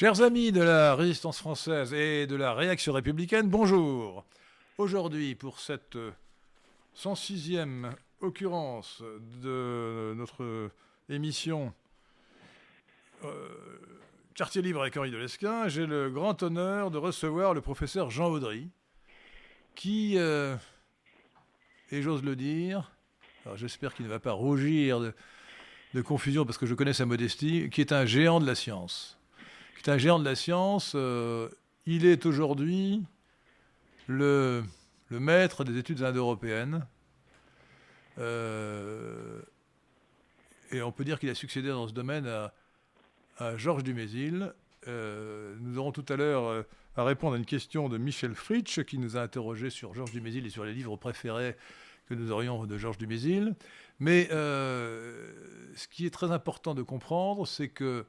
Chers amis de la résistance française et de la réaction républicaine, bonjour. Aujourd'hui, pour cette 106e occurrence de notre émission euh, Quartier libre avec Henri de Lesquin, j'ai le grand honneur de recevoir le professeur Jean Audry, qui, euh, et j'ose le dire, j'espère qu'il ne va pas rougir de confusion parce que je connais sa modestie, qui est un géant de la science qui est un géant de la science. Euh, il est aujourd'hui le, maître des études indo-européennes. Euh, et on peut dire qu'il a succédé dans ce domaine à, Georges Dumézil. Euh, nous aurons tout à l'heure à répondre à une question de Michel Fritsch qui nous a interrogé sur Georges Dumézil et sur les livres préférés que nous aurions de Georges Dumézil. Mais ce qui est très important de comprendre, c'est que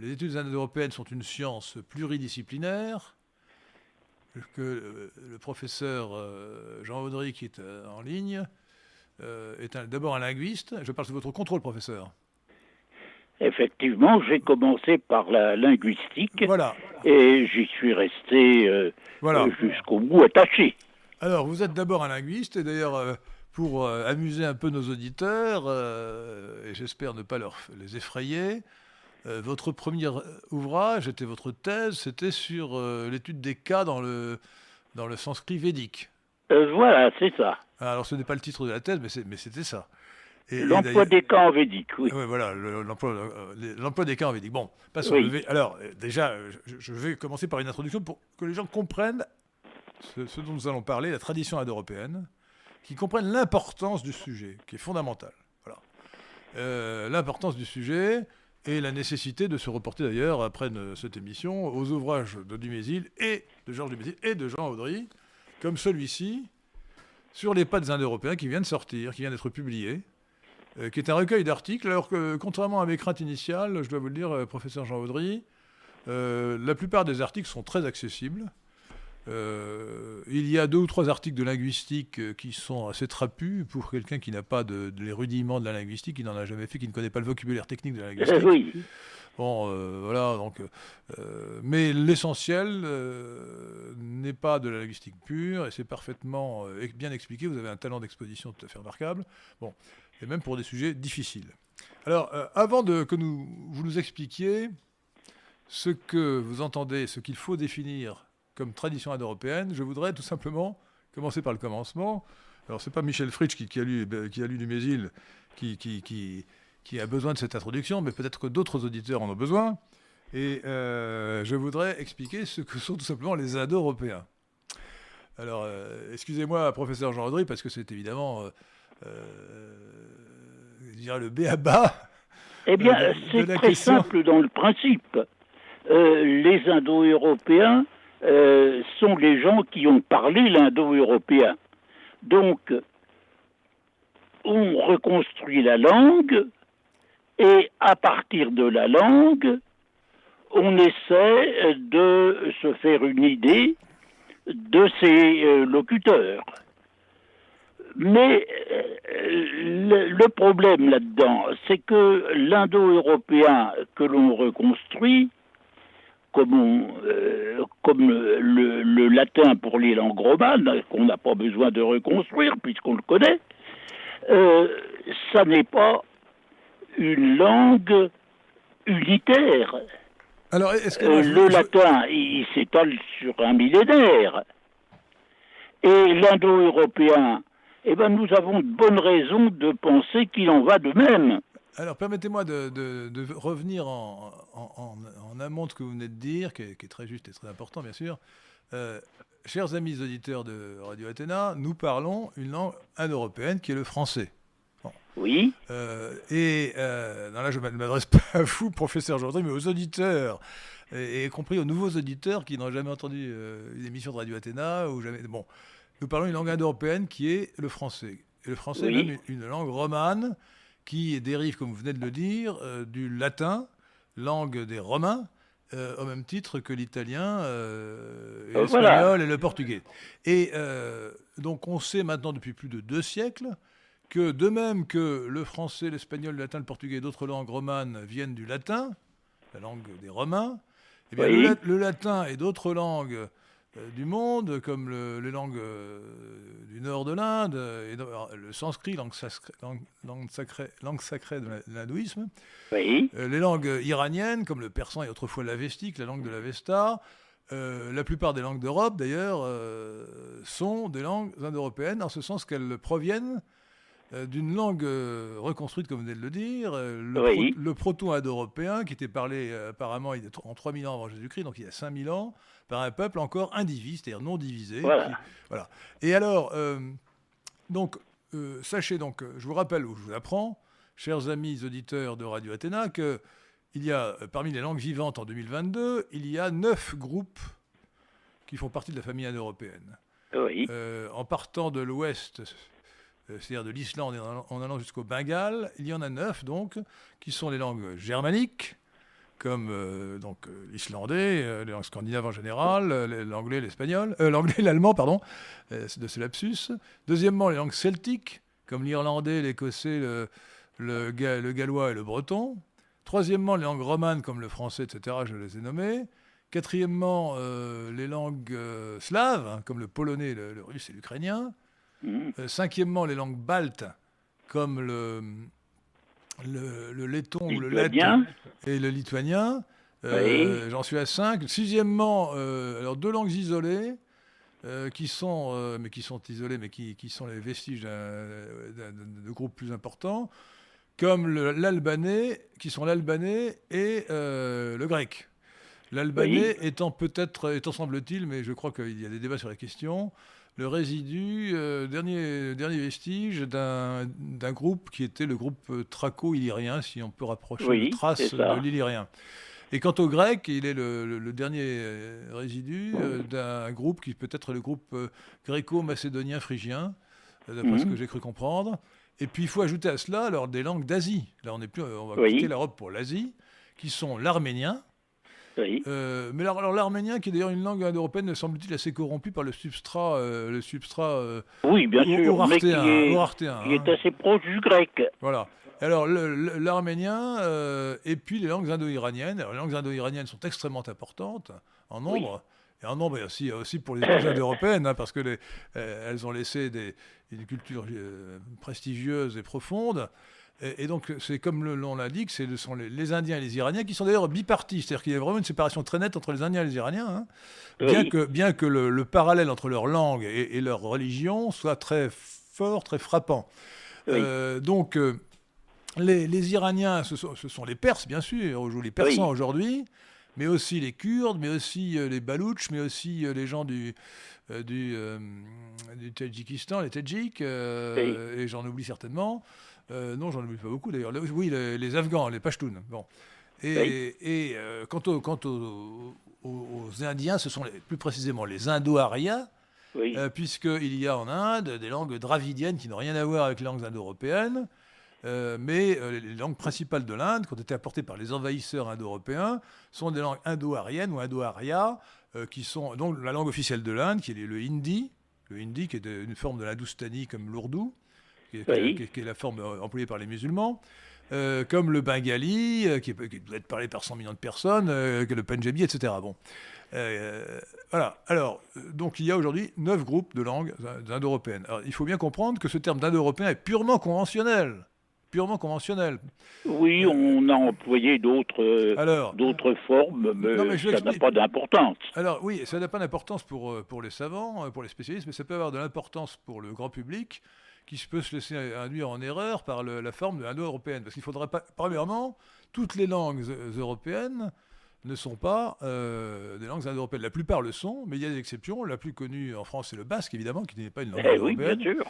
les études indo-européennes sont une science pluridisciplinaire, que le professeur euh, Jean Audry, qui est euh, en ligne, est d'abord un linguiste. Je parle sous votre contrôle, professeur. Effectivement, j'ai commencé par la linguistique voilà. et j'y suis resté jusqu'au bout attaché. Alors, vous êtes d'abord un linguiste, et d'ailleurs, pour amuser un peu nos auditeurs, et j'espère ne pas leur, les effrayer, euh, votre premier ouvrage, était votre thèse, c'était sur euh, l'étude des cas dans le, dans le sanskrit védique. Euh, voilà, c'est ça. Alors ce n'est pas le titre de la thèse, mais c'était ça. L'emploi des cas en védique, oui. oui voilà, l'emploi des cas en védique. Bon, passons. Alors, déjà, je, vais commencer par une introduction pour que les gens comprennent ce, dont nous allons parler, la tradition indo-européenne, qui comprennent l'importance du sujet, qui est fondamentale. Voilà. l'importance du sujet, et la nécessité de se reporter d'ailleurs, après cette émission, aux ouvrages de Dumézil et de Georges Dumézil et de Jean Audry, comme celui-ci, sur les pas des Indo-Européens qui vient de sortir, qui vient d'être publié, euh, qui est un recueil d'articles, alors que, contrairement à mes craintes initiales, je dois vous le dire, euh, professeur Jean Audry, euh, la plupart des articles sont très accessibles. Euh, il y a deux ou trois articles de linguistique euh, qui sont assez trapus pour quelqu'un qui n'a pas de, les rudiments de la linguistique, qui n'en a jamais fait, qui ne connaît pas le vocabulaire technique de la linguistique. Oui. Bon, euh, voilà, donc. mais l'essentiel n'est pas de la linguistique pure et c'est parfaitement bien expliqué. Vous avez un talent d'exposition tout à fait remarquable. Bon, et même pour des sujets difficiles. Alors, avant de, que nous, vous nous expliquiez ce que vous entendez, ce qu'il faut définir comme tradition indo-européenne, je voudrais tout simplement commencer par le commencement. Alors, ce n'est pas Michel Fritsch qui, a lu, qui a lu Dumézil qui, qui, qui, a besoin de cette introduction, mais peut-être que d'autres auditeurs en ont besoin. Et euh, je voudrais expliquer ce que sont tout simplement les indo-européens. Alors, euh, excusez-moi, professeur Jean Audry, parce que c'est évidemment, euh, je dirais, le B à bas. Eh bien, c'est très simple dans le principe. les indo-européens euh, sont les gens qui ont parlé l'indo-européen. Donc, on reconstruit la langue et à partir de la langue, on essaie de se faire une idée de ses euh, locuteurs. Mais euh, le, problème là-dedans, c'est que l'indo-européen que l'on reconstruit comme, euh, comme le, latin pour les langues romanes, qu'on n'a pas besoin de reconstruire puisqu'on le connaît, euh, ça n'est pas une langue unitaire. Alors, est-ce que euh, le latin, il s'étale sur un millénaire. Et l'indo-européen, eh ben, nous avons de bonnes raisons de penser qu'il en va de même. Alors, permettez-moi de, revenir en, amont de ce que vous venez de dire, qui est, très juste et très important, bien sûr. Euh, chers amis auditeurs de Radio Athéna, nous parlons une langue indo-européenne qui est le français. Oui. Euh, et euh, là, je ne m'adresse pas à vous, professeur Jourdain, mais aux auditeurs, et, y compris aux nouveaux auditeurs qui n'ont jamais entendu une émission de Radio Athéna. Ou jamais... Bon, nous parlons une langue indo-européenne qui est le français. Et le français est même une langue romane qui dérive, comme vous venez de le dire, euh, du latin, langue des Romains, euh, au même titre que l'italien, euh, l'espagnol et le portugais. Et donc on sait maintenant depuis plus de deux siècles que de même que le français, l'espagnol, le latin, le portugais et d'autres langues romanes viennent du latin, la langue des Romains. Eh bien, le, le, latin et d'autres langues du monde, comme les langues euh, du nord de l'Inde, et le sanskrit, langue, langue, sacrée, langue sacrée de l'hindouisme, oui. Euh, les langues iraniennes, comme le persan et autrefois l'avestique, la langue de l'Avesta, la plupart des langues d'Europe, d'ailleurs, sont des langues indo-européennes, en ce sens qu'elles proviennent d'une langue reconstruite, comme vous venez de le dire, le, proto-indo-européen, qui était parlé apparemment en 3000 ans avant Jésus-Christ, donc il y a 5000 ans, par un peuple encore indivise, c'est-à-dire non divisé. Voilà. voilà. Et alors, euh, donc, euh, sachez donc, je vous rappelle ou je vous apprends, chers amis auditeurs de Radio Athéna, que il y a, parmi les langues vivantes en 2022, il y a neuf groupes qui font partie de la famille indo-européenne. Oui. Euh, en partant de l'ouest, c'est-à-dire de l'Islande et en allant jusqu'au Bengale, il y en a neuf donc, qui sont les langues germaniques, comme euh, donc euh, l'islandais, euh, les langues scandinaves en général, l'anglais, l'espagnol, l'anglais, l'allemand, pardon, de ce lapsus. Deuxièmement, les langues celtiques, comme l'irlandais, l'écossais, le, le, le, gallois et le breton. Troisièmement, les langues romanes, comme le français, etc., je les ai nommées. Quatrièmement, les langues slaves, hein, comme le polonais, le, russe et l'ukrainien. Mmh. cinquièmement, les langues baltes, comme le, le, le letton le letton et le lituanien. Euh, j'en suis à 5. Sixièmement, euh, alors deux langues isolées, euh, qui sont, mais qui sont isolées, mais qui, qui sont les vestiges de groupes plus importants, comme l'albanais, qui sont l'albanais et le grec. L'albanais étant peut-être, étant semble-t-il, mais je crois qu'il y a des débats sur la question, le résidu, euh, dernier, dernier vestige d'un groupe qui était le groupe euh, thraco-illyrien, si on peut rapprocher les traces de l'illyrien. Et quant au grec, il est le, dernier euh, résidu d'un groupe qui peut être le groupe gréco-macédonien phrygien, d'après ce mhm. que j'ai cru comprendre. Et puis il faut ajouter à cela alors des langues d'Asie. Là, on est plus, on va quitter l'Europe pour l'Asie, qui sont l'arménien, euh, mais alors, l'arménien, qui est d'ailleurs une langue indo-européenne, semble-t-il assez corrompu par le substrat, euh, le substrat euh, oui, bien sûr, mais qui est, est hein. assez proche du grec. Voilà. Alors l'arménien et puis les langues indo-iraniennes. les langues indo-iraniennes sont extrêmement importantes en nombre. Et en nombre aussi, aussi pour les langues indo-européennes, hein, parce que les, elles ont laissé des, une culture prestigieuse et profonde. Et, donc, c'est comme nom l'indique, ce sont les, Indiens et les Iraniens qui sont d'ailleurs bipartis. C'est-à-dire qu'il y a vraiment une séparation très nette entre les Indiens et les Iraniens. Hein. Bien, que, bien que le, parallèle entre leur langue et, leur religion soit très fort, très frappant. Euh, donc, euh, les, Iraniens, ce sont, les Perses, bien sûr, les Persans aujourd'hui, mais aussi les Kurdes, mais aussi euh, les Baloutches, mais aussi les gens du, du, du Tadjikistan, les Tadjiks, et j'en oublie certainement. Euh, non, j'en oublie pas beaucoup d'ailleurs. Oui, les, Afghans, les Pashtuns. Bon. Et, et euh, quant, aux, Indiens, ce sont plus précisément les Indo-Aryas, euh, puisqu'il y a en Inde des langues dravidiennes qui n'ont rien à voir avec les langues indo-européennes. mais les langues principales de l'Inde, qui ont été apportées par les envahisseurs indo-européens, sont des langues indo-aryennes ou indo-aryas, qui sont donc la langue officielle de l'Inde, qui est le hindi, le hindi qui est une forme de l'hindoustanie comme l'ourdou, qui, est la forme euh, employée par les musulmans. Euh, comme le bengali, euh, qui, doit être parlé par 100 millions de personnes, que le punjabi, etc. Bon. voilà. Alors, donc il y a aujourd'hui neuf groupes de langues indo-européennes. Alors, il faut bien comprendre que ce terme d'indo-européen est purement conventionnel. Purement conventionnel. Oui, on a employé d'autres d'autres formes, mais, ça n'a pas d'importance. Alors oui, ça n'a pas d'importance pour, pour les savants, pour les spécialistes, mais ça peut avoir de l'importance pour le grand public qui peut se laisser induire en erreur par la forme de l'indo-européenne. Parce qu'il faudrait pas, premièrement, toutes les langues européennes ne sont pas euh, des langues indo-européennes. La plupart le sont, mais il y a des exceptions. La plus connue en France, c'est le basque, évidemment, qui n'est pas une langue eh européenne. Oui, bien sûr.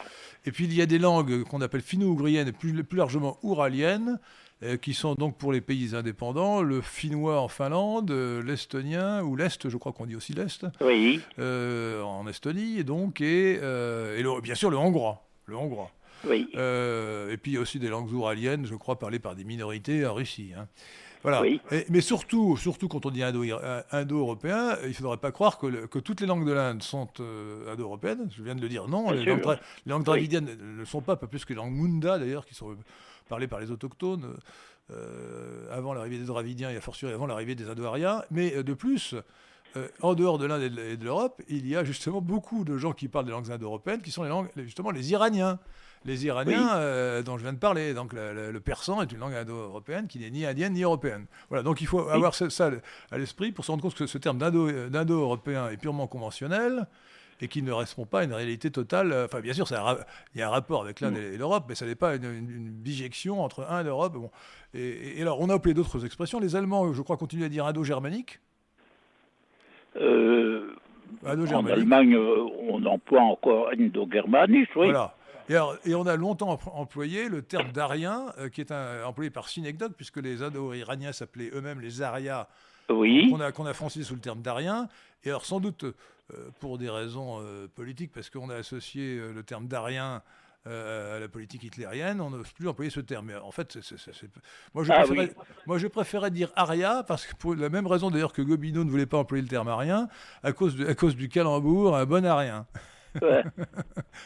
Et puis il y a des langues qu'on appelle finno-ougriennes et plus, plus largement ouraliennes, euh, qui sont donc pour les pays indépendants, le finnois en Finlande, euh, l'estonien, ou l'est, je crois qu'on dit aussi l'est, oui. en Estonie, et donc, et, et bien sûr le hongrois le hongrois. Oui. Euh, et puis aussi des langues ouraliennes, je crois, parlées par des minorités en Russie. Hein. Voilà. Oui. mais surtout, surtout quand on dit indo-européen, il ne faudrait pas croire que, que, toutes les langues de l'Inde sont euh, indo-européennes. Je viens de le dire. Non, les langues, les langues, dravidiennes ne le sont pas, pas plus que les langues munda d'ailleurs, qui sont parlées par les autochtones. avant l'arrivée des Dravidiens et a fortiori avant l'arrivée des Indo-Ariens. Mais de plus, en dehors de l'Inde et de l'Europe, il y a justement beaucoup de gens qui parlent des langues indo-européennes qui sont les langues, justement les Iraniens les Iraniens euh, dont je viens de parler. Donc le, persan est une langue indo-européenne qui n'est ni indienne ni européenne. Voilà, donc il faut avoir ça à l'esprit pour se rendre compte que ce terme d'indo-européen est purement conventionnel et qu'il ne répond pas à une réalité totale. Enfin, bien sûr, il y a un rapport avec l'Inde et l'Europe, mais ça n'est pas une, bijection entre un et l'Europe. Bon. Et, alors, on a appelé d'autres expressions. Les Allemands, je crois, continuent à dire indo-germanique. Euh, en Allemagne, euh, on emploie encore oui. Voilà. Et, on a longtemps employé le terme d'arien, euh, qui est employé par synecdoque, puisque les Indo-Iraniens s'appelaient eux-mêmes les Arias, oui. qu'on a, a francisé sous le terme d'arien. Et alors, sans doute euh, pour des raisons politiques, parce qu'on a associé le terme d'arien à la politique hitlérienne, on n'ose plus employer ce terme. Mais en fait, Moi, je ah moi, je préférais dire aria, parce que pour la même raison d'ailleurs que Gobineau ne voulait pas employer le terme arien, à cause, à cause du calembour, un bon arien.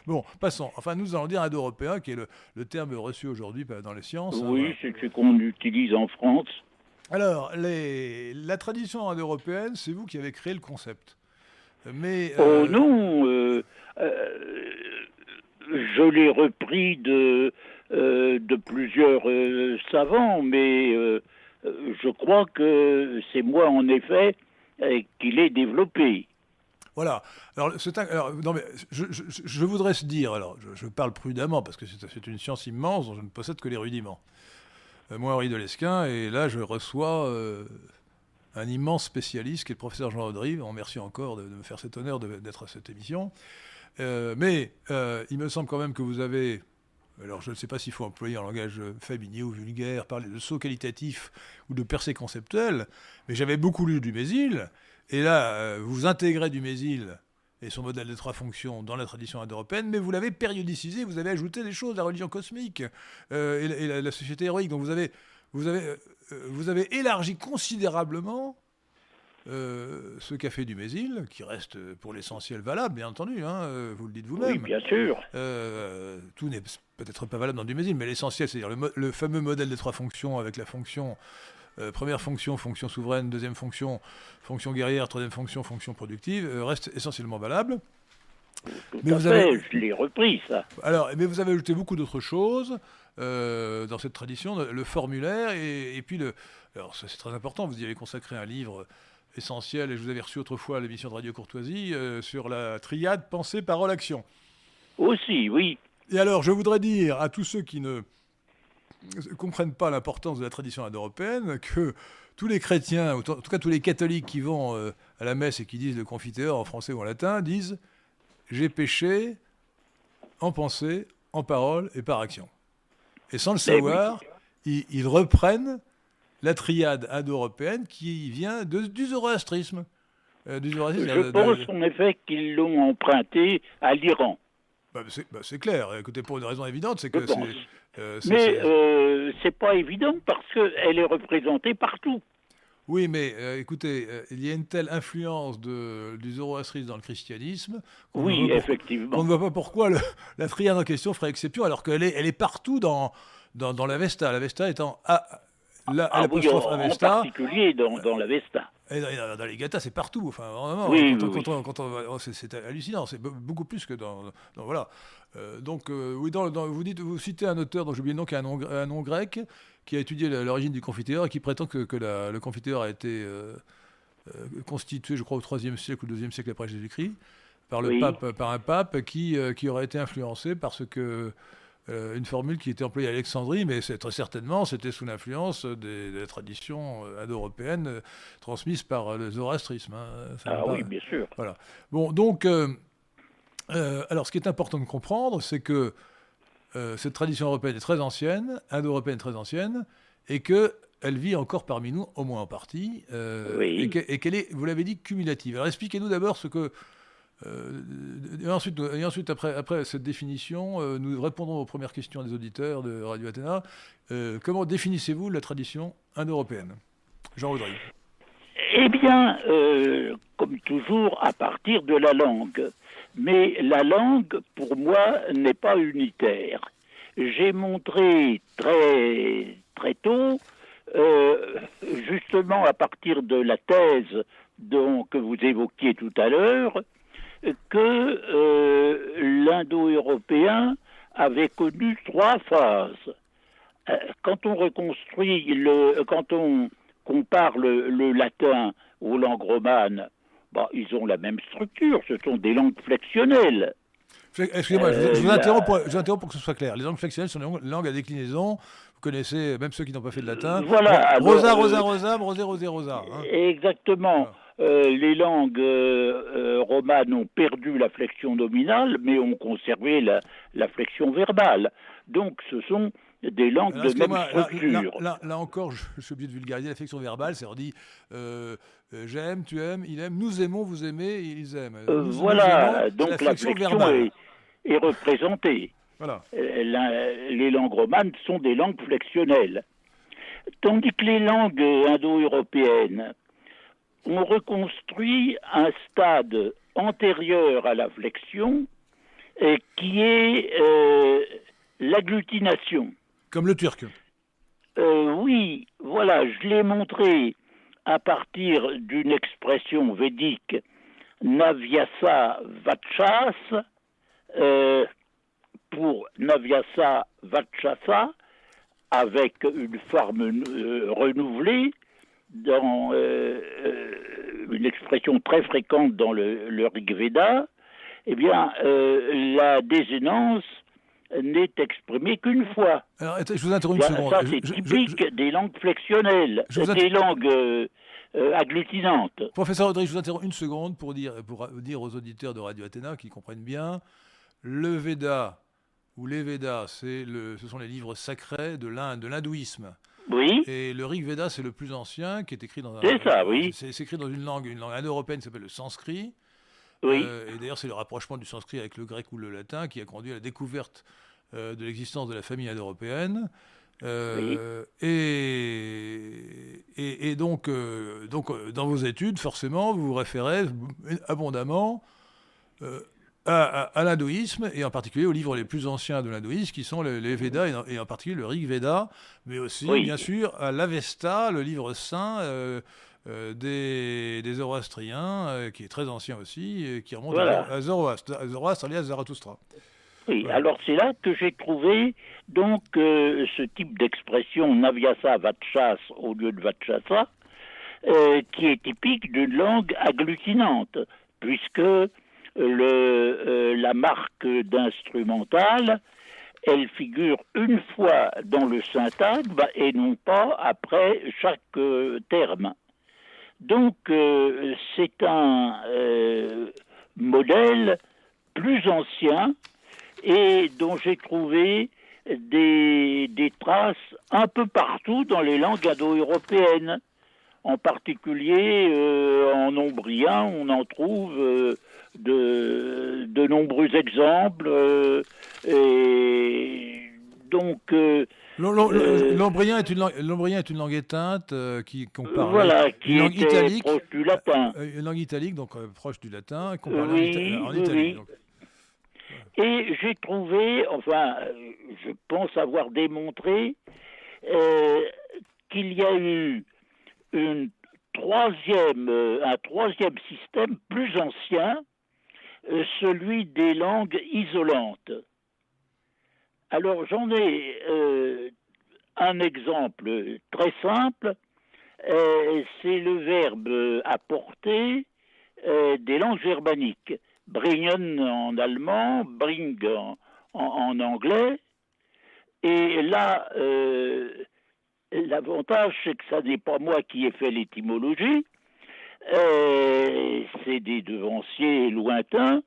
bon, passons. Enfin, nous allons dire indo-européen, qui est le, terme reçu aujourd'hui dans les sciences. Hein, oui, c'est ce qu'on utilise en France. Alors, les, la tradition indo-européenne, c'est vous qui avez créé le concept. Mais, oh euh, non, euh, euh, je l'ai repris de, de plusieurs savants, mais je crois que c'est moi, en effet, qui l'ai développé. Voilà. Alors, non, mais je, voudrais se dire, alors je, parle prudemment parce que c'est une science immense dont je ne possède que les rudiments. Euh, moi, Henri Delesquin, et là, je reçois euh, un immense spécialiste qui est le professeur Jean Audry. On remercie encore de, me faire cet honneur d'être à cette émission. Euh, mais il me semble quand même que vous avez alors je ne sais pas s'il faut employer un langage familier ou vulgaire, parler de saut qualitatif ou de percée conceptuelle, mais j'avais beaucoup lu du Mésil, et là, euh, vous intégrez du Mésil et son modèle de trois fonctions dans la tradition indo-européenne, mais vous l'avez périodicisé, vous avez ajouté des choses, la religion cosmique euh, et, la, société héroïque. Donc vous avez, vous avez, euh, vous avez élargi considérabablement ce qu'a fait du Mésil, qui reste pour l'essentiel valable, bien entendu, hein, vous le dites vous-même. Oui, bien sûr. tout n'est peut-être pas valable dans du Mésil, mais l'essentiel, c'est-à-dire le, le, fameux modèle des trois fonctions avec la fonction euh, première fonction, fonction souveraine, deuxième fonction, fonction guerrière, troisième fonction, fonction productive, euh, reste essentiellement valable. mais vous avez... je l'ai repris ça. Alors, mais vous avez ajouté beaucoup d'autres choses euh, dans cette tradition, le formulaire et, puis le. Alors ça c'est très important. Vous y avez consacré un livre essentiel et je vous avais reçu autrefois à l'émission de Radio Courtoisie sur la triade pensée, parole, action. Aussi, oui. Et alors, je voudrais dire à tous ceux qui ne ne comprennent pas l'importance de la tradition indo-européenne, que tous les chrétiens, en tout cas tous les catholiques qui vont euh, à la messe et qui disent le confiteor en français ou en latin, disent j'ai péché en pensée, en parole et par action. Et sans le savoir, ils, reprennent la triade indo-européenne qui vient du zoroastrisme. Euh, Je pense en effet qu'ils l'ont emprunté à l'Iran. Bah, bah, c'est clair. Écoutez, pour une raison évidente, c'est que euh, mais euh, c'est pas évident parce qu'elle est représentée partout. Oui, mais euh, écoutez, il y a une telle influence de, du zoroastrisme dans le christianisme. Oui, effectivement. On ne voit pas pourquoi la triade en question ferait exception, alors qu'elle est, elle est partout dans, dans, dans l'Avesta. L'Avesta étant à, la, ah, oui, en, Avesta. En particulier dans, dans l'Avesta. Et dans, les gathas, c'est partout. Enfin, vraiment, quand, on, c'est hallucinant. C'est beaucoup plus que dans. voilà. Euh, donc, euh, oui, dans, vous, dites, vous citez un auteur dont j'oublie le nom, qui a un nom, un nom, grec, qui a étudié l'origine du confiteur et qui prétend que, que le confiteur a été euh, constitué, je crois, au IIIe siècle ou IIe siècle après Jésus-Christ, par, le pape, par un pape qui, qui aurait été influencé parce que euh, une formule qui était employée à Alexandrie, mais très certainement, c'était sous l'influence des, des, traditions euh, indo-européennes euh, transmises par le zoroastrisme. Hein. ah oui, bien sûr. Voilà. Bon, donc, alors ce qui est important de comprendre, c'est que cette tradition européenne est très ancienne, indo-européenne très ancienne, et que elle vit encore parmi nous, au moins en partie, et qu'elle est, vous l'avez dit, cumulative. Alors expliquez-nous d'abord ce que euh, et ensuite, et ensuite après, cette définition, euh, nous répondrons aux premières questions des auditeurs de Radio Athéna. Euh, comment définissez-vous la tradition indo-européenne? Jean Audry. Eh bien, comme toujours, à partir de la langue. Mais la langue, pour moi, n'est pas unitaire. J'ai montré très, très tôt, justement à partir de la thèse que vous évoquiez tout à l'heure, que l'indo-européen avait connu trois phases. Quand on reconstruit le, quand on compare le, latin aux langues romanes, bah, ils ont la même structure, ce sont des langues flexionnelles. Excusez-moi, je, vous interromps pour, pour, que ce soit clair. Les langues flexionnelles sont des langues à déclinaison. Vous connaissez, même ceux qui n'ont pas fait de latin. Voilà. rosa, rosa, rosa, rosé, rosé, rosa. Hein. Exactement. Euh, les langues euh, euh, romanes ont perdu la flexion nominale, mais ont conservé la, la flexion verbale. Donc, ce sont des langues de même structure. Là, encore, je, suis obligé de vulgariser l'affection verbale, c'est-à-dire dit euh, j'aime, tu aimes, il aime, nous aimons, vous aimez, ils aiment. Euh, voilà, donc la flexion est, est, représentée. Voilà. les langues romanes sont des langues flexionnelles. Tandis que les langues indo-européennes ont reconstruit un stade antérieur à la flexion et qui est l'agglutination. Comme le turc. Euh, oui, voilà, je l'ai montré à partir d'une expression védique, Navyasa Vachas, euh, pour Navyasa Vachasa, avec une forme euh, renouvelée, dans une expression très fréquente dans le, le Rig Veda, eh bien, la désénence n'est exprimé qu'une fois. Alors, je vous interromps une seconde. Ça, c'est typique des langues flexionnelles, des langues euh, euh, agglutinantes. Professeur Audrey, je vous interromps une seconde pour dire, pour dire aux auditeurs de Radio Athéna qui comprennent bien, le Veda ou les Védas, le, ce sont les livres sacrés de l'hindouisme. Oui. Et le Rig Veda, c'est le plus ancien, qui est écrit dans un. C'est ça, oui. C'est écrit dans une langue, une langue indo-européenne qui s'appelle le sanskrit. Euh, et d'ailleurs, c'est le rapprochement du sanskrit avec le grec ou le latin qui a conduit à la découverte euh, de l'existence de la famille indo-européenne. Euh, et, et, donc, donc, dans vos études, forcément, vous vous référez abondamment à, l'hindouisme, et en particulier aux livres les plus anciens de l'hindouisme, qui sont les, Védas, et en, particulier le Rig Veda, mais aussi, bien sûr, à l'Avesta, le livre saint euh, des, des Zoroastriens, euh, qui est très ancien aussi, qui remonte à, Zoroastre, Zoroastre alias Zarathustra. Oui, alors c'est là que j'ai trouvé donc euh, ce type d'expression Navyasa Vachas au lieu de Vachasa, qui est typique d'une langue agglutinante, puisque le, la marque d'instrumental, elle figure une fois dans le syntagme et non pas après chaque terme. Donc euh, c'est un euh, modèle plus ancien et dont j'ai trouvé des, traces un peu partout dans les langues indo-européennes. En particulier euh, en ombrien, on en trouve de, de, nombreux exemples. et donc euh, l'ombrien est, une langue, est une langue éteinte euh, qui qu'on parle. Voilà, qui une langue italique, proche du latin. Euh, une langue italique, donc proche du latin, qu'on parle en, Italie. Et j'ai trouvé, enfin, je pense avoir démontré qu'il y a eu une troisième, un troisième système plus ancien, celui des langues isolantes. Alors j'en ai euh, un exemple très simple, euh, c'est le verbe apporter euh, des langues germaniques. Bringen en allemand, bring en, anglais. Et là, l'avantage, c'est que ça n'est pas moi qui ai fait l'étymologie, c'est des devanciers lointains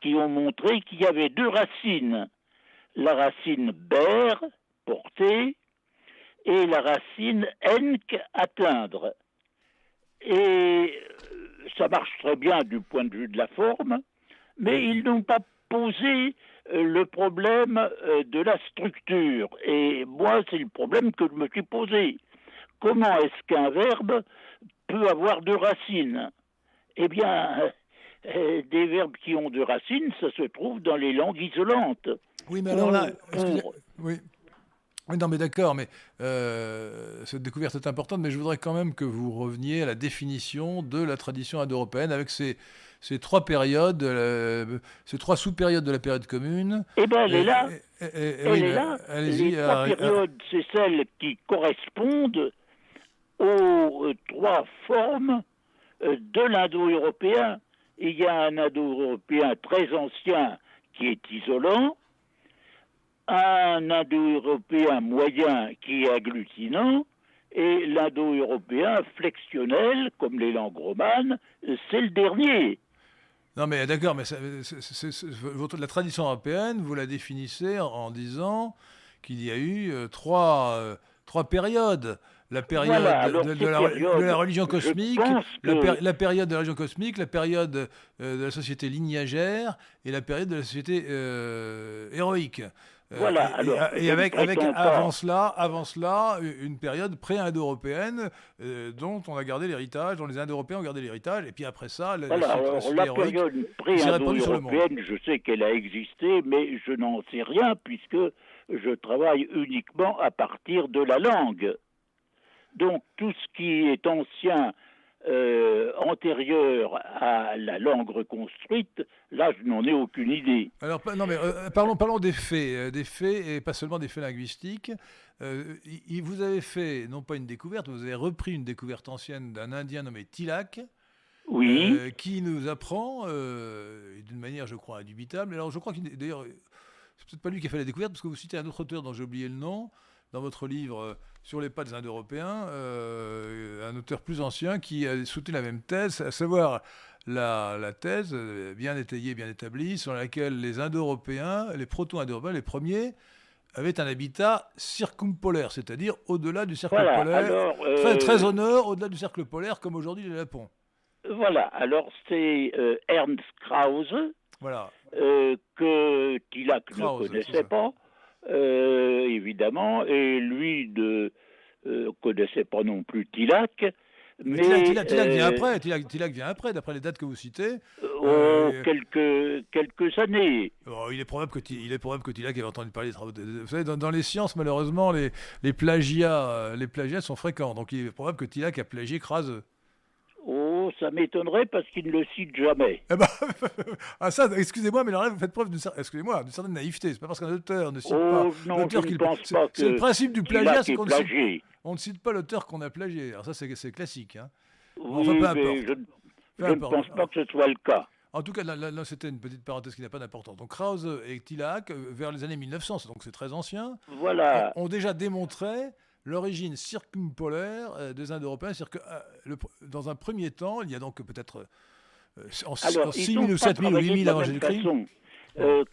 qui ont montré qu'il y avait deux racines la racine ber, porter, et la racine enk, atteindre. Et ça marche très bien du point de vue de la forme, mais ils n'ont pas posé euh, le problème euh, de la structure. Et moi, c'est le problème que je me suis posé. Comment est-ce qu'un verbe peut avoir deux racines Eh bien, euh, des verbes qui ont deux racines, ça se trouve dans les langues isolantes. Oui, mais alors là, oui. Oui, non, mais d'accord, mais cette découverte est importante, mais je voudrais quand même que vous reveniez à la définition de la tradition indo-européenne avec ces, ces trois périodes, ces trois sous-périodes de la période commune. Eh bien, elle est là. elle est là. Les trois périodes, c'est celles qui correspondent aux trois formes de l'indo-européen. Il y a un indo-européen très ancien qui est isolant, un indo-européen moyen qui est agglutinant, et l'indo-européen flexionnel, comme les langues romanes, c'est le dernier. Non, mais d'accord, mais la tradition européenne, vous la définissez en, disant qu'il y a eu euh, trois, euh, trois périodes la période, de, la, religion cosmique, la, période de la religion cosmique, la période euh, de la société lignagère et la période de la société euh, héroïque. Euh, voilà. et, avec, avec avant cela, avant cela, une période pré-indo-européenne dont on a gardé l'héritage, dont les Indo-Européens ont gardé l'héritage, et puis après ça, la, voilà, la période pré-indo-européenne, je sais qu'elle a existé, mais je n'en sais rien puisque je travaille uniquement à partir de la langue. Donc tout ce qui est ancien, euh, antérieur à la langue reconstruite, là je n'en ai aucune idée. Alors non mais euh, parlons, parlons des faits, euh, des faits et pas seulement des faits linguistiques. vous avez fait non pas une découverte, vous avez repris une découverte ancienne d'un Indien nommé Tilak. Oui. qui nous apprend, d'une manière, je crois, indubitable. Alors, je crois qu'il, d'ailleurs, c'est peut-être pas lui qui a fait la découverte, parce que vous citez un autre auteur dont j'ai oublié le nom, dans votre livre, sur les pas des Indo-Européens, euh, un auteur plus ancien qui a soutenu la même thèse, à savoir la, thèse euh, bien étayée, bien établie, sur laquelle les Indo-Européens, les proto-Indo-Européens, les premiers, avaient un habitat circumpolaire, c'est-à-dire au-delà du cercle polaire, très, très, au nord, au-delà du cercle polaire, comme aujourd'hui le Japon. Voilà, alors c'est euh, Ernst Krause, voilà. que Tilak ne connaissait pas, euh, évidemment, et lui ne euh, connaissait pas non plus Tilak. Mais, Tilak, vient euh, après, Tilak, vient après, d'après les dates que vous citez. Oh, quelques, quelques années. Oh, il, est probable que, il est probable que Tilak ait entendu parler des travaux. vous savez, dans, les sciences, malheureusement, les, les, plagiats, les plagiats sont fréquents. Donc il est probable que Tilak a plagié Kraseux. Ça m'étonnerait parce qu'il ne le cite jamais. Eh ben, ah ça, excusez-moi, mais là, vous faites preuve d'une excusez-moi, certaine naïveté. C'est pas parce qu'un auteur ne cite oh, pas l'auteur qu'il pense pas C'est le principe du plagiat, c'est qu'on ne, cite... on ne cite pas l'auteur qu'on a plagié. Alors ça, c'est classique. Hein. Oui, mais je, ne pense pas que ce soit le cas. En tout cas, là, là, c'était une petite parenthèse qui n'a pas d'importance. Donc Krause et Tilak, euh, vers les années 1900, donc c'est très ancien, voilà. ont déjà démontré l'origine circumpolaire euh, des Indo-Européens. C'est-à-dire que euh, dans un premier temps, il y a donc peut-être euh, en, 6 000 ou 7 000 ou 8 000 avant Jésus-Christ.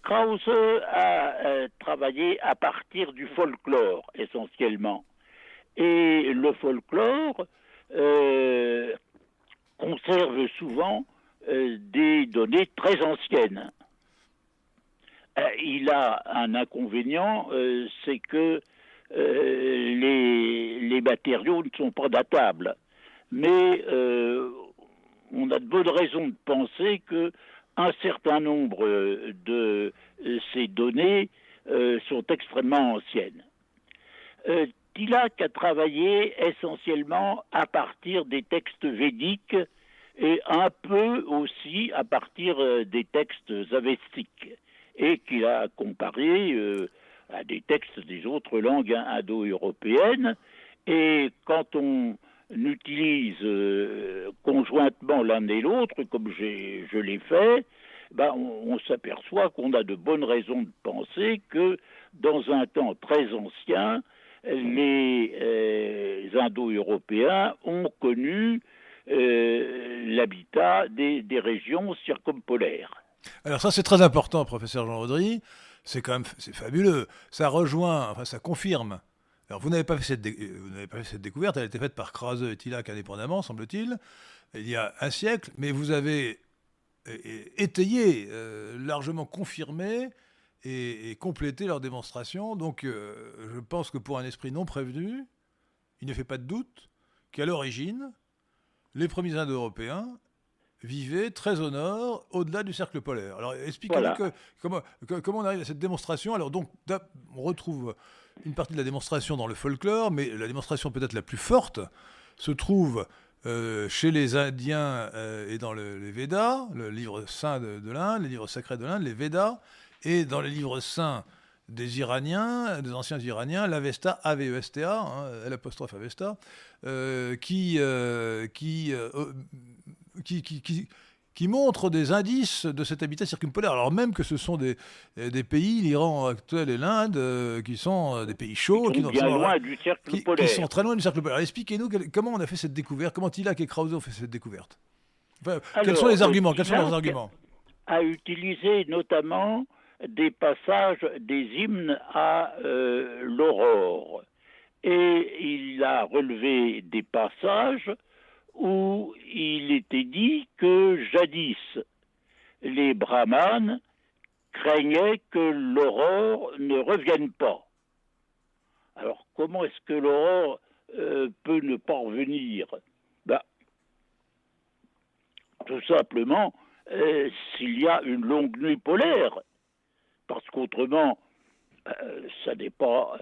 Krause a travaillé à partir du folklore essentiellement. Et le folklore conserve souvent des données très anciennes. il a un inconvénient, c'est que euh, les, matériaux ne sont pas datables. Mais euh, on a de bonnes raisons de penser que un certain nombre de ces données euh, sont extrêmement anciennes. Euh, Tilak a travaillé essentiellement à partir des textes védiques et un peu aussi à partir des textes avestiques, et qu'il a comparé à des textes des autres langues indo-européennes. Et quand on utilise euh, conjointement l'un et l'autre, comme je l'ai fait, ben on, s'aperçoit qu'on a de bonnes raisons de penser que dans un temps très ancien, les euh, Indo-Européens ont connu euh, l'habitat des, des, régions circumpolaires. Alors ça c'est très important, professeur Jean Audry c'est quand même c'est fabuleux. Ça rejoint, enfin ça confirme. Alors vous n'avez pas, fait cette cette découverte, elle a été faite par Krause et Tilak indépendamment, semble-t-il, il y a un siècle, mais vous avez étayé, euh, largement confirmé et, complété leur démonstration. Donc euh, je pense que pour un esprit non prévenu, il ne fait pas de doute qu'à l'origine, les premiers Indo-Européens vivaient très au nord, au-delà du cercle polaire. Alors expliquez-nous comment, comment on arrive à cette démonstration. Alors donc, on retrouve une partie de la démonstration dans le folklore, mais la démonstration peut-être la plus forte se trouve euh, chez les Indiens euh, et dans le, les Védas, le livre saint de, l'Inde, les livres sacrés de l'Inde, les Védas, et dans les livres saints des Iraniens, des anciens Iraniens, l'Avesta, A-V-E-S-T-A, hein, l'apostrophe Avesta, euh, qui, qui, qui, qui qui montrent des indices de cet habitat circumpolaire, alors même que ce sont des, des pays, l'Iran actuel et l'Inde, euh, qui sont euh, des pays chauds, qui, sont, bien loin du cercle qui, polaire. qui sont très loin du cercle polaire. Expliquez-nous comment on a fait cette découverte, comment Tilak et Krause ont fait cette découvette. quels sont les arguments Quels sont leurs arguments A utilisé notamment des passages des hymnes à euh, l'aurore. Et il a relevé des passages où il était dit que jadis les brahmanes craignaient que l'aurore ne revienne pas. Alors comment est-ce que l'aurore euh, peut ne pas revenir? Ben, Tout simplement euh, s'il y a une longue nuit polaire, parce qu'autrement, euh, ça n'est pas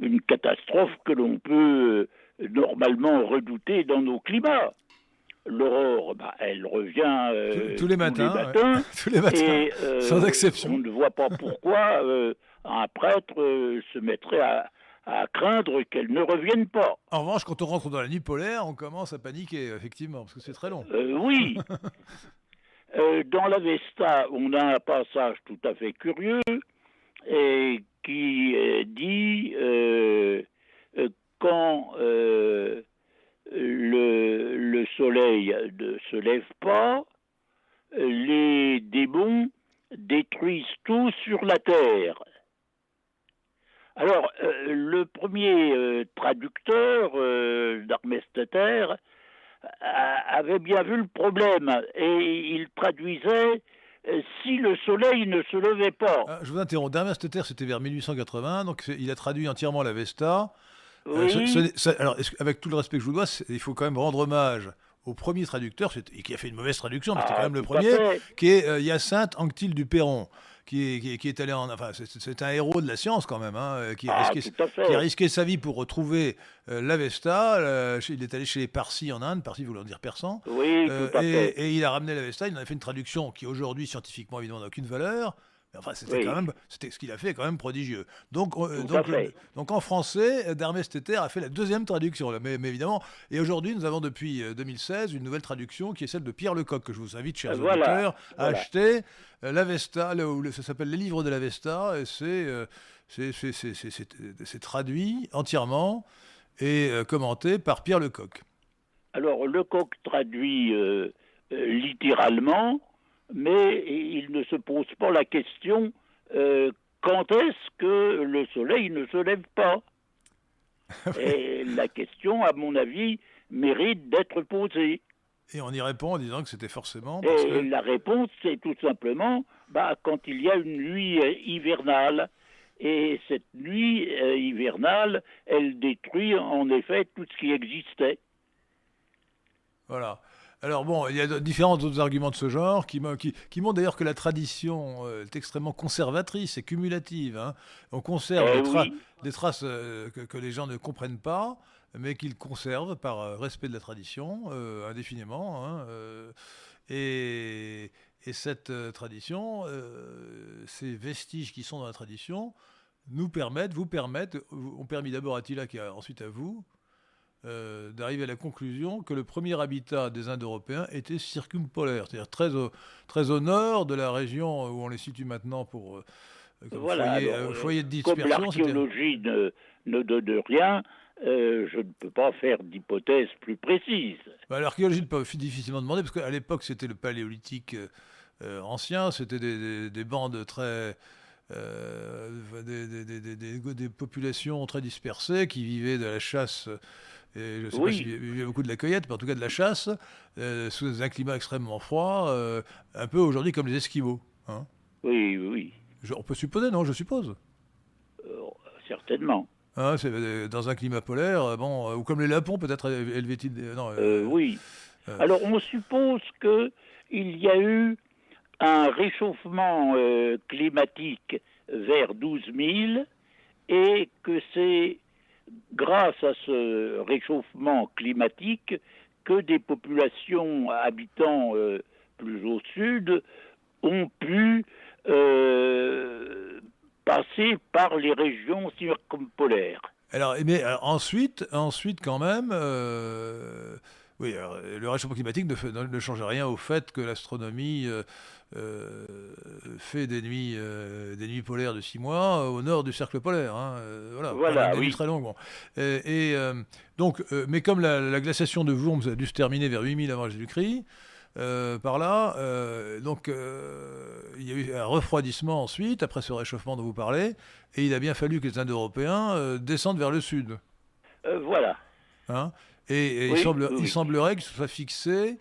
une catastrophe que l'on peut normalement redouté dans nos climats. L'aurore, bah, elle revient euh, tous, les matins, tous les matins, et, euh, sans exception. On ne voit pas pourquoi euh, un prêtre se mettrait à, craindre qu'elle ne revienne pas. En revanche, quand on rentre dans la nuit polaire, on commence à paniquer, effectivement, parce que c'est très long. oui. dans l'Avesta, on a un passage tout à fait curieux et qui dit quand euh, le, soleil ne se lève pas, les démons détruisent tout sur la terre. Alors, euh, le premier euh, traducteur euh, avait bien vu le problème et il traduisait si le soleil ne se levait pas. Ah, je vous interromps. D'Armesteter, c'était vers 1880, donc il a traduit entièrement la Vesta. Euh, alors, avec tout le respect que je vous dois, il faut quand même rendre hommage au premier traducteur, qui a fait une mauvaise traduction, mais c'était quand ah, même le premier, qui est euh, Hyacinthe Anctil du Perron. Qui est, qui, est, allé en. Enfin, c'est un héros de la science quand même, hein, euh, qui, a ah, risqué, qui, a risqué, sa vie pour retrouver l'Avesta. il est allé chez les Parsis en Inde, Parsis voulant dire persan. Oui, tout à et, fait. et, il a ramené l'Avesta, il en a fait une traduction qui aujourd'hui, scientifiquement, évidemment, n'a aucune valeur. Enfin, c'était quand même, c'était ce qu'il a fait, quand même prodigieux. Donc, euh, donc, donc, en français, Dermès a fait la deuxième traduction, mais, évidemment. Et aujourd'hui, nous avons depuis 2016 euh, une nouvelle traduction qui est celle de Pierre Lecoq que je vous invite, chers auditeurs, à acheter. Euh, L'Avesta, ça s'appelle Les Livres de l'Avesta, et c'est c'est traduit entièrement et commenté par Pierre Lecoq. Alors, Lecoq traduit littéralement mais il ne se pose pas la question euh, quand est-ce que le soleil ne se lève pas? Et la question, à mon avis, mérite d'être posée. Et on y répond en disant que c'était forcément. Et la réponse, c'est tout simplement bah, quand il y a une nuit euh, hivernale. Et cette nuit euh, hivernale, elle détruit en effet tout ce qui existait. Voilà. Alors bon, il y a différents autres arguments de ce genre qui, qui, montrent d'ailleurs que la tradition euh, est extrêmement conservatrice et cumulative. Hein. On conserve eh des, traces euh, que, les gens ne comprennent pas, mais qu'ils conservent par euh, respect de la tradition indéfiniment. Hein, et, et, cette tradition, ces vestiges qui sont dans la tradition, nous permettent, vous permettent, ont permis d'abord à Tila et ensuite à vous, euh, d'arriver à la conclusion que le premier habitat des Indo-Européens était circumpolaire, c'est-à-dire très au, très au nord de la région où on les situe maintenant pour euh, euh, foyer, de dispersion. Comme l'archéologie ne, ne donne rien, je ne peux pas faire d'hypothèse plus précise. Bah, l'archéologie peut difficilement demander, parce qu'à l'époque, c'était le paléolithique ancien, c'était des, des, bandes très... des, des, des, populations très dispersées qui vivaient de la chasse je ne sais pas s'il y a beaucoup de la cueillette, mais en tout cas de la chasse, euh, sous un climat extrêmement froid, euh, un peu aujourd'hui comme les Esquimaux. Hein. oui, oui. on peut supposer, non, je suppose. Euh, certainement. Hein, c'est dans un climat polaire, bon, ou comme les Lapons peut-être oui. Alors on suppose qu'il y a eu un réchauffement climatique vers 12 000 et que c'est grâce à ce réchauffement climatique que des populations habitant plus au sud ont pu euh, passer par les régions circumpolaires. Alors, mais ensuite, ensuite quand même, euh, oui, le réchauffement climatique ne, ne, change rien au fait que l'astronomie euh, fait des nuits, des nuits polaires de six mois au nord du cercle polaire. Hein, voilà, voilà des oui. très longues. Et, donc, mais comme la, la, glaciation de Worms a dû se terminer vers 8000 avant Jésus-Christ, euh, par là. Euh, donc, euh, il y a eu un refroidissement ensuite, après ce réchauffement dont vous parlez, et il a bien fallu que les Indo-Européens descendent vers le sud. voilà. Hein et, il, semble, il, semblerait que ce soit fixé.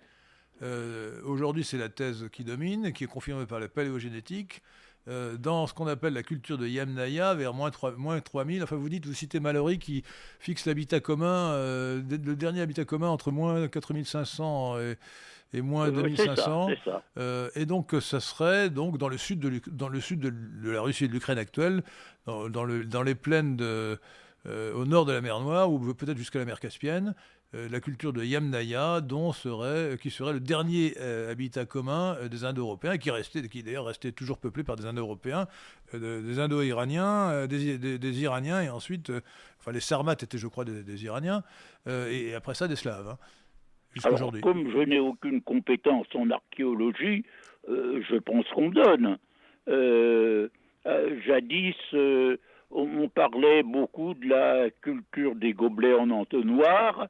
Aujourd'hui, c'est la thèse qui domine, qui est confirmée par la paléogénétique, dans ce qu'on appelle la culture de Yamnaya, vers moins, 3, moins 3000. Enfin, vous dites, vous citez Mallory qui fixe l'habitat commun, le dernier habitat commun entre moins 4500 et, et moins 2500. Euh, et donc, ça serait donc dans le sud de, dans le sud de, la Russie et de l'Ukraine actuelle, dans, le, dans, les plaines de, euh, au nord de la mer Noire, ou peut-être jusqu'à la mer Caspienne, euh, la culture de Yamnaya, dont serait, qui serait le dernier habitat commun des Indo-Européens, qui, restait, qui d'ailleurs restait toujours peuplé par des Indo-Européens, des Indo-Iraniens, des, des, Iraniens, et ensuite, enfin les Sarmates étaient, je crois, des, Iraniens, et, après ça, des Slaves. Hein. Alors, comme je n'ai aucune compétence en archéologie, euh, je pense qu'on donne. Euh, euh, jadis, on, parlait beaucoup de la culture des gobelets en entonnoir.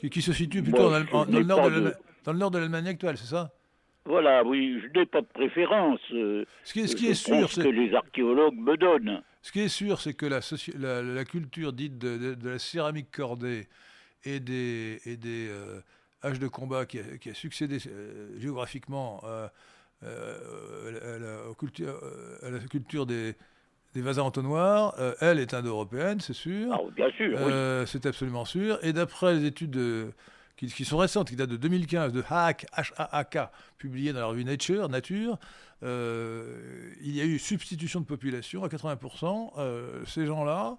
Qui, qui, se situe plutôt dans, le nord de l'Allemagne actuelle, c'est ça? Voilà, oui, je n'ai pas de préférence. ce qui est, ce qui est sûr, c'est que les archéologues me donnent. Ce qui est sûr, c'est que la, la, culture dite de, de la céramique cordée et des, et des euh, de combat qui a, succédé euh, géographiquement euh, à, la, culture, à, la, culture, des, des vasins entonnoirs, elle est indo-européenne, c'est sûr. Ah, bien sûr. Oui. C'est absolument sûr. Et d'après les études qui, qui, sont récentes, qui datent de 2015, de Haak, H-A-A-K, publiées dans la revue Nature, Nature, il y a eu substitution de population à 80%. ces gens-là,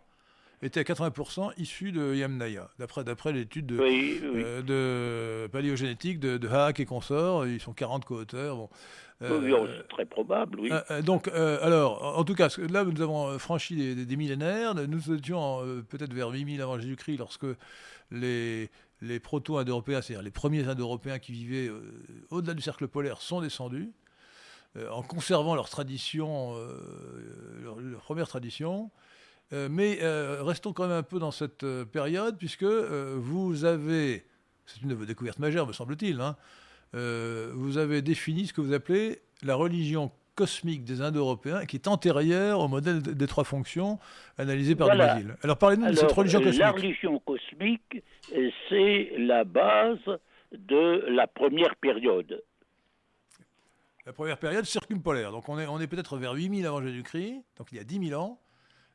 était à 80% issus de Yamnaya, d'après, d'après l'étude de, euh, de paléogénétique de, de, Haak et consorts. Ils sont 40 co-auteurs. Bon. Euh, c'est très probable, oui. Euh, donc, alors, en tout cas, là, nous avons franchi des, millénaires. Nous étions peut-être vers 8000 avant Jésus-Christ, lorsque les, les proto-indo-européens, c'est-à-dire les premiers indo-européens qui vivaient au-delà du cercle polaire, sont descendus, en conservant leur tradition, leur, leur, première tradition. Euh, mais euh, restons quand même un peu dans cette euh, période, puisque vous avez, c'est une découverte majeure, me semble-t-il, hein, vous avez défini ce que vous appelez la religion cosmique des Indo-Européens, qui est antérieure au modèle des trois fonctions analysé par voilà. Alors parlez-nous de cette religion cosmique. La religion cosmique, c'est la base de la première période. La première période circumpolaire. Donc on est, on est peut-être vers 8000 avant Jésus-Christ, donc il y a 10 000 ans.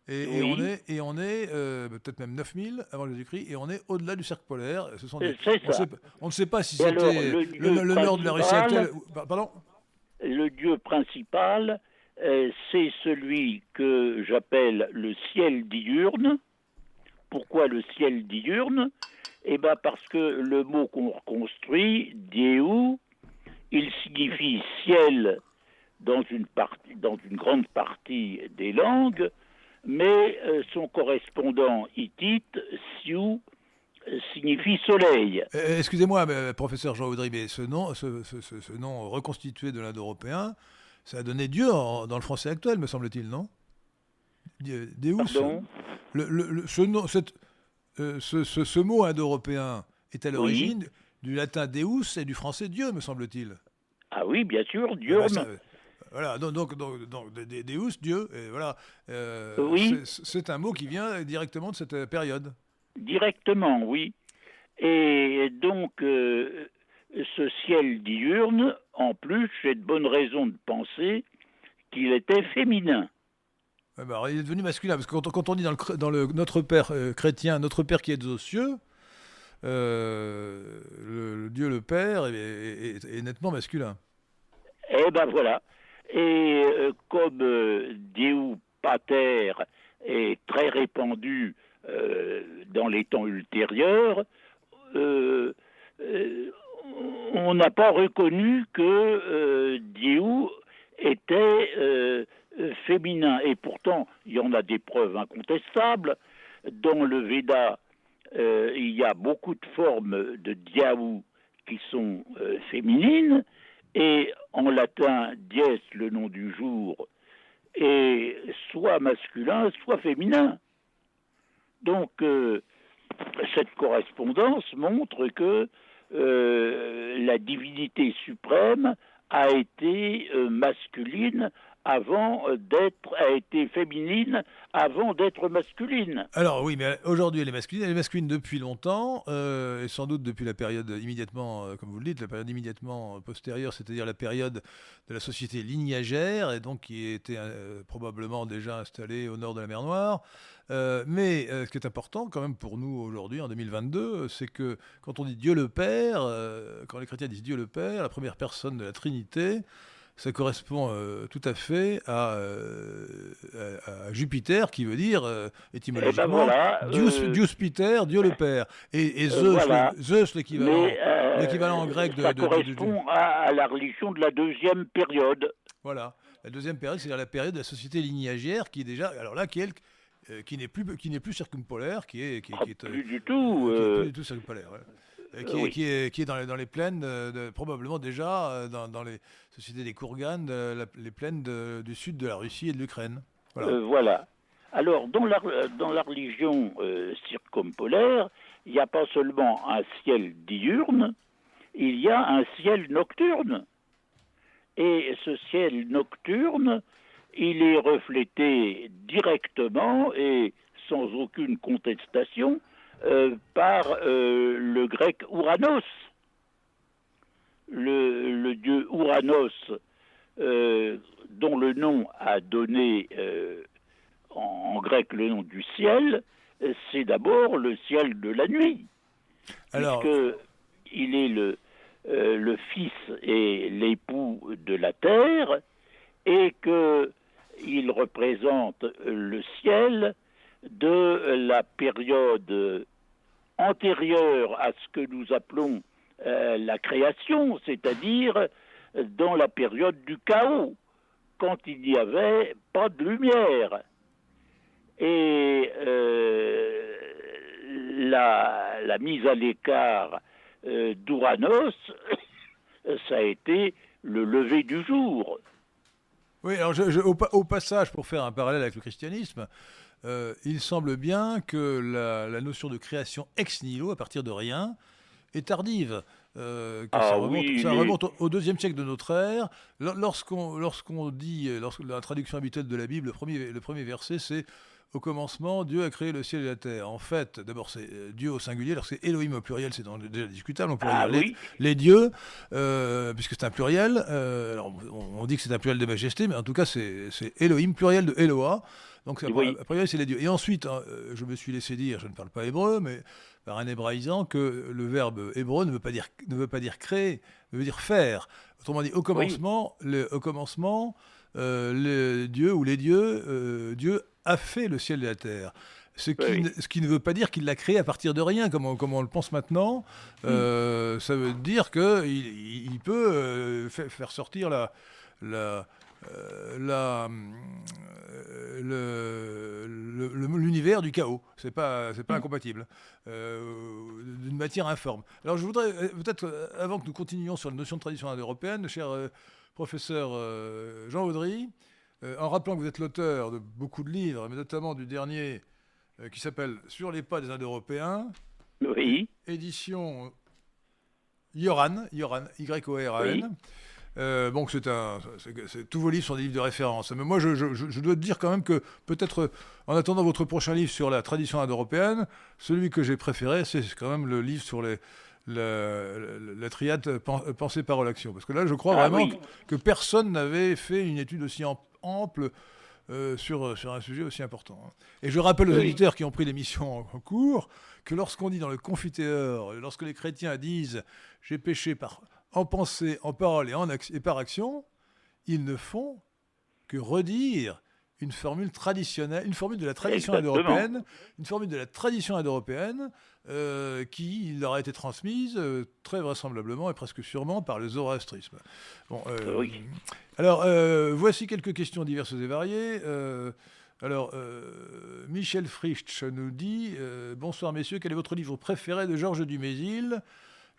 Et, on est, et on est euh, peut-être même 9000 avant Jésus-Christ, et on est au-delà du cercle polaire. Ce sont des, on, sait, on, ne sait pas si c'était le, le, nord de la Russie actuelle. Pardon Le dieu principal, euh, c'est celui que j'appelle le ciel diurne. Pourquoi le ciel diurne? Eh bien parce que le mot qu'on reconstruit, Dieu, il signifie ciel dans une, partie, dans une grande partie des langues, mais euh, son correspondant hittite, Sioux, signifie soleil. Euh, excusez-moi, professeur Jean Audry, mais ce nom, ce, ce, ce, nom reconstitué de l'Indo-européen, ça a donné Dieu dans le français actuel, me semble-t-il, non? Deus. Pardon? le, le, ce, nom, cette, euh, ce, mot indo-européen est à l'origine du latin Deus et du français Dieu, me semble-t-il. Ah oui, bien sûr, Dieu. Ah ben voilà, donc, donc, donc, donc Deus, Dieu, et voilà. Euh, oui. C'est un mot qui vient directement de cette période. Directement, oui. Et donc, euh, ce ciel diurne, en plus, j'ai de bonnes raisons de penser qu'il était féminin. bah, il est devenu masculin, parce que quand, on dit dans, le, dans le, notre Père euh, chrétien, notre Père qui est aux cieux, le, Dieu le Père est, nettement masculin. Eh ben voilà. Et comme Dieu Pater est très répandu dans les temps ultérieurs, on n'a pas reconnu que Dieu était euh, féminin. Et pourtant, il y en a des preuves incontestables. Dans le Veda, euh, il y a beaucoup de formes de diaou qui sont euh, féminines, et en latin, dies, le nom du jour, est soit masculin, soit féminin. Donc, cette correspondance montre que la divinité suprême a été masculine avant d'être, a été féminine avant d'être masculine. Alors oui, mais aujourd'hui elle est masculine, elle est masculine depuis longtemps, euh, et sans doute depuis la période immédiatement, euh, comme vous le dites, la période immédiatement postérieure, c'est-à-dire la période de la société lignagère, et donc qui était euh, probablement déjà installée au nord de la mer Noire. mais ce qui est important quand même pour nous aujourd'hui, en 2022, c'est que quand on dit Dieu le Père, quand les chrétiens disent Dieu le Père, la première personne de la Trinité, ça correspond euh, tout à fait euh, à, à, Jupiter, qui veut dire euh, étymologiquement eh ben Dieu Peter, Dieu le Père, et, Zeus, l'équivalent, l'équivalent en grec de. Ça correspond à, la religion de la deuxième période. Voilà, la deuxième période, c'est-à-dire la période de la société lignagère, qui est déjà, alors là, qui est qui n'est plus qui n'est plus circumpolaire, qui est qui, ah, est, plus du tout, plus du tout circumpolaire. Euh, qui, est, qui, est, dans les, dans les plaines, de, probablement déjà euh, dans, dans, les sociétés des Kourganes, les plaines du sud de la Russie et de l'Ukraine. Voilà. Euh, voilà. Alors, dans la, dans la religion circumpolaire, il n'y a pas seulement un ciel diurne, il y a un ciel nocturne. Et ce ciel nocturne, il est reflété directement et sans aucune contestation euh, par euh, le grec Ouranos. Le, dieu Ouranos, euh, dont le nom a donné en, grec le nom du ciel, c'est d'abord le ciel de la nuit. Alors... il est le, le fils et l'époux de la terre et qu'il représente le ciel de la période antérieure à ce que nous appelons euh, la création, c'est-à-dire dans la période du chaos, quand il n'y avait pas de lumière. Et euh, la, mise à l'écart euh, ça a été le lever du jour. Oui, alors au, passage, pour faire un parallèle avec le christianisme, euh, il semble bien que la, notion de création ex nihilo, à partir de rien, est tardive. Euh, ah ça remonte, au, deuxième siècle de notre ère. Lorsqu'on lorsqu'on dit, lorsque la traduction habituelle de la Bible, le premier, le premier verset, c'est au commencement, Dieu a créé le ciel et la terre. En fait, d'abord, c'est euh, Dieu au singulier, alors c'est Elohim au pluriel, c'est déjà discutable. On pourrait ah dire les, dieux, puisque c'est un pluriel. alors, on, dit que c'est un pluriel de majesté, mais en tout cas, c'est Elohim, pluriel de Eloah. Donc, après, c'est les dieux. Et ensuite, hein, euh, je me suis laissé dire, je ne parle pas hébreu, mais par un hébraïsant, que le verbe hébreu ne veut pas dire, ne veut pas dire créer, veut dire faire. Autrement dit, au commencement, le, au commencement euh, le Dieu ou les dieux, euh, Dieu a fait le ciel et la terre. Ce qui, ne, ce qui, ne, veut pas dire qu'il l'a créé à partir de rien, comme on, comme on le pense maintenant. Hmm. Ça veut dire qu'il il peut faire sortir la, la, la, l'univers du chaos. C'est pas, c'est pas mm. incompatible. Euh, d'une matière informe. Alors je voudrais euh, peut-être, euh, avant que nous continuions sur la notion de tradition indo-européenne, cher professeur Jean Audry, en rappelant que vous êtes l'auteur de beaucoup de livres, mais notamment du dernier qui s'appelle Sur les pas des Indo-Européens. Oui. Édition Yoran, Yoran, Y-O-R-A-N. Euh, bon, c'est un, tous vos livres sont des livres de référence. Mais moi, je, dois te dire quand même que peut-être, en attendant votre prochain livre sur la tradition indo-européenne, celui que j'ai préféré, c'est quand même le livre sur les, la, triade pensée, parole, action. Parce que là, je crois ah vraiment que, personne n'avait fait une étude aussi ample sur, sur un sujet aussi important. Hein. Et je rappelle aux auditeurs qui ont pris l'émission en, cours que lorsqu'on dit dans le Confiteur, lorsque les chrétiens disent j'ai péché par, en pensée, en parole et, en et par action, ils ne font que redire une formule traditionnelle, une formule de la tradition indo-européenne, une formule de la tradition indo-européenne euh, qui leur a été transmise euh, très vraisemblablement et presque sûrement par le zoroastrisme. Bon, euh, Alors, voici quelques questions diverses et variées. alors, Michel Frisch nous dit Bonsoir messieurs, quel est votre livre préféré de Georges Dumézil?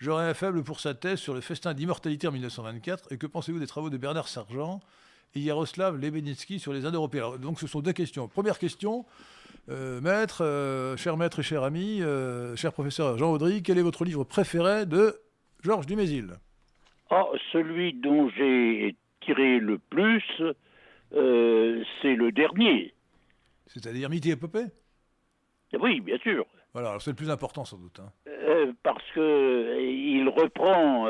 J'aurais un faible pour sa thèse sur le festin d'immortalité en 1924. Et que pensez-vous des travaux de Bernard Sargent et Yaroslav Lebenitsky sur les Indes-Européens. Donc ce sont deux questions. Première question, euh, maître, euh, cher maître et cher ami, euh, cher professeur Jean Audry, quel est votre livre préféré de Georges Dumézil? Oh, Celui dont j'ai tiré le plus, c'est le dernier. C'est-à-dire Mythe et Épopée? Oui, bien sûr. Voilà, c'est le plus important sans doute. Hein. parce qu'il reprend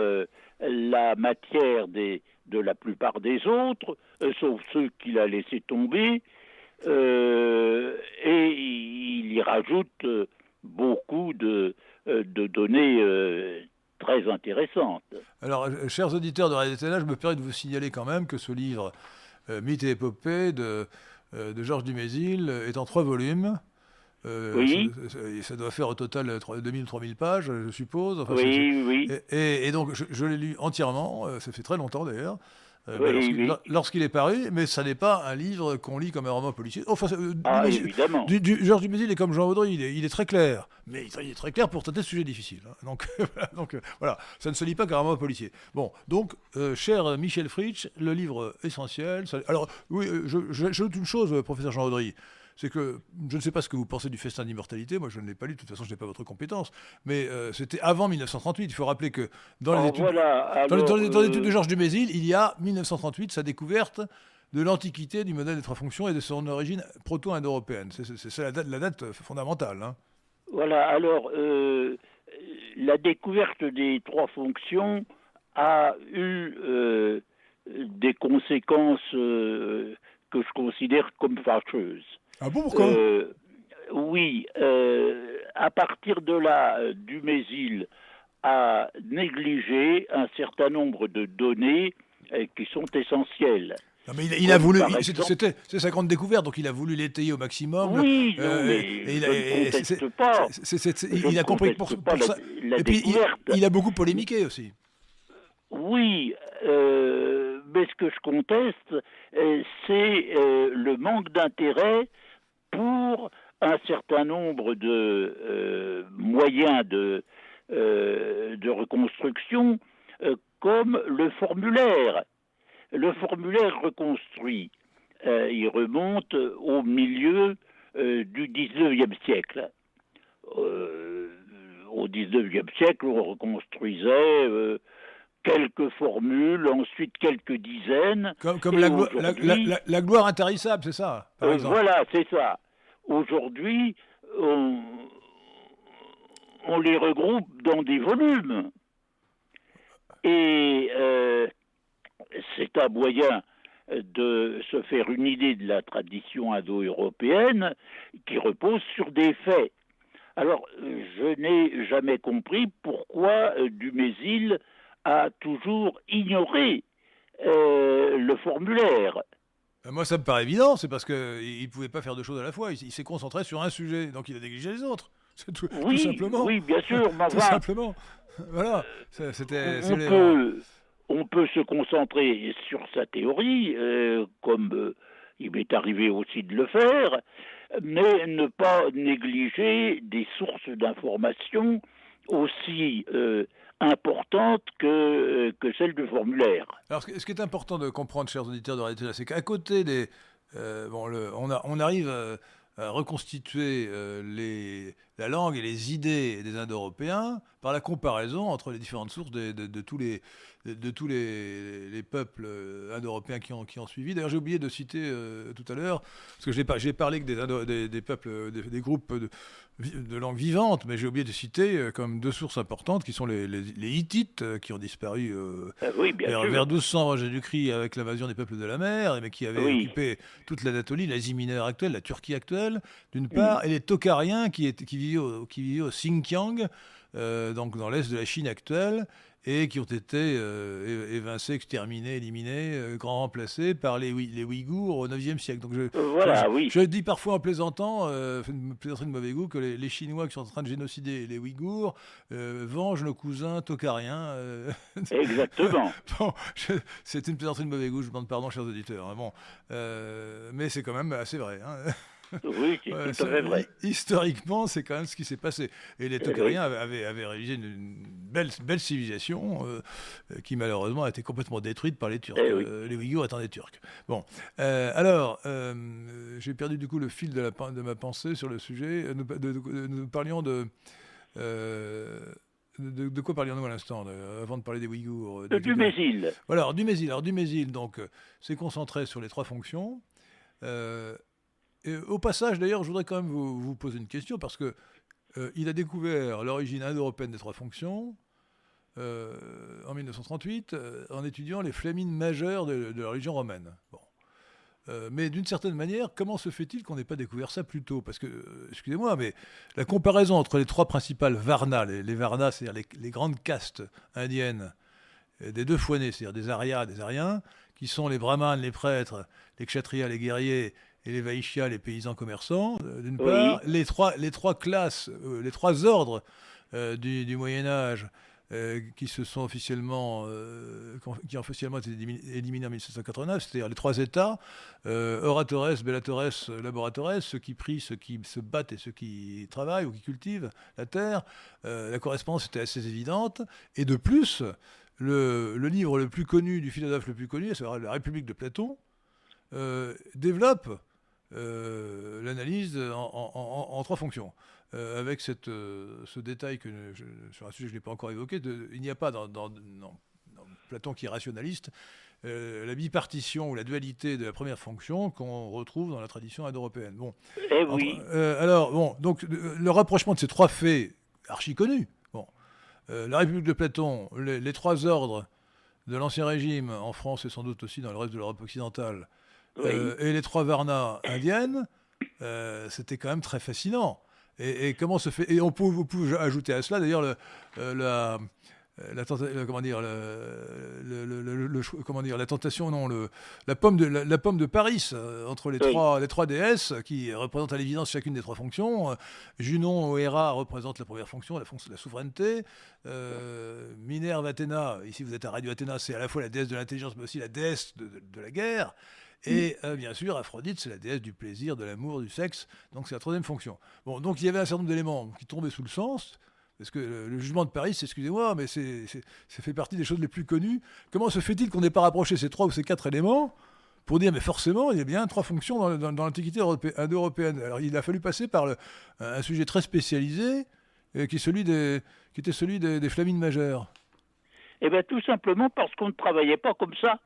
la matière des, de la plupart des autres, euh, sauf ceux qu'il a laissé tomber, euh, et il y rajoute euh, beaucoup de, de données très intéressantes. Alors, chers auditeurs de Radio je me permets de vous signaler quand même que ce livre, Mythe et épopée de, de Georges Dumézil, est en trois volumes. Oui. Ça, doit faire au total 2000-3000 pages, je suppose. oui, oui. Et, donc, je, je l'ai lu entièrement, ça fait très longtemps d'ailleurs. Euh, lorsqu'il est paru, mais ça n'est pas un livre qu'on lit comme un roman policier. Enfin, euh, ah, évidemment. Du, du, Georges Dumézil est comme Jean Audry, il est, très clair, mais il est très clair pour traiter de sujets difficiles. Hein. Donc, donc euh, voilà, ça ne se lit pas comme un roman policier. Bon, donc, cher Michel Fritsch, le livre essentiel. alors, oui, j'ajoute une chose, professeur Jean Audry c'est que je ne sais pas ce que vous pensez du festin d'immortalité, moi je ne l'ai pas lu, de toute façon je n'ai pas votre compétence, mais euh, c'était avant 1938. Il faut rappeler que dans les, études, dans, les, euh, de Georges Dumézil, il y a 1938 sa découverte de l'antiquité du modèle des trois fonctions et de son origine proto-indo-européenne. C'est la date, la date fondamentale. Hein. Voilà, alors euh, la découverte des trois fonctions a eu des conséquences que je considère comme fâcheuses. Ah bon, pourquoi? Euh, Oui, euh, à partir de là, euh, Dumézil a négligé un certain nombre de données qui sont essentielles. Non, mais il, a voulu, c'était c'est sa grande découverte, donc il a voulu l'étayer au maximum. Oui, mais il, a, pas. il a compris pour, ça. et puis il, a beaucoup polémiqué aussi. Oui, mais ce que je conteste, c'est le manque d'intérêt pour un certain nombre de euh, moyens de, euh, de reconstruction, euh, comme le formulaire. Le formulaire reconstruit, il remonte au milieu du XIXe siècle. au XIXe siècle, on reconstruisait quelques formules, ensuite quelques dizaines. Comme, la, la, gloire intarissable, c'est ça Voilà, c'est ça. Aujourd'hui, on, les regroupe dans des volumes. Et euh, c'est un moyen de se faire une idée de la tradition indo-européenne qui repose sur des faits. Alors, je n'ai jamais compris pourquoi euh, Dumézil a toujours ignoré euh, le formulaire. Euh, moi, ça me paraît évident, c'est parce qu'il ne pouvait pas faire deux choses à la fois. Il, s'est concentré sur un sujet, donc il a négligé les autres. C'est tout, oui, simplement. Oui, bien sûr. tout simplement. Voilà. C'était. On, peut, on peut se concentrer sur sa théorie, euh, comme euh, il m'est arrivé aussi de le faire, mais ne pas négliger des sources d'information aussi importante que, que celle du formulaire. Alors, ce qui est important de comprendre, chers auditeurs de Radio c'est qu'à côté des. Euh, bon, on, a, on, arrive à, reconstituer euh, les, la langue et les idées des Indo-Européens par la comparaison entre les différentes sources de, tous les, de, tous les, peuples euh, indo-européens qui ont, qui ont suivi. D'ailleurs, j'ai oublié de citer euh, tout à l'heure, parce que j'ai parlé que des, des, peuples, des, groupes de, de langue vivante, mais j'ai oublié de citer euh, comme deux sources importantes qui sont les, les, Hittites qui ont disparu vers, vers, 1200 avant Jésus-Christ avec l'invasion des peuples de la mer, mais qui avaient occupé toute l'Anatolie, l'Asie mineure actuelle, la Turquie actuelle, d'une part, et les Tokariens qui, étaient, qui, au, qui vivaient au Xinjiang, euh, donc dans l'est de la Chine actuelle, et qui ont été euh, évincés, exterminés, éliminés, euh, grand remplacés par les, les Ouïghours au IXe siècle. Donc je, voilà, oui. je, dis parfois en plaisantant, une plaisanterie de mauvais goût, que les, Chinois qui sont en train de génocider les Ouïghours vengent nos cousins tokariens. Exactement. bon, c'est une plaisanterie de mauvais goût, je demande pardon, chers auditeurs. Hein, bon, mais c'est quand même assez vrai. Hein. Oui, tout à fait vrai. Historiquement, c'est quand même ce qui s'est passé. Et les Tokariens avaient, réalisé une, belle, belle civilisation euh, qui malheureusement a été complètement détruite par les Turcs. Eh euh, les Ouïghours étant des Turcs. Bon, euh, alors, j'ai perdu du coup le fil de, la, de ma pensée sur le sujet. Nous, parlions de... De, quoi parlions-nous à l'instant, avant de parler des Ouïghours Du Mésil. Voilà, alors, du Mésil. Alors, du Mésil, donc, c'est concentré sur les trois fonctions. Euh, au passage, d'ailleurs, je voudrais quand même vous, poser une question parce que euh, il a découvert l'origine indo-européenne des trois fonctions euh, en 1938 euh, en étudiant les flémines majeures de, la religion romaine. Bon. mais d'une certaine manière, comment se fait-il qu'on n'ait pas découvert ça plus tôt? Parce que, excusez-moi, mais la comparaison entre les trois principales Varnas, les, Varnas, c'est-à-dire les, grandes castes indiennes des deux foinés, c'est-à-dire des Aryas, des Aryens, qui sont les Brahmanes, les prêtres, les Kshatriyas, les guerriers, et les Vaishyas, les paysans commerçants, euh, d'une part, les trois, les trois classes, euh, les trois ordres euh, du, Moyen Âge qui se sont officiellement, qui ont officiellement été éliminés en 1789, c'est-à-dire les trois États, oratores, bellatores, laboratores, ceux qui prient, ceux qui se battent et ceux qui travaillent ou qui cultivent la terre. la correspondance était assez évidente. Et de plus, le, le livre le plus connu du philosophe le plus connu, c'est La République de Platon, développe euh, l'analyse en, trois fonctions. Euh, avec cette, euh, ce détail que sur un sujet que je n'ai pas encore évoqué, il n'y a pas dans, Platon qui est rationaliste la bipartition ou la dualité de la première fonction qu'on retrouve dans la tradition indo-européenne. Bon. Eh oui. alors, bon, donc le rapprochement de ces trois faits archi connus. Bon, la République de Platon, les, les trois ordres de l'Ancien Régime en France et sans doute aussi dans le reste de l'Europe occidentale, euh, et les trois Varnas indiennes, euh, c'était quand même très fascinant. Et, comment se fait Et on peut, vous pouvez ajouter à cela d'ailleurs euh, la, la, comment dire, le, comment dire, la tentation, non, le, la pomme de la, pomme de Paris entre les trois les trois déesses qui représentent à l'évidence chacune des trois fonctions. Junon ou Héra représentent la première fonction, la fonction de la souveraineté. Minerve, Athéna, ici vous êtes à Radio Athéna, c'est à la fois la déesse de l'intelligence mais aussi la déesse de, de la guerre. Et euh, bien sûr, Aphrodite, c'est la déesse du plaisir, de l'amour, du sexe. Donc c'est la troisième fonction. Bon, donc il y avait un certain nombre d'éléments qui tombaient sous le sens. Parce que le jugement de Paris, excusez-moi, mais c'est, ça fait partie des choses les plus connues. Comment se fait-il qu'on n'ait pas rapproché ces trois ou ces quatre éléments pour dire, mais forcément, il y a bien trois fonctions dans, l'Antiquité indo-européenne? Alors il a fallu passer par un sujet très spécialisé, euh, qui, est celui des, qui était celui des, des flamines majeures. Eh bien, tout simplement parce qu'on ne travaillait pas comme ça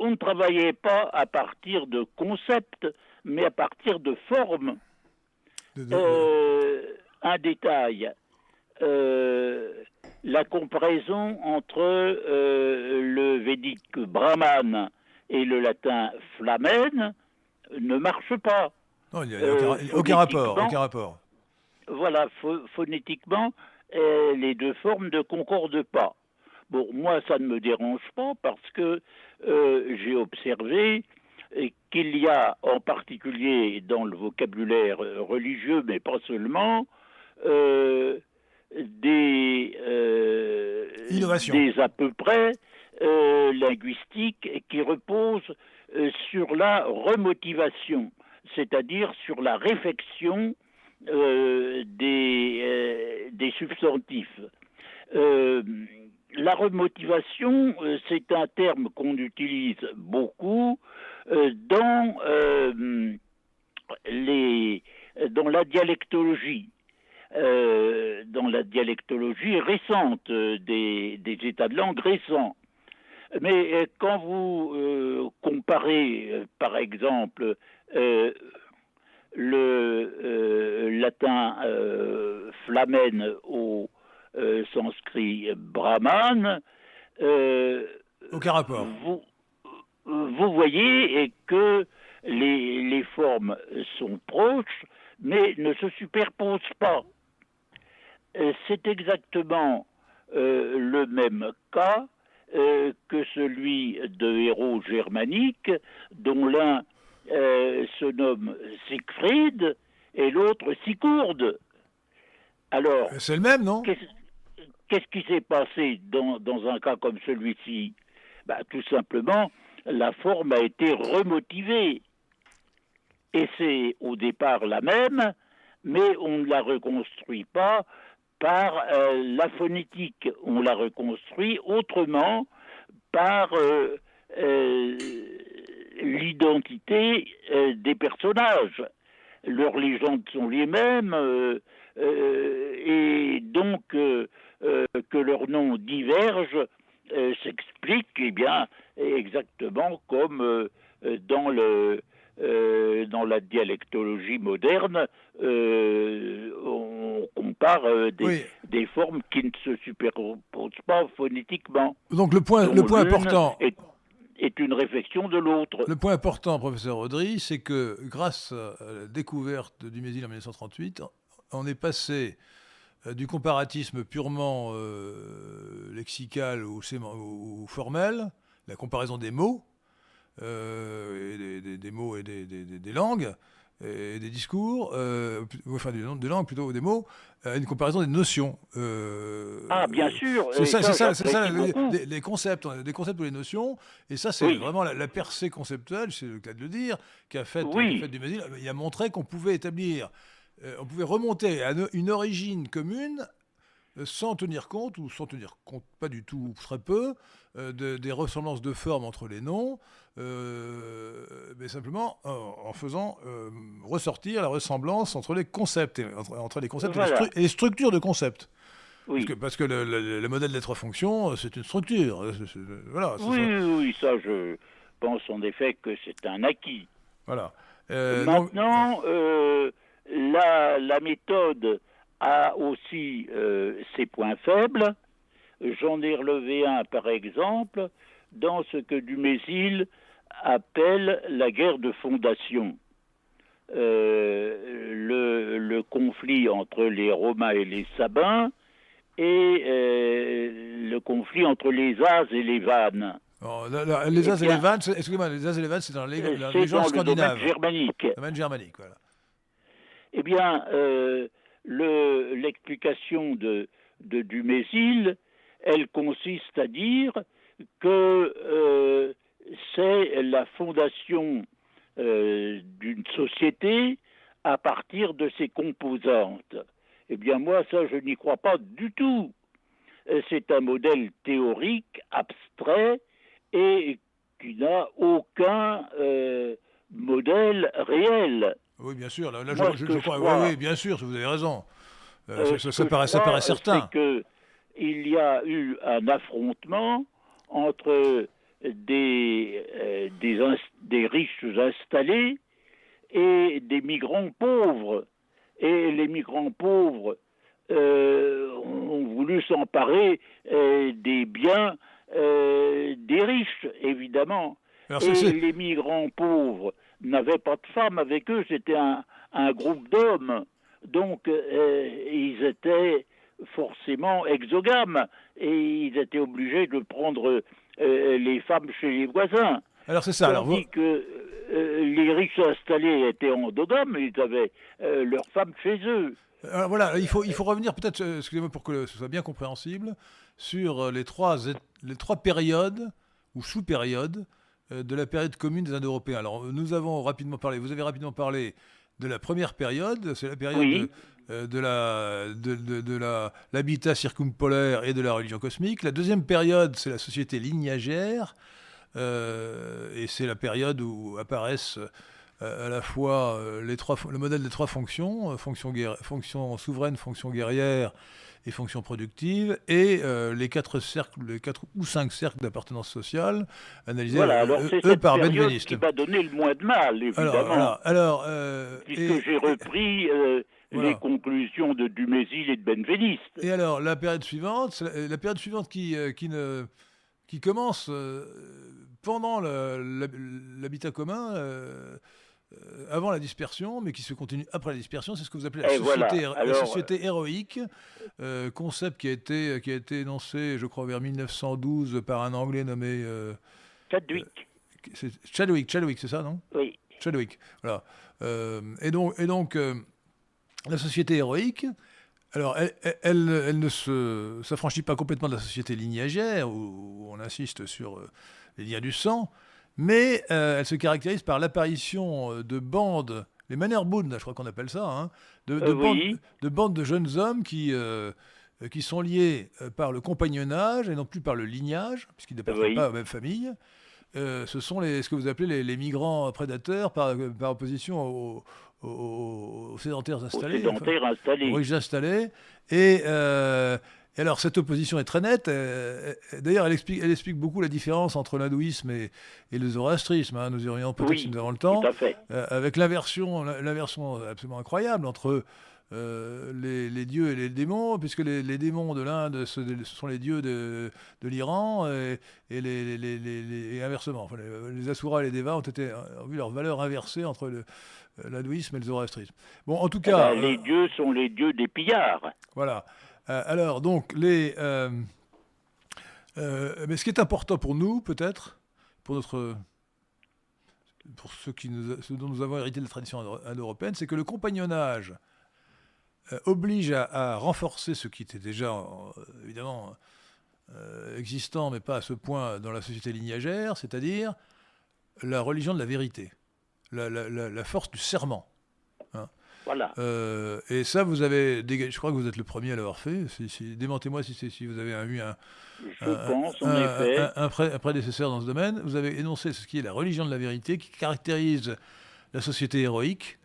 on ne travaillait pas à partir de concepts, mais à partir de formes. Euh, un détail, euh, la comparaison entre euh, le védique brahman et le latin flamen ne marche pas. Non, il n'y a, aucun, rapport, aucun rapport. Voilà, phonétiquement, les deux formes ne concordent pas. Bon, moi, ça ne me dérange pas parce que euh, j'ai observé qu'il y a en particulier dans le vocabulaire religieux, mais pas seulement, euh, des, euh, des à peu près linguistiques qui reposent sur la remotivation, c'est-à-dire sur la réflexion des, des substantifs la remotivation, euh, c'est un terme qu'on utilise beaucoup euh, dans, euh, dans la dialectologie. dans la dialectologie récente des, des, états de langue récents. Mais quand vous comparez, par exemple, le latin flamen au sanskrit brahman, aucun rapport. Vous, vous voyez que les, les, formes sont proches, mais ne se superposent pas. Euh, c'est exactement euh, le même cas euh, que celui de héros germaniques, dont l'un se nomme Siegfried et l'autre Sigurd. Alors, c'est le même, non? Qu'est-ce qui s'est passé dans, dans, un cas comme celui-ci? Bah, Tout simplement, la forme a été remotivée. Et c'est au départ la même, mais on ne la reconstruit pas par euh, la phonétique. On la reconstruit autrement par euh, euh, l'identité des personnages. Leurs légendes sont les mêmes, et donc que leurs noms divergent s'explique eh bien exactement comme dans le euh, dans la dialectologie moderne, euh, on compare euh, des, formes qui ne se superposent pas phonétiquement. Donc le point, le point important est, est, une réflexion de l'autre. Le point important, professeur Audry, c'est que grâce à la découverte du Mésil en 1938, on est passé du comparatisme purement lexical ou, ou formel, la comparaison des mots, euh, des, mots et des, langues et des discours, euh, enfin des, langues plutôt, des mots, une comparaison des notions. Euh, ah, bien sûr. C'est ça, c'est ça, ça les, concepts, des concepts ou les notions. Et ça, c'est vraiment la, percée conceptuelle, c'est le cas de le dire, qui a fait, fait du Mésil. Il a montré qu'on pouvait établir, on pouvait remonter à une origine commune sans tenir compte, ou sans tenir compte pas du tout, ou très peu, des ressemblances de formes entre les noms, euh, mais simplement en, faisant euh, ressortir la ressemblance entre les concepts, et, entre, les concepts et, les structures de concepts. Oui. Parce que, le, modèle des trois fonctions, c'est une structure. Voilà, oui, oui, ça, je pense en effet que c'est un acquis. Voilà. Euh, Maintenant, la, la, méthode a aussi ses points faibles. J'en ai relevé un, par exemple, dans ce que Dumézil appelle la guerre de fondation. Euh, le, conflit entre les Romains et les Sabins et euh, le conflit entre les As et les Vannes. Oh, les As et les Vannes, excusez-moi, les As et les Vannes, c'est dans les, euh, la région scandinave. Le germanique. Domaine germanique, voilà. Eh bien, l'explication de, de Dumézil, elle consiste à dire que c'est la fondation euh, d'une société à partir de ses composantes. Eh bien, moi, ça, je n'y crois pas du tout. Euh, c'est un modèle théorique, abstrait, et qui n'a aucun euh, modèle réel. Oui, bien sûr. Là, je, crois, oui, bien sûr, vous avez raison. ça, paraît, ça paraît certain. C'est qu'il y a eu un affrontement entre des, euh, des, riches installés et des migrants pauvres. Et les migrants pauvres euh, ont voulu s'emparer euh, des biens des riches, évidemment. et les migrants pauvres n'avaient pas de femmes avec eux, c'était un, un, groupe d'hommes. Donc, ils étaient forcément exogames et ils étaient obligés de prendre euh, les femmes chez les voisins. Alors c'est ça. alors vous... que euh, les riches installés étaient endogames, ils avaient euh, leurs femmes chez eux. Alors voilà, il faut, il faut revenir peut-être, excusez-moi pour que ce soit bien compréhensible, sur les trois, les trois périodes ou sous-périodes de la période commune des Indo-Européens. Alors nous avons rapidement parlé, vous avez rapidement parlé de la première période, c'est la période euh, de, la, de, de, la, l'habitat circumpolaire et de la religion cosmique. La deuxième période, c'est la société lignagère, euh, et c'est la période où apparaissent à la fois les trois, le modèle des trois fonctions, fonction, fonction souveraine, fonction guerrière et fonction productive, et les quatre cercles, les quatre ou cinq cercles d'appartenance sociale, analysés voilà, alors c'est eux, par Benveniste. qui va donner le moins de mal, évidemment. Alors, alors, Puisque j'ai repris les conclusions de Dumézil et de Benveniste. Et alors, la période suivante, la, période suivante qui, qui, ne, qui commence pendant l'habitat commun, euh, euh, avant la dispersion, mais qui se continue après la dispersion, c'est ce que vous appelez la, société, la société, héroïque, euh, concept qui a, été, qui a été énoncé, je crois, vers 1912 par un Anglais nommé... Chadwick. Chadwick, Chadwick, c'est ça, non? Oui. Chadwick, voilà. et donc, et donc la société héroïque, alors, elle, elle, elle, ne s'affranchit pas complètement de la société lignagère, où, on insiste sur les liens du sang, mais euh, elle se caractérise par l'apparition euh, de bandes, les Mannerboon, je crois qu'on appelle ça, hein, de, de, bandes, de, bandes, de jeunes hommes qui, euh, qui sont liés par le compagnonnage et non plus par le lignage, puisqu'ils n'appartiennent pas à la même famille. ce sont les, ce que vous appelez les, migrants prédateurs par, par opposition aux, aux, sédentaires installés. Aux sédentaires installés. Aux riches installés. Et et alors, cette opposition est très nette. Euh, euh, d'ailleurs, elle explique, elle explique beaucoup la différence entre l'hindouisme et, le zoroastrisme. Hein. Nous irions peut-être, si nous avons le temps, euh, avec l'inversion, l'inversion absolument incroyable entre les, dieux et les démons, puisque les, démons de l'Inde, ce, sont les dieux de, l'Iran, et, les, inversement. les, Asuras et les Devas ont, été, ont vu leur valeur inversée entre l'hindouisme et le zoroastrisme. Bon, en tout cas... Eh ben, les dieux sont les dieux des pillards. Voilà. Euh, alors, donc, les. Euh, euh, mais ce qui est important pour nous, peut-être, pour notre. Pour ceux, qui nous, dont nous avons hérité de la tradition indo-européenne, c'est que le compagnonnage oblige à, renforcer ce qui était déjà, évidemment, existant, mais pas à ce point dans la société lignagère, c'est-à-dire la religion de la vérité, la force du serment. Euh, et ça, vous avez Je crois que vous êtes le premier à l'avoir fait. Démentez-moi si, si vous avez eu un, un, prédécesseur dans ce domaine. Vous avez énoncé ce qui est la religion de la vérité, qui caractérise la société héroïque.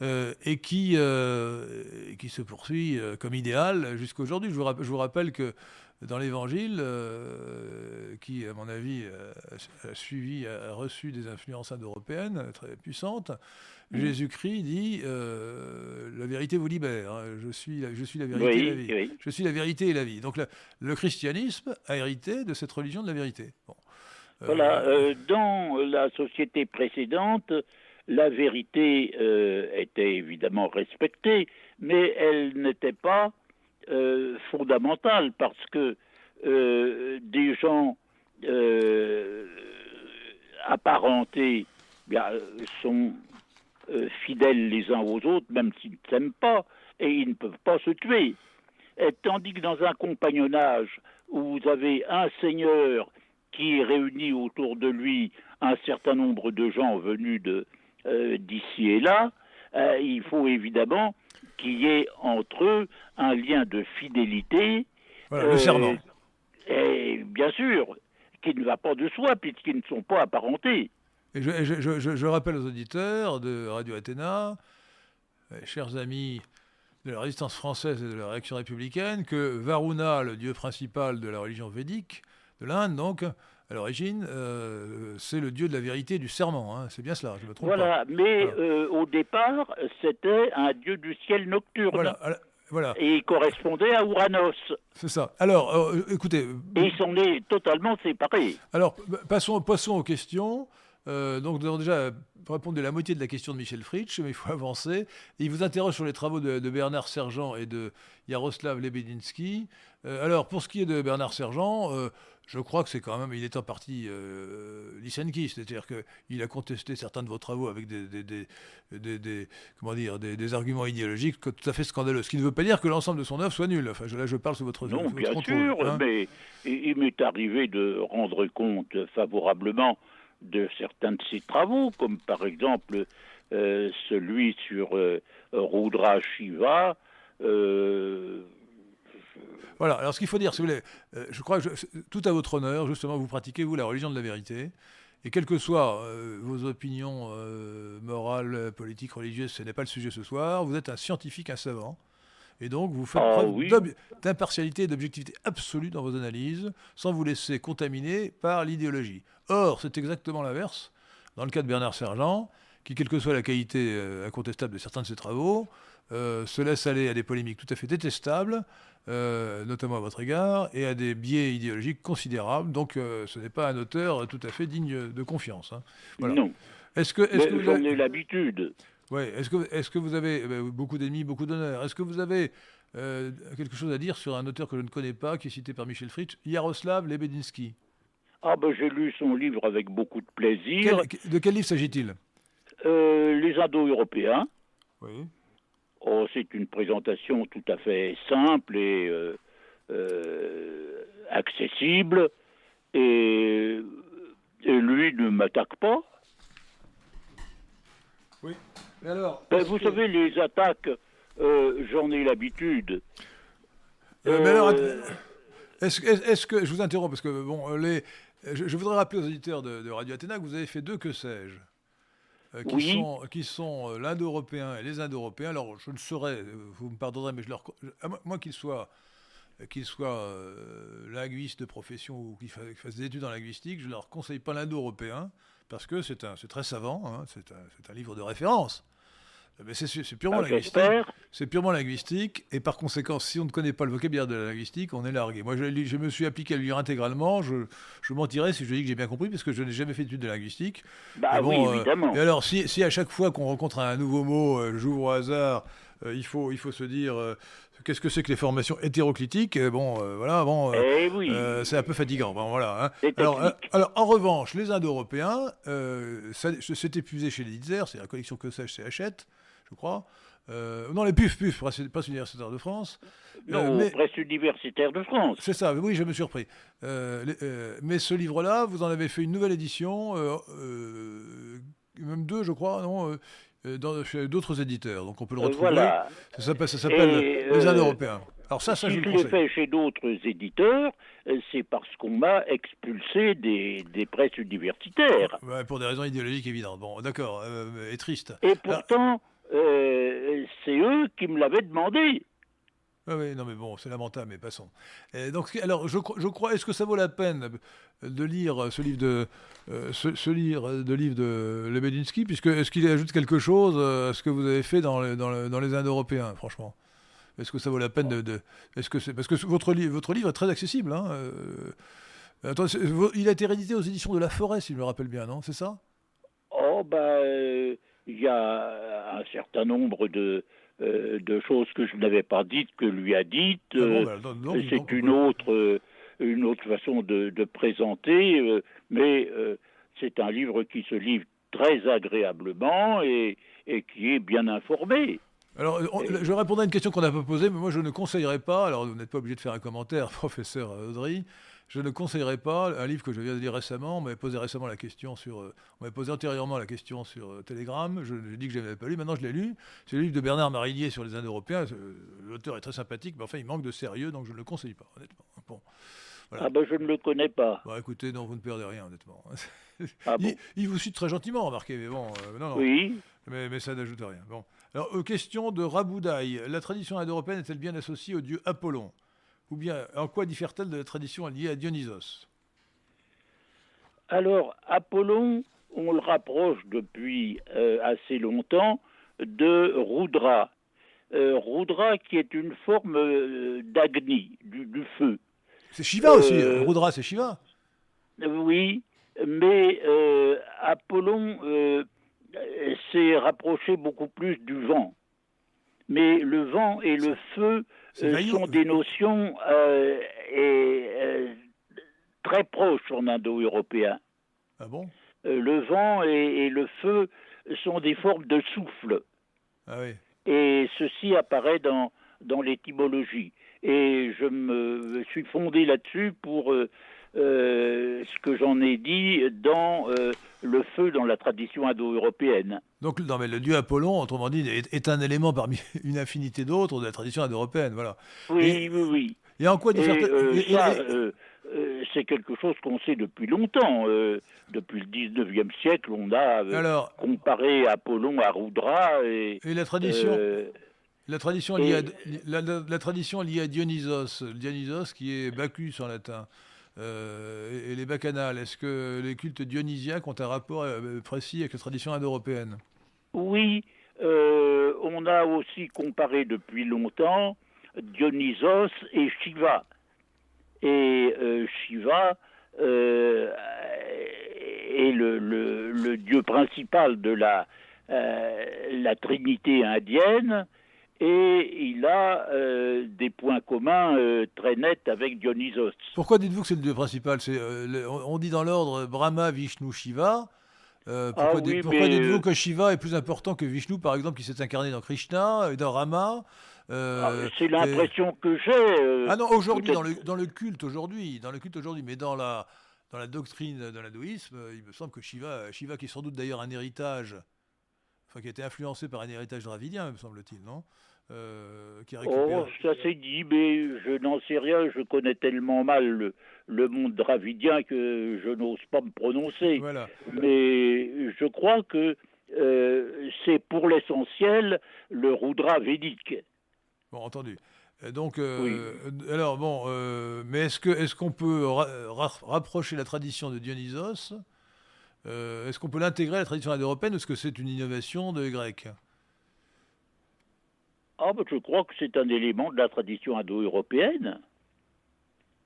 Euh, et qui, euh, qui se poursuit comme idéal jusqu'à aujourd'hui. Je, je, vous rappelle que dans l'Évangile, qui, à mon avis, a, suivi, a reçu des influences indo-européennes très puissantes. Jésus-Christ dit euh, la vérité vous libère. Hein. je suis la, je suis la vérité et la vie. Je suis la vérité et la vie. Donc le christianisme a hérité de cette religion de la vérité. Bon. Euh, voilà. Euh, dans la société précédente, la vérité était évidemment respectée, mais elle n'était pas fondamentale parce que des gens apparentés bien, sont euh, fidèles les uns aux autres, même s'ils ne s'aiment pas, et ils ne peuvent pas se tuer. Et tandis que dans un compagnonnage où vous avez un seigneur qui réunit autour de lui un certain nombre de gens venus euh, d'ici et là, euh, il faut évidemment qu'il y ait entre eux un lien de fidélité. le serment. Et bien sûr, qui ne va pas de soi, puisqu'ils ne sont pas apparentés je, rappelle aux auditeurs de Radio Athéna, euh, chers amis de la résistance française et de la réaction républicaine, que Varuna, le dieu principal de la religion védique, de l'Inde donc, à l'origine, euh, c'est le dieu de la vérité et du serment. Hein. c'est bien cela, je me trompe voilà, Mais euh, au départ, c'était un dieu du ciel nocturne. Voilà. Voilà. Et il correspondait à Ouranos. C'est ça. Alors, écoutez. Et ils sont totalement séparés. Alors, passons, passons aux questions. Euh, donc, nous avons déjà répondu à la moitié de la question de Michel Fritsch, mais il faut avancer. il vous interroge sur les travaux de, Bernard Sergent et de Jaroslav Lebedinsky. Euh, alors, pour ce qui est de Bernard Sergent, euh, je crois que c'est quand même, il est en partie euh, c'est-à-dire qu'il a contesté certains de vos travaux avec des, des, comment dire, des, arguments idéologiques tout à fait scandaleux. Ce qui ne veut pas dire que l'ensemble de son œuvre soit nul. Enfin, là, je parle sous votre Non, bien sûr, hein. mais il m'est arrivé de rendre compte favorablement de certains de ses travaux, comme par exemple euh, celui sur euh, Rudra Shiva. Euh, voilà, alors ce qu'il faut dire, si vous voulez, je crois que tout à votre honneur, justement, vous pratiquez, vous, la religion de la vérité. et quelles que soient vos opinions morales, politiques, religieuses, ce n'est pas le sujet ce soir, vous êtes un scientifique, un savant. Et donc, vous faites Ah, preuve oui. d'impartialité et d'objectivité absolue dans vos analyses, sans vous laisser contaminer par l'idéologie. Or, c'est exactement l'inverse dans le cas de Bernard Sergent, qui, quelle que soit la qualité euh, incontestable de certains de ses travaux, euh, se laisse aller à des polémiques tout à fait détestables, euh, notamment à votre égard, et à des biais idéologiques considérables. Donc, euh, ce n'est pas un auteur tout à fait digne de confiance. hein. Voilà. Non, Est-ce que, est-ce que j'en avez- ai l'habitude. Ouais. Est-ce que, est-ce que vous avez eh ben, beaucoup d'ennemis, beaucoup d'honneur Est-ce que vous avez quelque chose à dire sur un auteur que je ne connais pas, qui est cité par Michel Fritsch, Yaroslav Lebedinsky Ah ben j'ai lu son livre avec beaucoup de plaisir. Quel- De quel livre s'agit-il? Les Indo-Européens. Oui. Oh, c'est une présentation tout à fait simple et euh, euh, accessible. Et, et lui ne m'attaque pas. Oui. Mais alors Ben, vous que- savez, les attaques, euh, j'en ai l'habitude. Mais alors, est-ce, que je vous interromps parce que bon, les, je, je voudrais rappeler aux auditeurs de, de Radio Athéna que vous avez fait deux que sais-je, euh, qui Oui. sont qui sont euh, l'Indo-européen et les Indo-européens. Alors, je ne saurais, euh, vous me pardonnerez, mais je leur, je- à moi- qu'ils soient euh, qu'ils soient euh, linguistes de profession ou qu'ils fa- qu'ils fassent des études en linguistique, je leur conseille pas l'indo-européen parce que c'est très savant, hein, c'est un, c'est un livre de référence. Mais c'est, c'est purement ah, linguistique. C'est purement linguistique, et par conséquent, si on ne connaît pas le vocabulaire de la linguistique, on est largué. Moi, je, me suis appliqué à le lire intégralement. Je, je mentirais si je dis que j'ai bien compris, parce que je n'ai jamais fait d'études de linguistique. Bah bon, oui, euh, évidemment. et alors, si, si à chaque fois qu'on rencontre un nouveau mot, euh, j'ouvre au hasard, euh, il, faut, il faut se dire qu'est-ce que c'est que les formations hétéroclitiques Bon, euh, voilà, bon. euh, eh oui. euh, c'est un peu fatigant. Bon, voilà. hein. Alors, alors, en revanche, les Indo-Européens, c'est épuisé chez les Litzer, c'est la collection que sais-je, c'est Hachette, je crois. Euh, non, les PUF, PUF, Presse, universitaire de France. non, euh, mais- presse universitaire de France. C'est ça, oui, je me suis repris. Euh, les- euh, mais ce livre-là, vous en avez fait une nouvelle édition, euh, euh, même deux, je crois, non euh, euh, dans, chez d'autres éditeurs. Donc on peut le Euh, retrouver. voilà. Ça s'appelle, ça s'appelle Et, Les euh, Indo-Européens. Alors ça, ça, si je je le l'ai fait chez d'autres éditeurs, euh, c'est parce qu'on m'a expulsé des, des presses universitaires. Ouais, pour des raisons idéologiques évidentes. Bon, d'accord, euh, et triste. Et pourtant, euh, c'est eux qui me l'avaient demandé. Oui, oui, non, mais bon, c'est lamentable, mais passons. Et donc, alors, je, cro- je crois, est-ce que ça vaut la peine de lire ce livre de, euh, ce, ce livre de livre de Lebedinsky, puisque est-ce qu'il ajoute quelque chose euh, à ce que vous avez fait dans, le- dans, le- dans les Indo-Européens, franchement? Est-ce que ça vaut la peine de, de- est-ce que c'est parce que votre livre, votre livre est très accessible, hein euh, attends, il a été réédité aux éditions de La Forêt, si je me rappelle bien, non? C'est ça? Oh, ben, euh, il y a un certain nombre de, euh, de choses que je n'avais pas dites, que lui a dites. Ah bon, euh, bah, donc- c'est une autre, euh, une autre façon de, de présenter, mais c'est un livre qui se livre très agréablement et, et qui est bien informé. Alors, on- je répondrai à une question qu'on n'a pas posée, mais moi je ne conseillerais pas, alors vous n'êtes pas obligé de faire un commentaire, professeur Audry, je ne conseillerais pas un livre que je viens de lire récemment, on m'avait posé récemment la question sur, euh, on m'avait posé antérieurement la question sur euh, Telegram, je, j'ai dit que je ne l'avais pas lu, maintenant je l'ai lu, c'est le livre de Bernard Marillier sur les Indo-Européens, Euh, l'auteur est très sympathique, mais enfin il manque de sérieux, donc je ne le conseille pas, honnêtement. Bon, Voilà. Ah ben, je ne le connais pas. Bon, écoutez, non, vous ne perdez rien, honnêtement. Ah bon il, il vous cite très gentiment, remarquez, mais bon, euh, non, non. Oui. Mais, mais ça n'ajoute rien. Bon. Alors, question de Raboudaï. La tradition indo-européenne est-elle bien associée au dieu Apollon? Ou bien, en quoi diffère-t-elle de la tradition liée à Dionysos? Alors, Apollon, on le rapproche depuis euh, assez longtemps de Rudra. Euh, Rudra qui est une forme euh, d'Agni, du, du feu. C'est Shiva aussi. Rudra, c'est Shiva. Oui, mais Apollon s'est rapproché beaucoup plus du vent. Mais le vent et le feu. Sont des notions euh, et, euh, très proches en indo-européen. Ah bon? Euh, le vent et, et le feu sont des formes de souffle. Ah oui. Et ceci apparaît dans, dans l'étymologie. Et je me suis fondé là-dessus pour euh, ce que j'en ai dit dans euh, le feu dans la tradition indo-européenne. Donc, non, mais le dieu Apollon, autrement dit, est, est un élément parmi une infinité d'autres de la tradition indo-européenne. Voilà. Oui, Et- oui, oui. Et en quoi euh, et- euh, euh, c'est quelque chose qu'on sait depuis longtemps. depuis le 19e siècle, on a comparé Apollon à Roudra. Et, et la tradition la tradition, liée à, la, tradition liée à Dionysos, Dionysos qui est Bacchus en latin, et, les bacchanales, est-ce que les cultes dionysiaques ont un rapport précis avec la tradition indo-européenne? Oui, on a aussi comparé depuis longtemps Dionysos et Shiva. Et euh, Shiva euh, est le, dieu principal de euh, la trinité indienne et il a des points communs très nets avec Dionysos. Pourquoi dites-vous que c'est le dieu principal? On dit dans l'ordre Brahma, Vishnu, Shiva. pourquoi, ah dites-vous que Shiva est plus important que Vishnu, par exemple, qui s'est incarné dans Krishna et dans Rama? Euh, ah, c'est l'impression que j'ai. Euh, ah non, aujourd'hui, dans le, dans le, culte aujourd'hui, dans le culte aujourd'hui, mais dans la, dans la doctrine de l'hindouisme, il me semble que Shiva, Shiva qui est sans doute d'ailleurs un héritage, enfin qui a été influencé par un héritage dravidien, me semble-t-il, non? Euh, qui Oh, ça s'est dit, mais je n'en sais rien. Je connais tellement mal le, le monde dravidien que je n'ose pas me prononcer. Voilà. Mais je crois que c'est pour l'essentiel le Rudra védique. Bon, entendu. Donc, euh, alors bon, euh, mais est-ce que est-ce qu'on peut rapprocher la tradition de Dionysos? Euh, Est-ce qu'on peut l'intégrer à la tradition indo-européenne ou est-ce que c'est une innovation de Grecs Ah, ben, je crois que c'est un élément de la tradition indo-européenne.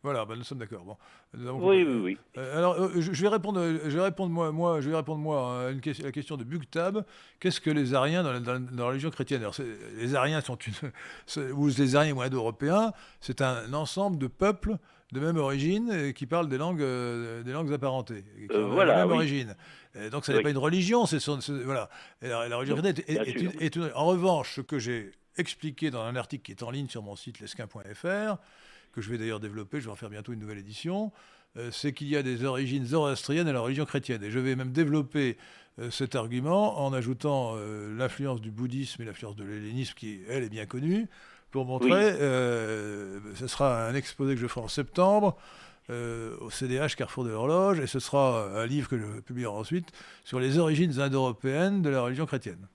Voilà, ben, nous sommes d'accord. Bon. oui, oui, oui. Euh, alors, euh, je, vais répondre, je vais répondre moi, moi, je vais répondre moi à, une question, la question de Bugtab. Qu'est-ce que les Ariens dans la, religion chrétienne? Alors, Les Ariens sont une, ou les Ariens ou Indo-Européens, c'est un ensemble de peuples de même origine qui parlent des langues, euh, des langues apparentées, qui ont la même origine. donc, ça n'est pas une religion, c'est voilà. la, religion est, une, En revanche, ce que j'ai expliqué dans un article qui est en ligne sur mon site lesquin.fr, que je vais d'ailleurs développer, je vais en faire bientôt une nouvelle édition, euh, c'est qu'il y a des origines zoroastriennes à la religion chrétienne. Et je vais même développer euh, cet argument en ajoutant euh, l'influence du bouddhisme et l'influence de l'hellénisme, qui, elle, est bien connue, pour montrer, ce sera un exposé que je ferai en septembre, au CDH Carrefour de l'Horloge, et ce sera un livre que je publierai ensuite sur les origines indo-européennes de la religion chrétienne.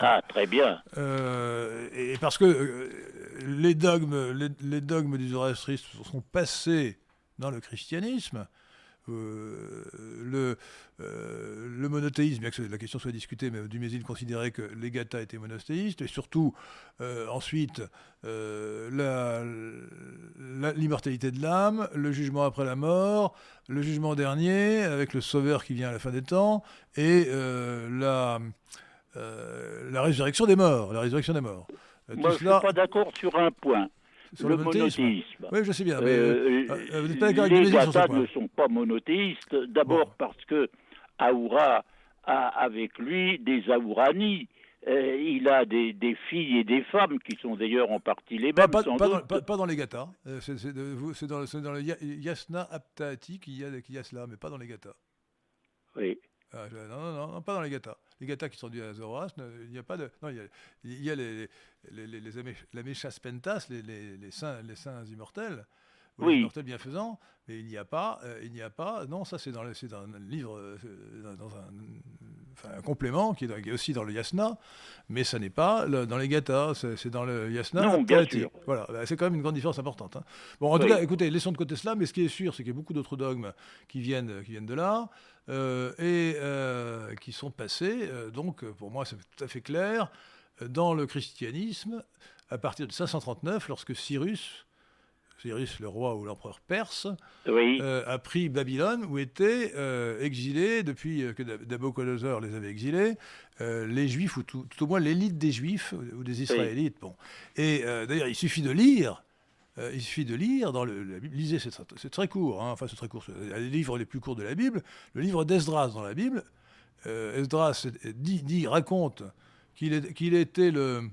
Ah, très bien. Euh, et parce que euh, les dogmes, les, dogmes du zoroastrisme sont passés dans le christianisme. Euh, le, le, monothéisme, bien que la question soit discutée, mais Dumézil considérait que les Gathas étaient monothéistes, et surtout, ensuite, l'immortalité de l'âme, le jugement après la mort, le jugement dernier, avec le sauveur qui vient à la fin des temps, et la euh, la résurrection des morts. La résurrection des morts. Euh, Moi, je ne suis pas d'accord sur un point. Sur le, monothéisme. Oui, je sais bien. Mais, euh, vous n'êtes pas d'accord avec Les Gathas ne sont pas monothéistes. D'abord parce que Aoura a avec lui des Aourani. il a des, des, filles et des femmes qui sont d'ailleurs en partie les mêmes. Pas, pas, dans, les Gathas. C'est dans, dans, le Yasna Aptati qu'il y, y, a cela, mais pas dans les Gathas. Oui. Ah, non, non, non, pas dans les Gathas. Les Gathas qui sont dus à Zoroastre, il n'y a pas de. Non, il y a, il y a les, les, les, les, Pentas, les, les, les, saints, les saints immortels, oui. les immortels bienfaisants, mais il n'y a pas, euh, il n'y a pas. Non, ça c'est dans, le, dans un livre, euh, dans un, enfin, un complément qui est, aussi dans le Yasna, mais ça n'est pas dans les Gathas, c'est dans le Yasna. Non, bien sûr. Voilà, bah, c'est quand même une grande différence importante. Hein. Bon, en tout cas, écoutez, laissons de côté cela, mais ce qui est sûr, c'est qu'il y a beaucoup d'autres dogmes qui viennent, qui viennent de là. Euh, et euh, qui sont passés, euh, donc pour moi c'est tout à fait clair, dans le christianisme à partir de 539, lorsque Cyrus, Cyrus le roi ou l'empereur perse, a pris Babylone, où étaient exilés, depuis que Nabucodonosor les avait exilés, les juifs, ou tout, au moins l'élite des juifs, ou des israélites. Bon. Et d'ailleurs, il suffit de lire euh, il suffit de lire dans la Bible. Lisez, c'est très court. Hein, enfin, c'est très court. Les livres les plus courts de la Bible. Le livre d'Esdras dans la Bible. Euh, Esdras dit, raconte qu'il était le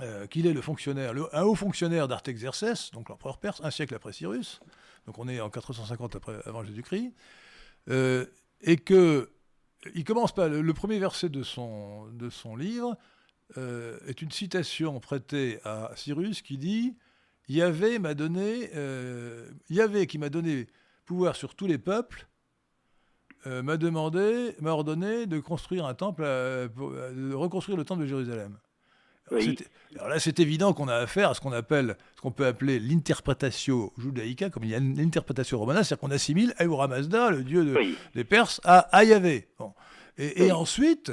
euh, qu'il est le fonctionnaire, un haut fonctionnaire d'Artaxerxès, donc l'empereur perse, un siècle après Cyrus, donc on est en 450 après, avant Jésus-Christ, et que il commence pas, le, premier verset de son, de son livre est une citation prêtée à Cyrus qui dit Yahvé m'a donné, euh, Yahvé qui m'a donné pouvoir sur tous les peuples, m'a demandé, m'a ordonné de construire un temple, de reconstruire le temple de Jérusalem. Alors là, c'est évident qu'on a affaire à ce qu'on appelle, ce qu'on peut appeler l'interprétatio judaïca, comme il y a l'interprétation romana, c'est-à-dire qu'on assimile Ahura Mazda, le dieu des Perses, à, Yahvé. Bon. Et, ensuite,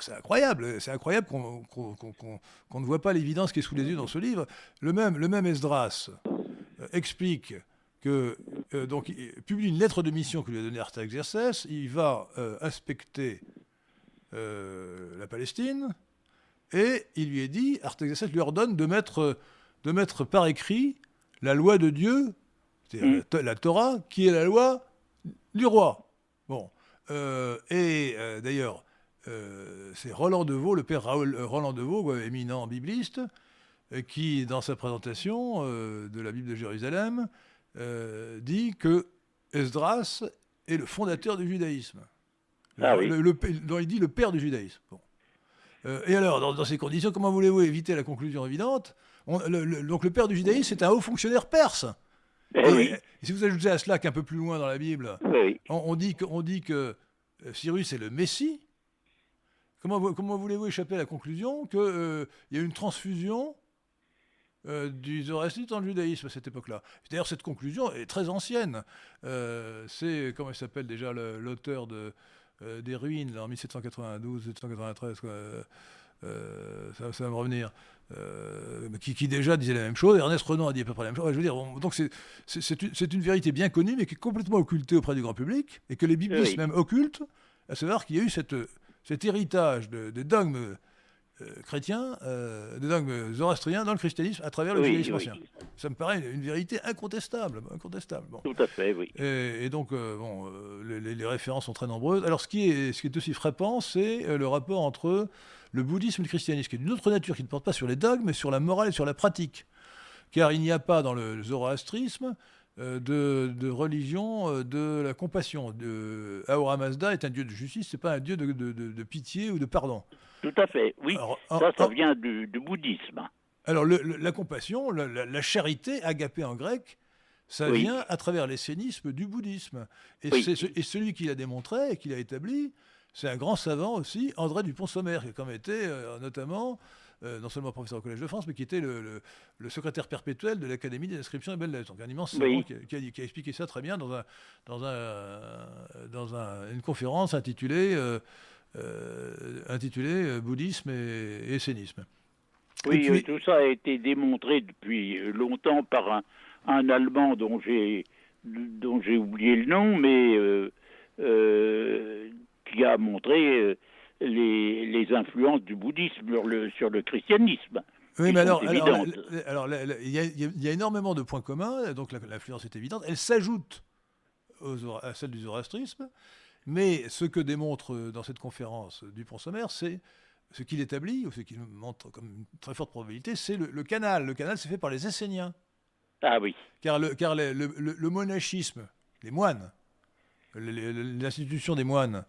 c'est incroyable, c'est incroyable qu'on ne voit pas l'évidence qui est sous les yeux dans ce livre. Le même, le même Esdras euh, explique que euh, donc il publie une lettre de mission que lui a donnée Artaxerxès. Il va euh, inspecter la Palestine et il lui est dit, Artaxerxès lui ordonne de mettre, de mettre par écrit la loi de Dieu, c'est-à-dire mm. la, Torah, qui est la loi du roi. Bon. Euh, et euh, d'ailleurs, euh, c'est Roland Deveau, le père Roland Deveau, éminent bibliste, qui, dans sa présentation de la Bible de Jérusalem, dit que Esdras est le fondateur du judaïsme. Ah oui. dont il dit le père du judaïsme. Bon. Euh, et alors, dans, ces conditions, comment voulez-vous éviter la conclusion évidente? Donc le père du judaïsme, c'est un haut fonctionnaire perse. Eh et, si vous ajoutez à cela qu'un peu plus loin dans la Bible, on, dit que, dit que euh, Cyrus est le Messie, comment, comment voulez-vous échapper à la conclusion qu'il euh, y a une transfusion du zoroastrisme dans le judaïsme à cette époque-là? D'ailleurs, cette conclusion est très ancienne. c'est, comment il s'appelle déjà l'auteur de euh, des ruines en 1792, 1793, euh, euh, ça, va me revenir, qui, déjà disait la même chose. Ernest Renan a dit à peu près la même chose. Je veux dire, donc c'est une, vérité bien connue, mais qui est complètement occultée auprès du grand public, et que les biblistes même occultent, à savoir qu'il y a eu cette, cet héritage de, de dogmes euh, chrétien, euh, des dogmes zoroastriens dans le christianisme à travers le judaïsme ancien. Ça me paraît une vérité incontestable. incontestable. Tout à fait, oui. Et, donc, euh, bon, les, références sont très nombreuses. Alors, ce qui est, ce qui est aussi frappant, c'est le rapport entre le bouddhisme et le christianisme, qui est d'une autre nature, qui ne porte pas sur les dogmes, mais sur la morale et sur la pratique. Car il n'y a pas dans le zoroastrisme de, de, religion de la compassion. De, Ahura Mazda est un dieu de justice, c'est pas un dieu de, de, pitié ou de pardon. Tout à fait, oui. ça, ça vient du, bouddhisme. Alors, la compassion, la, charité, agapée en grec, ça vient à travers l'essénisme du bouddhisme. Et, et celui qui l'a démontré et qui l'a établi, c'est un grand savant aussi, André Dupont-Sommer, qui a quand même été euh, notamment, euh, non seulement professeur au Collège de France, mais qui était le, secrétaire perpétuel de l'Académie des inscriptions et belles lettres. Donc un immense savant qui, a, expliqué ça très bien dans, un, dans, un, dans une conférence intitulée euh, euh, euh, Bouddhisme et, essénisme. Oui, tout ça a été démontré depuis longtemps par un, Allemand dont j'ai dont j'ai oublié le nom, mais euh, qui a montré les, les, influences du bouddhisme sur le, sur le christianisme. Oui, mais alors, alors, il y, a énormément de points communs, donc l'influence est évidente. Elle s'ajoute à celle du zoroastrisme, mais ce que démontre euh, dans cette conférence Dupont-Sommer, c'est ce qu'il établit, ou ce qu'il montre comme une très forte probabilité, c'est le, canal. Le canal, c'est fait par les Esséniens. Ah oui. Car le, car le, monachisme, les moines, l'institution des moines,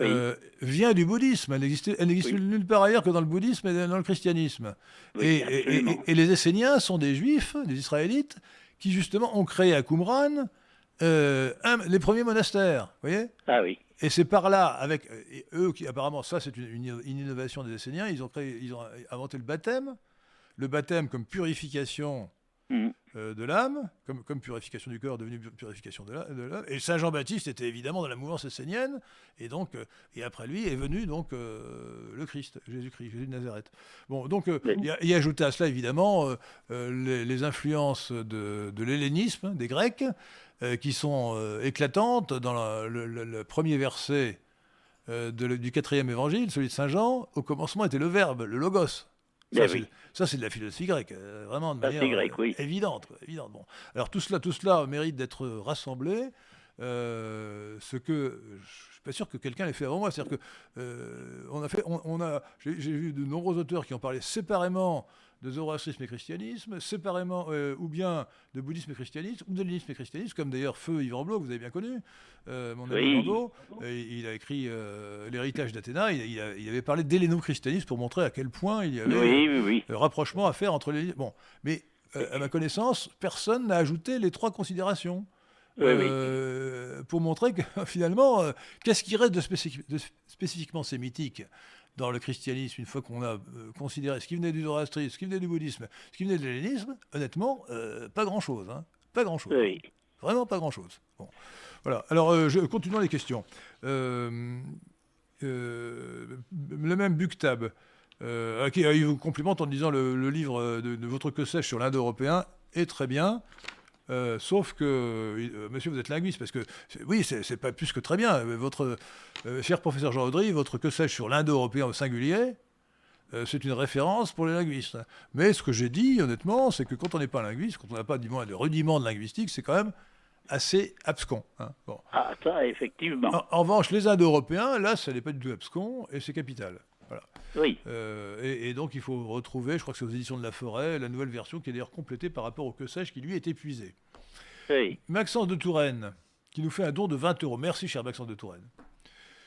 euh, vient du bouddhisme. Elle n'existe nulle part ailleurs que dans le bouddhisme et dans le christianisme. et, et, les Esséniens sont des juifs, des Israélites, qui justement ont créé à Qumran euh, les premiers monastères, vous voyez? Ah oui. Et c'est par là, avec eux qui apparemment, ça c'est une, innovation des Esséniens, ils ont, créé, ils ont inventé le baptême, le baptême comme purification mm. Euh, de l'âme, comme, comme purification du corps devenu purification de l'âme. Et Saint Jean-Baptiste était évidemment dans la mouvance essénienne, et donc, euh, et après lui est venu donc le Christ, Jésus-Christ, Jésus de Nazareth. Bon, donc il y, a ajouté à cela évidemment les, influences de, de l'hellénisme, des Grecs. Euh, qui sont euh, éclatantes dans le, premier verset euh, du quatrième évangile, celui de Saint Jean. Au commencement était le Verbe, le Logos. Ça, eh c'est de la philososie grecque, vraiment de manière évidente, évidente. Bon. Alors tout cela, tout cela mérite d'être rassemblé. ce que je suis pas sûr que quelqu'un l'ait fait avant moi. C'est-à-dire que on a fait, on a, j'ai vu de nombreux auteurs qui ont parlé séparément de zoroastrisme et christianisme, séparément, euh, ou bien de bouddhisme et christianisme, ou d'hellénisme et christianisme, comme d'ailleurs Feu Yvan Blot, que vous avez bien connu, euh, mon ami euh, il a écrit L'héritage d'Athéna, il, avait parlé d'helléno-christianisme pour montrer à quel point il y avait un rapprochement à faire entre les... Bon, mais à ma connaissance, personne n'a ajouté les trois considérations. pour montrer que finalement, qu'est-ce qui reste de, spécifiquement sémitique dans le christianisme, une fois qu'on a considéré ce qui venait du zoroastrisme, ce qui venait du bouddhisme, ce qui venait de l'hellénisme, honnêtement, pas grand-chose. Hein. Pas grand-chose. Vraiment pas grand-chose. Bon. Voilà. Alors, je, continuons les questions. le même Buktab. Euh, il vous complimente en disant le, le livre de, votre que sais sur l'Indo-européen est très bien. Euh, sauf que, euh, monsieur, vous êtes linguiste, parce que, oui, c'est pas plus que très bien. Votre cher professeur Jean Audry, votre que sais sur l'Indo-européen au singulier, c'est une référence pour les linguistes. Mais ce que j'ai dit, honnêtement, c'est que quand on n'est pas linguiste, quand on n'a pas du moins de rudiments de linguistique, c'est quand même assez abscon. Hein. Bon. Ah, ça, effectivement. En, en revanche, les Indo-européens, là, ça n'est pas du tout abscon, et c'est capital. Oui. Euh, et, donc il faut retrouver, je crois que c'est aux éditions de la Forêt, la nouvelle version qui est d'ailleurs complétée par rapport au que sais-je qui lui est épuisé. Oui. Maxence de Touraine, qui nous fait un don de 20 euros. Merci, cher Maxence de Touraine.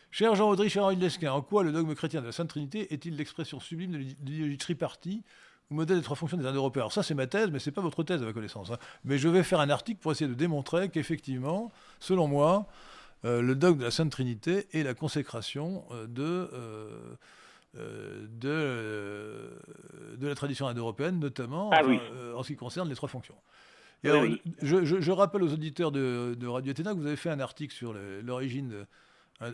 Cher Jean-Audry, cher Henri Lesquin, en quoi le dogme chrétien de la Sainte Trinité est-il l'expression sublime de l'idéologie tripartie ou modèle des trois fonctions des Indo-Européens? Alors ça, c'est ma thèse, mais ce n'est pas votre thèse, à ma connaissance. Hein. Mais je vais faire un article pour essayer de démontrer qu'effectivement, selon moi, euh, le dogme de la Sainte Trinité est la consécration euh, de... Euh, de, euh, de la tradition indo-européenne, notamment ah euh, en ce qui concerne les trois fonctions. je, rappelle aux auditeurs de, Radio Athéna que vous avez fait un article sur l'origine,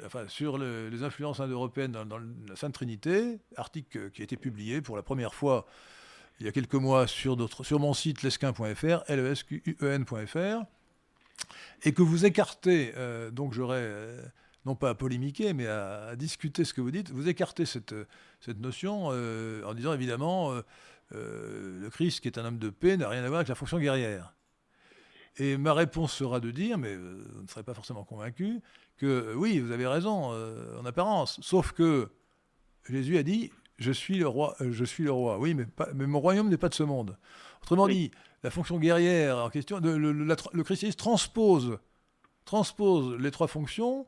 enfin, sur les influences indo-européennes dans, la Sainte Trinité, article qui a été publié pour la première fois il y a quelques mois sur, sur mon site lesquin.fr, lesquen.fr, et que vous écartez, donc j'aurais non pas à polémiquer, mais à, discuter ce que vous dites, vous écartez cette, cette notion euh, en disant évidemment euh, euh, le Christ, qui est un homme de paix, n'a rien à voir avec la fonction guerrière. Et ma réponse sera de dire, mais vous ne serez pas forcément convaincu, que oui, vous avez raison en apparence, sauf que Jésus a dit je suis le roi, je suis le roi. Oui, mais, mais mon royaume n'est pas de ce monde. Autrement dit, la fonction guerrière en question, le, le, christianisme transpose, transpose les trois fonctions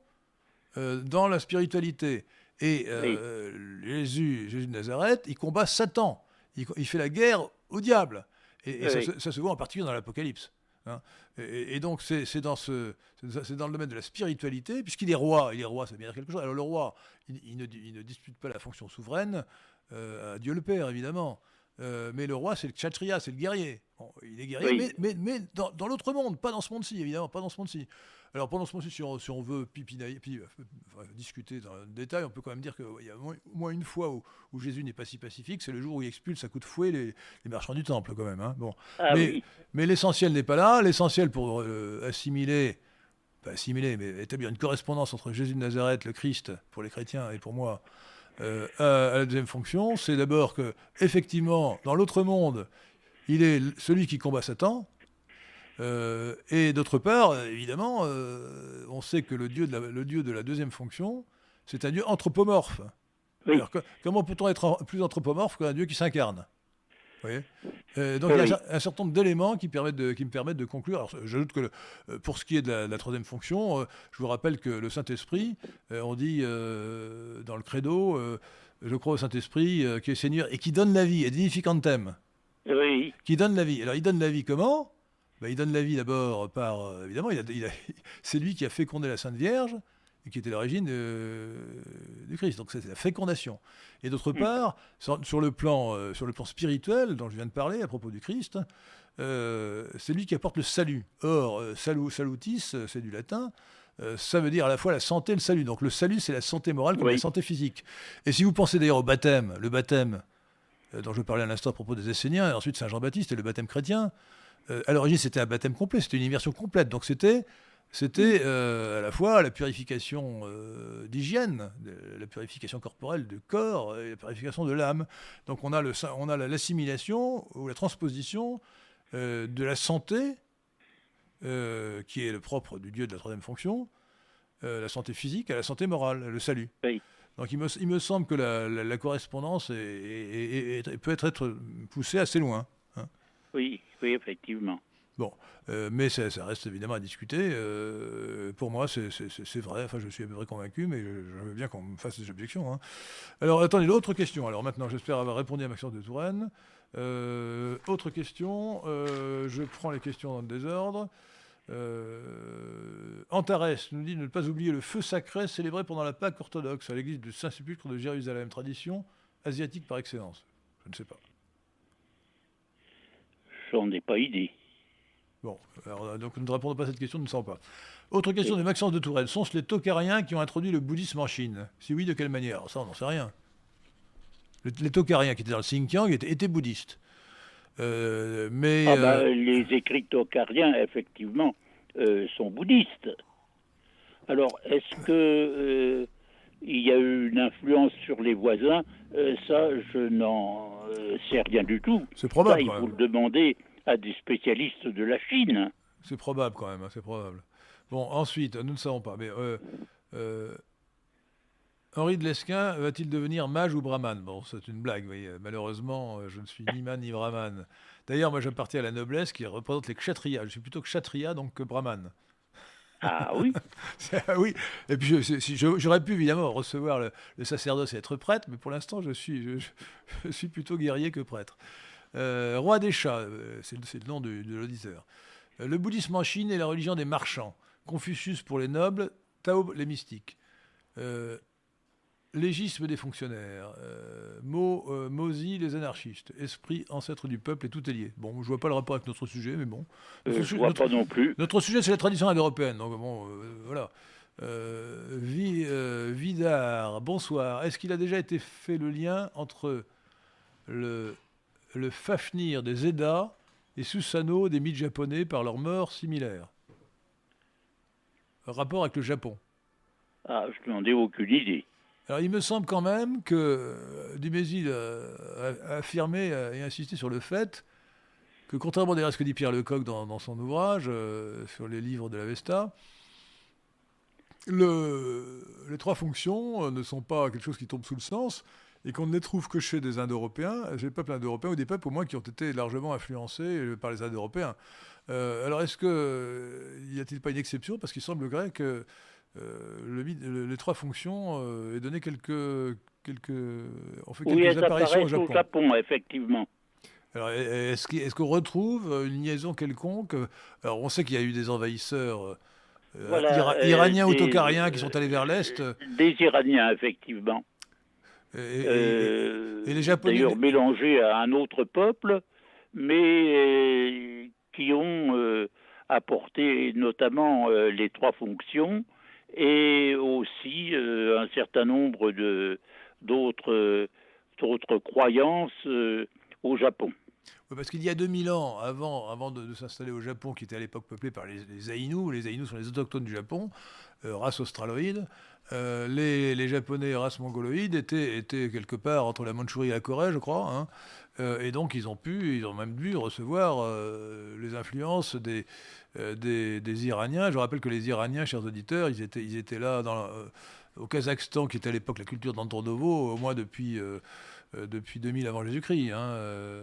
euh, dans la spiritualité. Et euh, Jésus, Jésus de Nazareth, il combat Satan. Il, fait la guerre au diable. Et, ça, se voit en particulier dans l'Apocalypse. Hein. Et, donc, c'est dans, ce, dans le domaine de la spiritualité, puisqu'il est roi. Il est roi, ça veut dire quelque chose. Alors, le roi, il, ne, dispute pas la fonction souveraine euh, à Dieu le Père, évidemment. Mais le roi, c'est le kshatriya, c'est le guerrier. il est guerrier, mais, mais, dans, dans l'autre monde, pas dans ce monde-ci, évidemment, pas dans ce monde-ci. Alors pendant ce moment-ci, si on, veut pipinailler, euh, discuter dans le détail, on peut quand même dire qu'il y a au moins une fois où, Jésus n'est pas si pacifique, c'est le jour où il expulse à coup de fouet les, marchands du temple quand même. Hein. Bon. Ah mais, mais l'essentiel n'est pas là. L'essentiel pour euh, assimiler, pas assimiler, mais établir une correspondance entre Jésus de Nazareth, le Christ, pour les chrétiens et pour moi, euh, à, la deuxième fonction, c'est d'abord que effectivement, dans l'autre monde, il est celui qui combat Satan, euh, et d'autre part, évidemment, euh, on sait que le dieu, de la, le dieu de la deuxième fonction, c'est un dieu anthropomorphe. comment peut-on être plus anthropomorphe qu'un dieu qui s'incarne? Euh, donc il y a un certain nombre d'éléments qui, permettent de, qui me permettent de conclure. J'ajoute que pour ce qui est de la, troisième fonction, je vous rappelle que le Saint-Esprit, on dit dans le credo, je crois au Saint-Esprit qui est Seigneur et qui donne la vie, et thème. Oui. Qui donne la vie. Alors il donne la vie comment? Bah, il donne la vie d'abord par. Euh, évidemment, c'est lui qui a fécondé la Sainte Vierge qui était l'origine du Christ. Donc c'est la fécondation. Et d'autre mm. part, sur, le plan, euh, sur le plan spirituel dont je viens de parler à propos du Christ, euh, c'est lui qui apporte le salut. Or, salutis, c'est du latin. ça veut dire à la fois la santé et le salut. Donc le salut, c'est la santé morale comme la santé physique. Et si vous pensez d'ailleurs au baptême, le baptême dont je parlais à l'instant à propos des Esséniens, et ensuite Saint Jean-Baptiste et le baptême chrétien, euh, à l'origine, c'était un baptême complet, c'était une immersion complète. Donc c'était c'était euh, à la fois la purification euh, d'hygiène, la purification corporelle du corps et la purification de l'âme. Donc on a, le, on a l'assimilation ou la transposition de la santé, qui est le propre du Dieu de la troisième fonction, la santé physique à la santé morale, le salut. Donc il me, il me, semble que la, correspondance peut être, être poussée assez loin. Oui, oui, effectivement. Bon, euh, mais ça, reste évidemment à discuter. Euh, pour moi, c'est vrai. Enfin, je suis à peu près convaincu, mais je, veux bien qu'on me fasse des objections. Hein. Alors, attendez, l'autre question. Alors maintenant, j'espère avoir répondu à Maxence de Touraine. Euh, autre question. je prends les questions dans le désordre. Antares nous dit de ne pas oublier le feu sacré célébré pendant la Pâque orthodoxe à l'église du Saint-Sépulcre de Jérusalem, tradition asiatique par excellence. Je ne sais pas. J'en ai pas idée. Bon, donc nous ne répondons pas à cette question, nous ne savons pas. Autre question de Maxence de Touraine. Sont-ce les Tokariens qui ont introduit le bouddhisme en Chine? Si oui, de quelle manière? Ça, on n'en sait rien. Les Tokariens qui étaient dans le Xinjiang étaient, bouddhistes. Euh, mais, ah bah, euh, les écrits tokariens, effectivement, euh, sont bouddhistes. Alors, est-ce que il y a eu une influence sur les voisins? Ça, je n'en sais rien du tout. C'est probable. il faut le demander à des spécialistes de la Chine. C'est probable quand même, hein, c'est probable. Bon, ensuite, nous ne savons pas, mais euh, euh, Henri de Lesquin va-t-il devenir mage ou brahman Bon, c'est une blague, vous voyez. Malheureusement, euh, je ne suis ni man ni brahman. D'ailleurs, moi, j'appartiens à la noblesse qui représente les kshatriyas. Je suis plutôt kshatriya, donc que brahman. Ah oui? Oui, et puis j'aurais pu évidemment recevoir le, sacerdoce et être prêtre, mais pour l'instant, je suis, je, suis plutôt guerrier que prêtre. Roi des chats, c'est le nom de, de l'auditeur. Le bouddhisme en Chine est la religion des marchands. Confucius pour les nobles, Tao les mystiques. Euh, légisme des fonctionnaires, euh, Mo, euh, Mozi les anarchistes, esprit ancêtre du peuple et tout est lié. Bon, je vois pas le rapport avec notre sujet, mais bon. je je vois pas non plus. Notre sujet, c'est la tradition indo-européenne, donc bon, voilà. Vidar, bonsoir. Est-ce qu'il a déjà été fait le lien entre le, le Fafnir des Eddas et Susanoo des mythes japonais par leur mort similaire rapport avec le Japon. Ah, je n'en ai aucune idée. Alors, il me semble quand même que euh, Dumézil a, affirmé et insisté sur le fait que, contrairement à ce que dit Pierre Lecoq dans, son ouvrage euh, sur les livres de la Vesta, les trois fonctions euh, ne sont pas quelque chose qui tombe sous le sens et qu'on ne les trouve que chez des Indo-Européens, des peuples indo-européens ou des peuples au moins qui ont été largement influencés par les Indo-Européens. Euh, alors, est-ce que y a-t-il pas une exception? Parce qu'il semblerait que euh, les trois fonctions euh, aient donné quelques, quelques, on fait quelques apparitions au Japon. au Japon. effectivement. Alors, est-ce qu'on retrouve une liaison quelconque? Alors, on sait qu'il y a eu des envahisseurs iraniens ou tokariens qui sont allés vers l'Est. Des Iraniens, effectivement. Et, les Japonais. D'ailleurs, mélangés à un autre peuple, mais qui ont euh, apporté notamment euh, les trois fonctions et aussi euh, un certain nombre de d'autres d'autres croyances au Japon. Parce qu'il y a 2000 ans, avant, avant de, s'installer au Japon, qui était à l'époque peuplé par les, les les Aïnous sont les autochtones du Japon, race australoïde, les, les, Japonais, race mongoloïde, étaient, étaient, quelque part entre la Mandchourie et la Corée, je crois, hein, euh, et donc ils ont pu, ils ont même dû recevoir euh, les influences euh, des, des, Iraniens. Je rappelle que les Iraniens, chers auditeurs, ils étaient, ils étaient là au Kazakhstan, qui était à l'époque la culture d'Antonnovo, au moins depuis, depuis 2000 avant Jésus-Christ. Hein,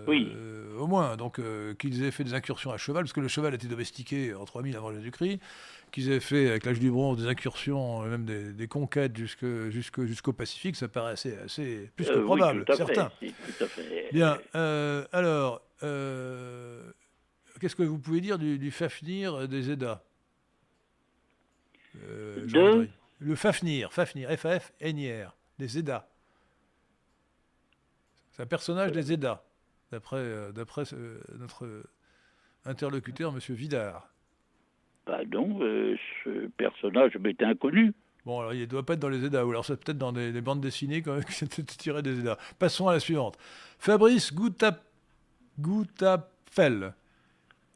oui. au moins. Donc qu'ils aient fait des incursions à cheval, parce que le cheval a été domestiqué en 3000 avant Jésus-Christ qu'ils aient fait avec l'âge du bronze des incursions, même des, conquêtes jusqu'au Pacifique, ça paraît assez, assez plus que euh, probable, certain. Bien. Euh, alors, euh, qu'est-ce que vous pouvez dire du, Fafnir des EDA Le Fafnir, Fafnir, F-A-F-N-I-R, des EDA. C'est un personnage des EDA, d'après notre interlocuteur, M. Vidard. Pardon, euh, ce personnage m'était inconnu. Bon, alors il ne doit pas être dans les EDA, ou alors c'est peut-être dans des, bandes dessinées quand même qui s'étaient tirées des EDA. Passons à la suivante. Fabrice Goutapfel.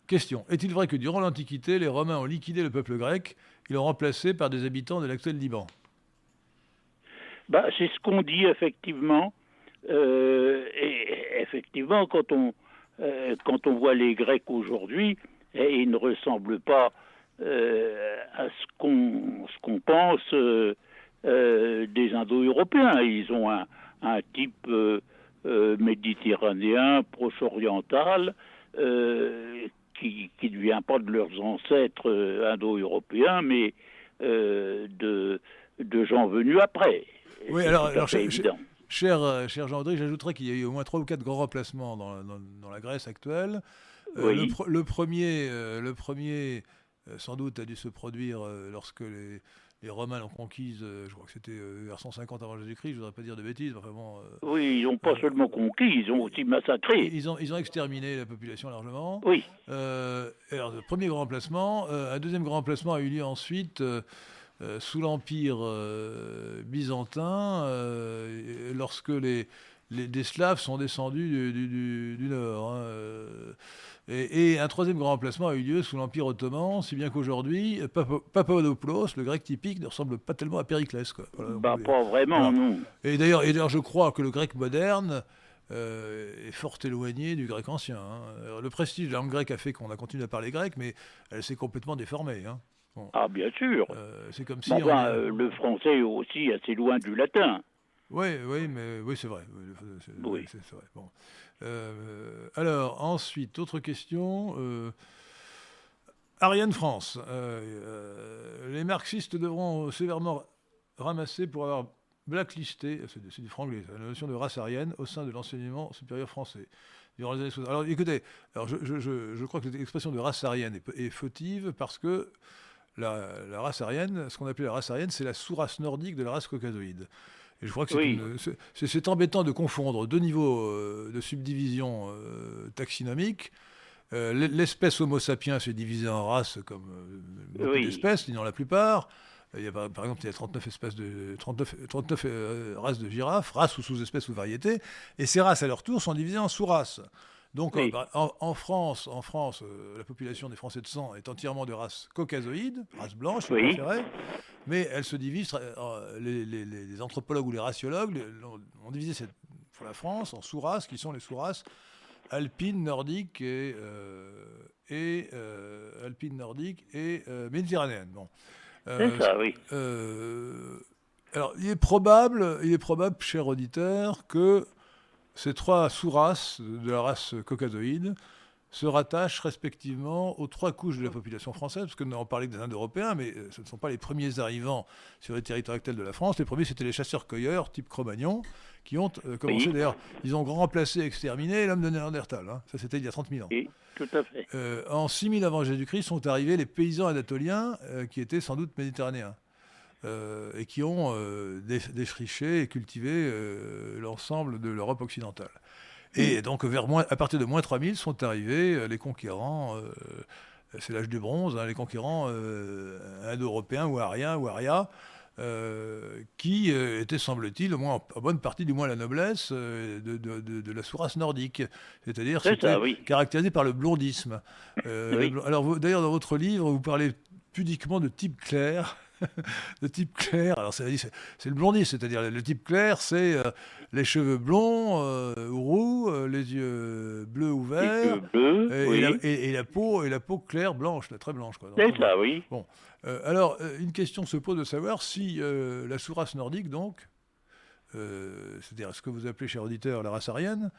Question. Est-il vrai que durant l'Antiquité, les Romains ont liquidé le peuple grec et l'ont remplacé par des habitants de l'actuel Liban? Bah, C'est ce qu'on dit effectivement. Euh, et effectivement, quand on, euh, quand on voit les Grecs aujourd'hui, et ils ne ressemblent pas euh, à ce qu'on ce qu'on pense des Indo-Européens. Ils ont un, un type méditerranéen, proche-oriental, qui, qui ne vient pas de leurs ancêtres indo-européens, mais de, de gens venus après. Oui, alors, alors cher, cher, cher Jean-André, j'ajouterais qu'il y a eu au moins trois ou quatre grands remplacements dans, dans, dans la Grèce actuelle. le, premier, le premier sans doute a dû se produire lorsque les, les Romains l'ont conquise, je crois que c'était vers 150 avant Jésus-christ, je ne voudrais pas dire de bêtises. Bon, oui, ils n'ont pas seulement conquis, ils ont aussi massacré. Ils ont, ils ont exterminé la population largement. Oui. alors, le premier grand emplacement. un deuxième grand emplacement a eu lieu ensuite. Sous l'Empire byzantin, lorsque les, les, des Slaves sont descendus du, nord. Hein, euh, et, un troisième grand emplacement a eu lieu sous l'Empire ottoman, si bien qu'aujourd'hui, Papadopoulos, le grec typique, ne ressemble pas tellement à Périclès. Quoi. bah, pas vraiment, non. Et d'ailleurs, je crois que le grec moderne euh, est fort éloigné du grec ancien. Hein. Le prestige de la langue grecque a fait qu'on a continué à parler grec, mais elle s'est complètement déformée. Hein. Ah, bien sûr. Euh, c'est comme si. Le français est aussi assez loin du latin. Oui, oui, mais oui, c'est vrai. Oui. C'est, vrai. Bon. Euh, alors, ensuite, autre question. Euh, Ariane France. Euh, les marxistes devront sévèrement ramasser pour avoir blacklisté, c'est, du franglais, la notion de race arienne au sein de l'enseignement supérieur français. Durant les années Alors, écoutez, alors je, je, je, crois que l'expression de race arienne est, est fautive parce que la, la, race arienne, ce qu'on appelait la race arienne, c'est la sous-race nordique de la race caucasoïde. Et je crois que c'est embêtant de confondre deux niveaux euh, de subdivision euh, taxinomique. Euh, l'espèce Homo sapiens est divisée en races comme beaucoup d'espèces, sinon la plupart. Il y a, par exemple, il y a 39, espèces de, 39, 39 races de girafes, races ou sous-espèces ou variétés, et ces races, à leur tour, sont divisées en sous-races. Donc euh, en, France, en France euh, la population des Français de sang est entièrement de race caucasoïde, race blanche, si vous préférez, mais elle se divise, euh, les, anthropologues ou les raciologues ont divisé cette, pour la France en sous-races, qui sont les sous-races alpines, nordiques et, et alpines, nordiques et méditerranéennes. Bon. C'est ça, oui. alors, il est probable, il est probable, cher auditeur, que ces trois sous-races de la race caucasoïde se rattachent respectivement aux trois couches de la population française, parce que nous avons parlé des Indes-Européens, mais euh, ce ne sont pas les premiers arrivants sur les territoires actuels de la France. Les premiers, c'était les chasseurs-cueilleurs, type Cro-Magnon, qui ont euh, commencé, d'ailleurs, ils ont remplacé, exterminé l'homme de Néandertal. Hein. Ça, c'était il y a 30 000 ans. Oui, tout à fait. Euh, en 6000 avant Jésus-Christ sont arrivés les paysans anatoliens, qui étaient sans doute méditerranéens. Euh, et qui ont euh, défriché et cultivé euh, l'ensemble de l'Europe occidentale. Et donc, vers moins, à partir de moins 3000 sont arrivés les conquérants, c'est l'âge du bronze, hein, les conquérants indo-européens ou ariens ou arias, qui étaient, semble-t-il, au moins en bonne partie du moins la noblesse de, de, de, la sous-race nordique. C'est-à-dire c'était caractérisé par le blondisme. Alors, d'ailleurs, dans votre livre, vous parlez pudiquement de type clair. de type clair. Alors, c'est le blondis, c'est-à-dire le type clair, c'est euh, les cheveux blonds euh, ou roux, euh, les yeux bleus ou verts, et, la, peau et la peau claire blanche, très blanche. C'est ça, oui. Bon, alors une question se pose de savoir si la sous-race nordique, donc, c'est-à-dire ce que vous appelez, cher auditeur, la race arienne,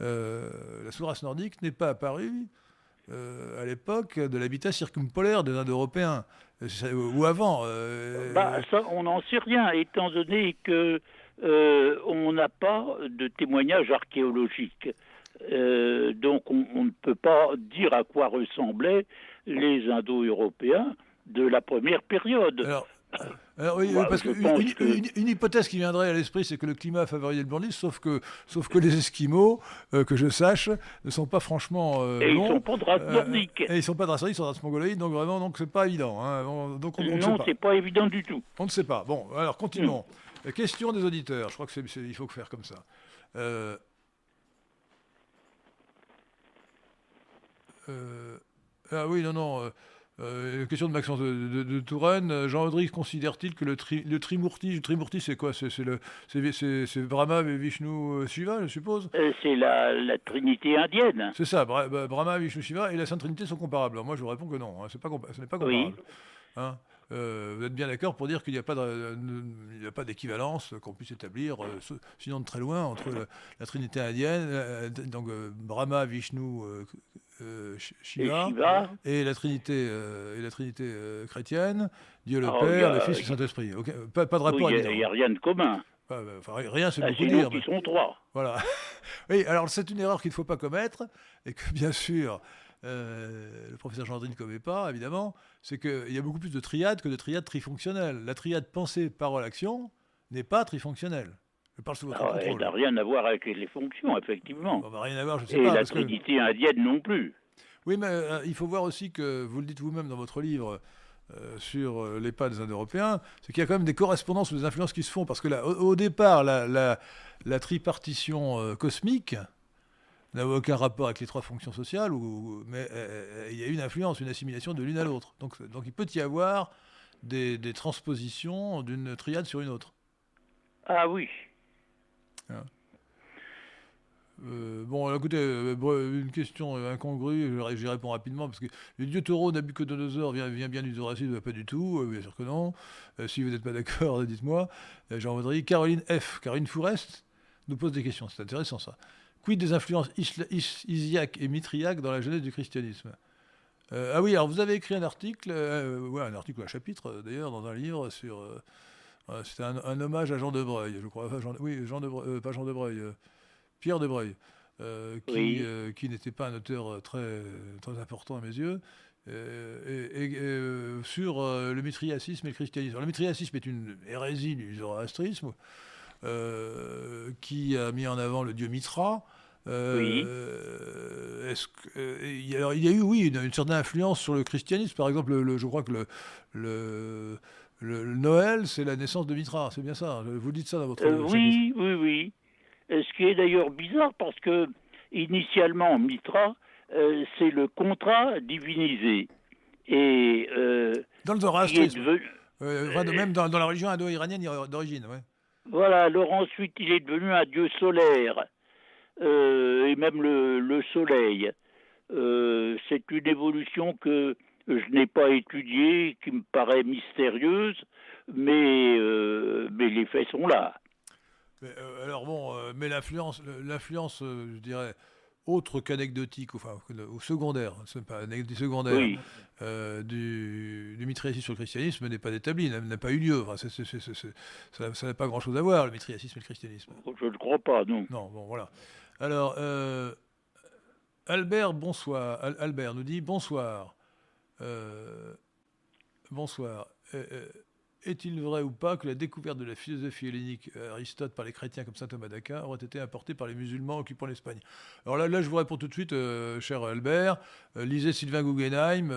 la sous-race nordique n'est pas apparue euh, à l'époque de l'habitat circumpolaire des Indo-Européens, ou avant euh, bah, ça, On n'en sait rien, étant donné que euh, on n'a pas de témoignages archéologiques. donc on, on, ne peut pas dire à quoi ressemblaient les Indo-Européens de la première période. Alors, alors, oui, parce qu'une une, hypothèse qui viendrait à l'esprit, c'est que le climat a favorisé le blondisme, sauf que, sauf que les Esquimaux, euh, que je sache, ne sont pas franchement. Euh, et ils ne sont pas euh, et ils sont pas de ils sont de race mongoloïde, donc vraiment, donc c'est pas évident. Hein. donc on, non, c'est pas évident du tout. On ne sait pas. Bon, alors continuons. La question des auditeurs. Je crois que c'est, il faut faire comme ça. ah oui, non, non. Euh, question de Maxence de, de, Touraine. Jean Audry considère-t-il que le, tri, le Trimurti, le Trimurti c'est quoi? C'est le c'est Brahma, Vishnu, euh, Shiva, je suppose? Euh, C'est la, la, Trinité indienne. C'est ça, Brahma, Vishnu, Shiva et la Sainte Trinité sont comparables. moi je vous réponds que non, hein, c'est pas ce n'est pas comparable. Hein vous êtes bien d'accord pour dire qu'il n'y a pas d'équivalence qu'on puisse établir, sinon de très loin, entre la, Trinité indienne, donc Brahma, Vishnu, euh, Shiva, et, la Trinité, euh, et la Trinité euh, chrétienne, Dieu le ah, Père, le Fils et le Saint-Esprit. Pas, pas, de rapport Il n'y a, rien de commun. Ah, bah, enfin, rien, c'est ah, beaucoup dire. Ils sont trois. Voilà. oui, alors c'est une erreur qu'il ne faut pas commettre, et que bien sûr, le professeur Gendry ne connaît pas, évidemment, c'est qu'il y a beaucoup plus de triades que de triades trifonctionnelles. La triade pensée, parole, action n'est pas trifonctionnelle. Je parle sous votre ah, Elle n'a rien à voir avec les fonctions, effectivement. Bah, rien à voir, je sais Et pas. la trinité indienne non plus. Oui, mais euh, il faut voir aussi que, vous le dites vous-même dans votre livre, euh, sur euh, les pas des Indo-Européens, c'est qu'il y a quand même des correspondances ou des influences qui se font. Parce que là, au, départ, la, tripartition cosmique n'a aucun rapport avec les trois fonctions sociales, mais il y a une influence, une assimilation de l'une à l'autre. Donc, donc il peut y avoir des, transpositions d'une triade sur une autre. Ah oui. Hein. Euh, bon, écoutez, euh, une question incongrue, j'y réponds rapidement, parce que le dieu taureau Nabucodonosor vient, vient bien du Zoracisme, pas du tout, euh, bien sûr que non. si vous n'êtes pas d'accord, dites-moi. Jean Vaudry. Caroline F. Caroline Fourest nous pose des questions, c'est intéressant ça. Quid des influences isiaques et mitriaques dans la jeunesse du christianisme? Ah oui, alors vous avez écrit un article, ouais, un article, un chapitre d'ailleurs, dans un livre sur. C'était un, hommage à Jean de Breuil, je crois. oui, Jean de pas Jean de Breuil. Pierre de Breuil, euh, qui, euh, qui n'était pas un auteur euh, très, très important à mes yeux, et, sur le mitriacisme et le christianisme. le mitriacisme est une hérésie du zoroastrisme qui a mis en avant le dieu Mitra. oui. Est-ce que, il, alors, il y a eu, oui, une, certaine influence sur le christianisme. Par exemple, le, je crois que le, le, le Noël, c'est la naissance de Mitra. C'est bien ça. Vous dites ça dans votre. oui, oui, oui. Euh, ce qui est d'ailleurs bizarre parce que initialement Mitra, euh, c'est le contrat divinisé. Et euh, dans le zoroastrisme, même dans, la religion indo-iranienne d'origine, ouais. Voilà. Alors ensuite, il est devenu un dieu solaire et même le, le soleil. c'est une évolution que je n'ai pas étudiée, qui me paraît mystérieuse, mais, mais les faits sont là. Euh, alors bon, euh, mais l'influence, l'influence, euh, je dirais, autre qu'anecdotique, enfin, ou secondaire, c'est pas anecdotique secondaire, du, du sur le christianisme n'est pas établie, n'a, pas eu lieu. ça, n'a pas grand-chose à voir, le mitriacisme et le christianisme. Je ne crois pas, non. Non, bon, voilà. Alors, Albert, bonsoir. Albert nous dit bonsoir. bonsoir. Est-il vrai ou pas que la découverte de la philosophie hellénique euh, Aristote par les chrétiens comme saint Thomas d'Aquin aurait été apportée par les musulmans occupant l'Espagne? Alors là, là, je vous réponds tout de suite, euh, cher Albert. Euh, lisez Sylvain Guggenheim,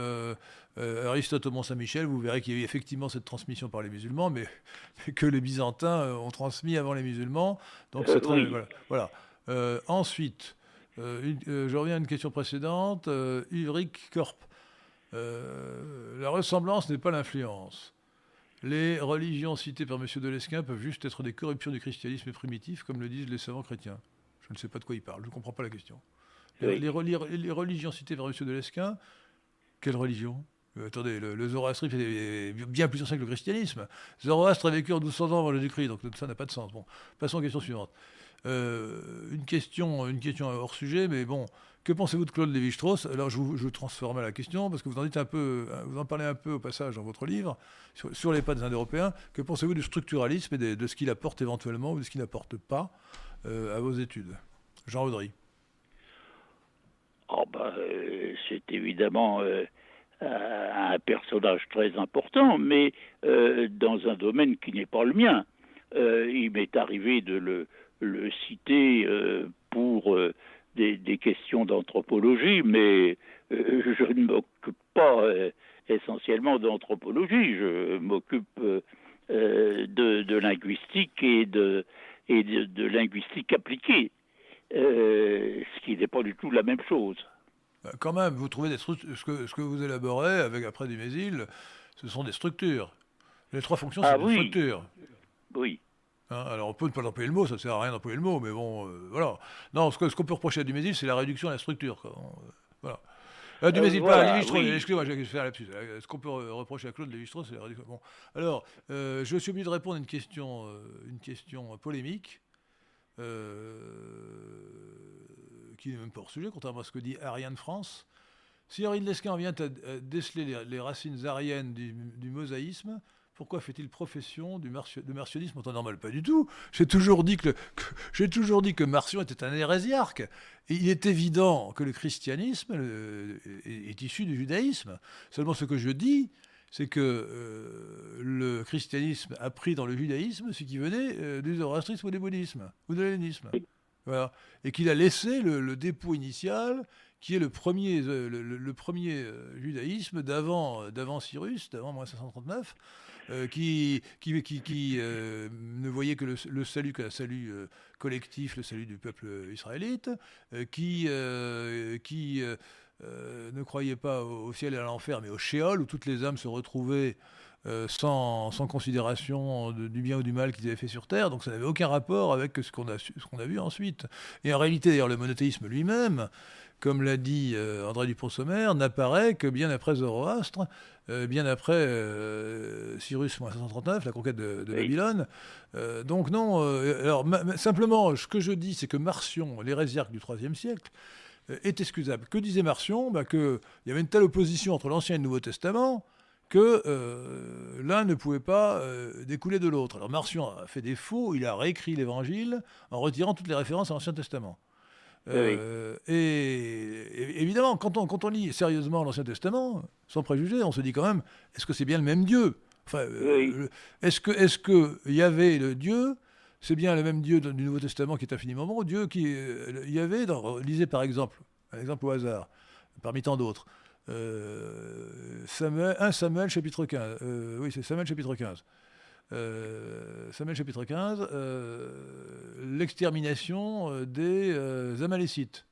Aristote au Mont-Saint-Michel, vous verrez qu'il y a eu effectivement cette transmission par les musulmans, mais, que les Byzantins ont transmis avant les musulmans. Donc c'est très. Voilà. ensuite, je reviens à une question précédente. Ulrich Korp. la ressemblance n'est pas l'influence. Les religions citées par M. Delesquin peuvent juste être des corruptions du christianisme primitif, comme le disent les savants chrétiens. Je ne sais pas de quoi il parle, je ne comprends pas la question. Les, religions citées par M. Delesquin, quelle religion? Euh, Attendez, le, zoroastrisme est bien plus ancien que le christianisme. Zoroastre a vécu en 1200 ans avant Jésus-Christ, donc ça n'a pas de sens. Bon, passons à la question suivante. Euh, une, question, une question hors sujet, mais bon, que pensez-vous de Claude Lévi-Strauss? Alors je, vous, transforme la question parce que vous en dites un peu, vous en parlez un peu au passage dans votre livre sur, les pas des Indo-Européens. Que pensez-vous du structuralisme et de, ce qu'il apporte éventuellement ou de ce qu'il n'apporte pas euh, à vos études? Jean Audry. Oh ben, euh, c'est évidemment un personnage très important, mais dans un domaine qui n'est pas le mien. il m'est arrivé de le le citer euh, pour euh, des, questions d'anthropologie, mais euh, je ne m'occupe pas essentiellement d'anthropologie, je m'occupe de, linguistique et de, et de, linguistique appliquée, ce qui n'est pas du tout la même chose. Quand même, vous trouvez des ce que, ce que vous élaborez avec après du Mésil, ce sont des structures. Les trois fonctions, ah, sont des structures. Oui. Hein, alors on peut ne pas employer le mot, ça ne sert à rien d'employer le mot, mais bon, euh, voilà. Non, ce qu'on peut reprocher à Dumézil, c'est la réduction de la structure. Quoi. Euh, voilà. Euh, Dumézil, pas à excusez-moi, je vais faire là-dessus. Ce qu'on peut reprocher à Claude Lévi-Strauss, c'est la réduction. Bon. Alors, je suis obligé de répondre à une question, une question polémique, qui n'est même pas hors sujet, contrairement à ce que dit Ariane France. Si Henri de Lesquin vient à déceler les, racines ariennes du, du mosaïsme, pourquoi fait-il profession du de martionnisme? En temps normal Pas du tout. J'ai toujours dit que, j'ai toujours dit que Marcion était un hérésiarque. Il est évident que le christianisme est, issu du judaïsme. Seulement ce que je dis, c'est que euh, le christianisme a pris dans le judaïsme ce qui venait euh, du zoroastrisme ou du bouddhisme ou de l'hellénisme. Et qu'il a laissé le, dépôt initial, qui est le premier, euh, le, premier judaïsme d'avant, d'avant Cyrus, d'avant 539, qui, qui, qui, ne voyait que le, salut, que le salut collectif, le salut du peuple israélite, qui, qui euh, ne croyait pas au, ciel et à l'enfer, mais au shéol, où toutes les âmes se retrouvaient euh, sans, sans, considération du bien ou du mal qu'ils avaient fait sur Terre. Donc ça n'avait aucun rapport avec ce qu'on a, qu'on a vu ensuite. Et en réalité, d'ailleurs, le monothéisme lui-même, comme l'a dit euh, André Dupont-Sommer, n'apparaît que bien après Zoroastre, bien après Cyrus 539, la conquête de, Babylone. donc non, alors simplement, ce que je dis, c'est que Marcion, l'hérésiarque du IIIe siècle, euh, est excusable. Que disait Marcion? Bah, Qu'il y avait une telle opposition entre l'Ancien et le Nouveau Testament que euh, l'un ne pouvait pas euh, découler de l'autre. Alors Marcion a fait des faux, il a réécrit l'Évangile en retirant toutes les références à l'Ancien Testament. Et, évidemment, quand on, quand on lit sérieusement l'Ancien Testament, sans préjugés, on se dit quand même, est-ce que c'est bien le même Dieu? Enfin, est-ce que, est-ce que Yahvé, le Dieu, c'est bien le même Dieu du Nouveau Testament qui est infiniment bon, Dieu qui euh, y avait, dans, lisez par exemple, un exemple au hasard, parmi tant d'autres, euh, Samuel, 1 Samuel chapitre 15, euh, oui c'est Samuel chapitre 15, Samuel chapitre 15, l'extermination des Amalécites,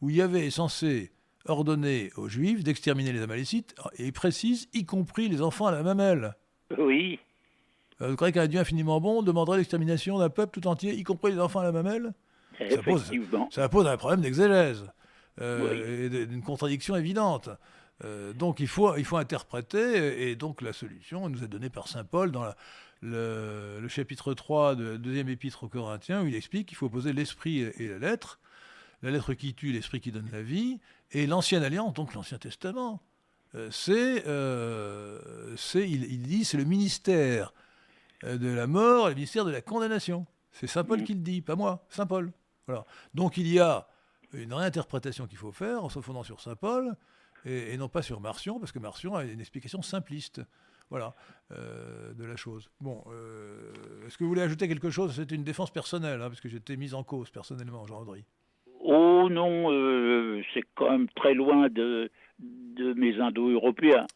où il y avait censé ordonner aux Juifs d'exterminer les Amalécites, et il précise, y compris les enfants à la mamelle. Oui. Euh, vous croyez qu'un Dieu infiniment bon demanderait l'extermination d'un peuple tout entier, y compris les enfants à la mamelle? Ça pose, ça pose, un problème d'exégèse euh, et d'une contradiction évidente. Euh, donc il faut, il faut interpréter, et donc la solution nous est donnée par Saint Paul dans le, chapitre 3 de deuxième épître aux Corinthiens, où il explique qu'il faut opposer l'esprit et la lettre, la lettre qui tue, l'esprit qui donne la vie, et l'ancienne alliance, donc l'Ancien Testament. c'est, il, il, dit, c'est le ministère euh, de la mort et le ministère de la condamnation. C'est Saint Paul mm. qui le dit, pas moi, Saint Paul. Voilà. Donc il y a une réinterprétation qu'il faut faire en se fondant sur Saint Paul et, non pas sur Marcion, parce que Marcion a une explication simpliste. Voilà, euh, de la chose. Bon, euh, est-ce que vous voulez ajouter quelque chose? C'était une défense personnelle, hein, parce que j'étais mis en cause personnellement, Jean-Audry. Oh non, c'est quand même très loin de, de mes Indo-Européens.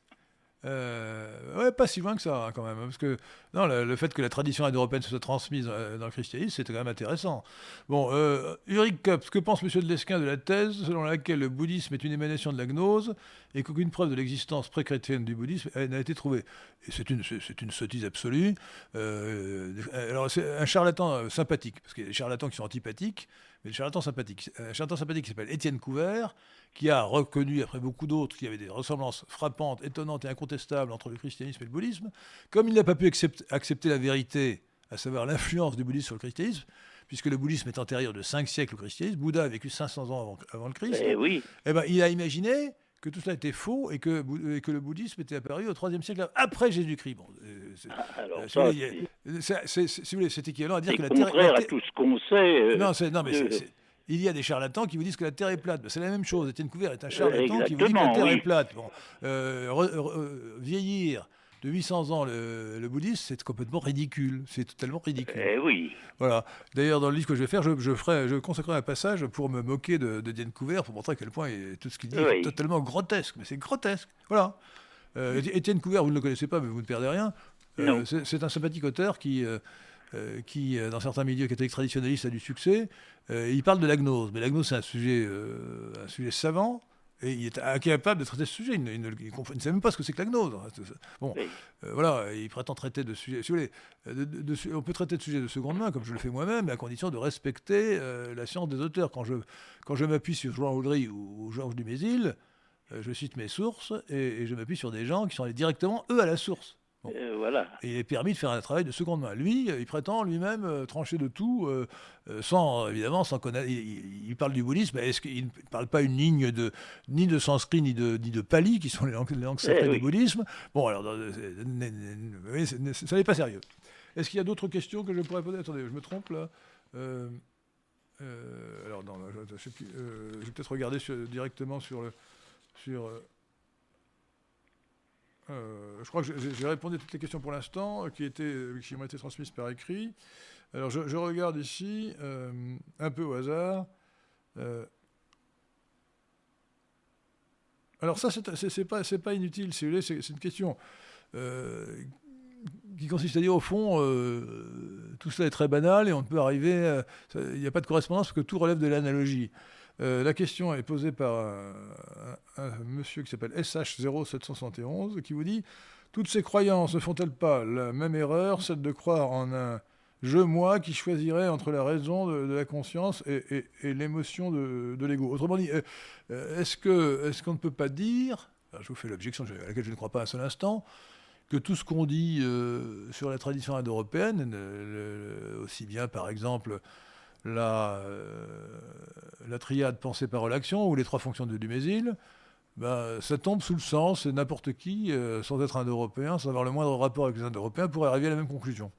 Euh, ouais, pas si loin que ça, hein, quand même. Hein, parce que non, le, fait que la tradition indo-européenne se soit transmise euh, dans le christianisme, c'était quand même intéressant. Bon, euh, Ulrich que pense M. de Lesquin de la thèse selon laquelle le bouddhisme est une émanation de la gnose et qu'aucune preuve de l'existence pré-chrétienne du bouddhisme n'a été trouvée c'est une, c'est une sottise absolue. Euh, alors, c'est un charlatan sympathique, parce qu'il y a des charlatans qui sont antipathiques, mais le charlatan sympathique. Un charlatan sympathique qui s'appelle Étienne Couvert, qui a reconnu, après beaucoup d'autres, qu'il y avait des ressemblances frappantes, étonnantes et incontestables entre le christianisme et le bouddhisme, comme il n'a pas pu accepter la vérité, à savoir l'influence du bouddhisme sur le christianisme, puisque le bouddhisme est antérieur de 5 siècles au christianisme, Bouddha a vécu 500 ans avant, le Christ, eh oui. eh ben, il a imaginé que tout cela était faux et que, que le bouddhisme était apparu au IIIe siècle après Jésus-Christ. Bon, c'est équivalent à dire que la Terre. C'est à tout ce qu'on sait. Euh, non, non, mais il y a des charlatans qui vous disent que la Terre est plate. Ben, c'est la même chose. Étienne Couvert est un charlatan qui vous dit que la Terre est plate. Bon, euh, euh, vieillir de 800 ans le, bouddhisme, c'est complètement ridicule. C'est totalement ridicule. Eh oui. Voilà. D'ailleurs, dans le livre que je vais faire, je, ferai, je consacrerai un passage pour me moquer de, de Couvert, pour montrer à quel point tout ce qu'il dit est totalement grotesque. Mais c'est grotesque. Voilà. Euh, Étienne Couvert, vous ne le connaissez pas, mais vous ne perdez rien. Euh, c'est un sympathique auteur qui, euh, qui dans certains milieux catholiques traditionnalistes, a du succès. il parle de la gnose. Mais la gnose, c'est un sujet, un sujet savant. Et il est incapable de traiter ce sujet. Il ne, sait même pas ce que c'est que la gnose. Bon, euh, voilà, il prétend traiter de sujets. Si vous voulez, on peut traiter de sujets de seconde main, comme je le fais moi-même, à condition de respecter euh, la science des auteurs. Quand je, quand je m'appuie sur Jean Audry ou, Georges Dumézil, euh, je cite mes sources et, je m'appuie sur des gens qui sont allés directement, eux, à la source. Voilà. Et il est permis de faire un travail de seconde main. Lui, il prétend lui-même trancher de tout, sans évidemment, sans connaître. Il, parle du bouddhisme, mais est-ce qu'il ne parle pas une ligne de ni de sanskrit ni de ni de pali, qui sont les langues, les sacrées eh du bouddhisme? Bon, alors, ça n'est pas sérieux. Est-ce qu'il y a d'autres questions que je pourrais poser? Attendez, je me trompe là. Euh, alors, non, je, euh, vais peut-être regarder directement sur le. Sur, euh, je crois que j'ai répondu à toutes les questions pour l'instant qui, étaient, qui m'ont été transmises par écrit. Alors, je, regarde ici, un peu au hasard. alors, ça, c'est pas, pas inutile, c'est une question qui consiste à dire au fond, euh, tout cela est très banal et on peut arriver, euh, il n'y a pas de correspondance parce que tout relève de l'analogie. Euh, la question est posée par un, monsieur qui s'appelle SH0771 qui vous dit Toutes ces croyances ne font-elles pas la même erreur, celle de croire en un je-moi qui choisirait entre la raison de, la conscience et, l'émotion de, l'ego? Autrement dit, est-ce qu'on est qu'on ne peut pas dire, je vous fais l'objection à laquelle je ne crois pas un seul instant, que tout ce qu'on dit euh, sur la tradition indo-européenne, aussi bien par exemple la, euh, la triade pensée par action ou les trois fonctions de Dumézil, ben, ça tombe sous le sens et n'importe qui, euh, sans être indo-européen, sans avoir le moindre rapport avec les indo-européens, pourrait arriver à la même conclusion.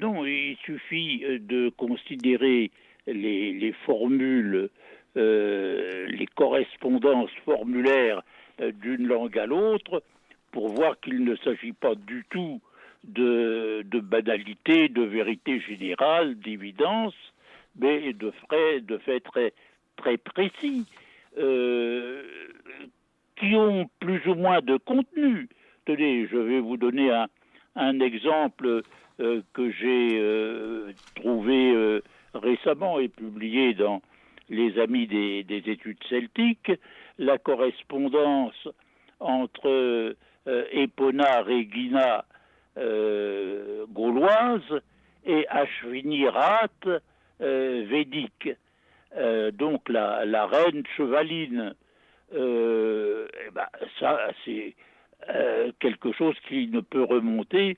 Non, il suffit de considérer les formules, les correspondances formulaires d'une langue à l'autre pour voir qu'il ne s'agit pas du tout de, banalité, de vérité générale, d'évidence, mais de faits, de très, précis, euh, qui ont plus ou moins de contenu. Tenez, je vais vous donner un, exemple euh, que j'ai euh, trouvé récemment et publié dans Les Amis des, des études celtiques, la correspondance entre Epona Regina euh, gauloise et Ashvinirat euh, védique. donc la, reine chevaline. Eh ben, ça, c'est quelque chose qui ne peut remonter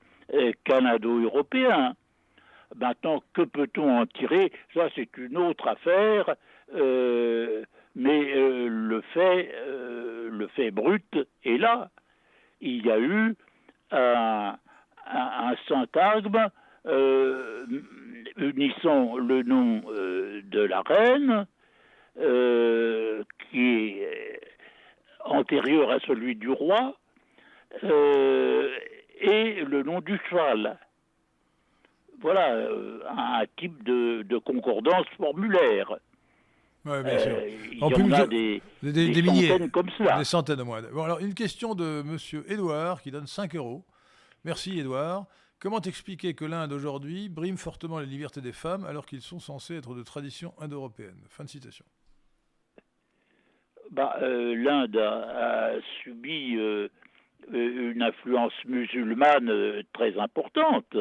qu'un ado-européen. Maintenant, que peut-on en tirer? Ça, c'est une autre affaire, mais le fait, le fait brut est là il y a eu un, syntagme euh, unissant le nom euh, de la reine, euh, qui est antérieur à celui du roi, et le nom du cheval. Voilà un type de concordance formulaire. Oui, bien sûr. Euh, il y en a des, des, milliers, comme cela. Des centaines de moins. Bon, alors, une question de M. Edouard qui donne 5 euros. Merci, Edouard. Comment expliquer que l'Inde aujourd'hui brime fortement les libertés des femmes alors qu'ils sont censés être de tradition indo-européenne? Fin de citation. Bah, euh, L'Inde a, subi euh, une influence musulmane très importante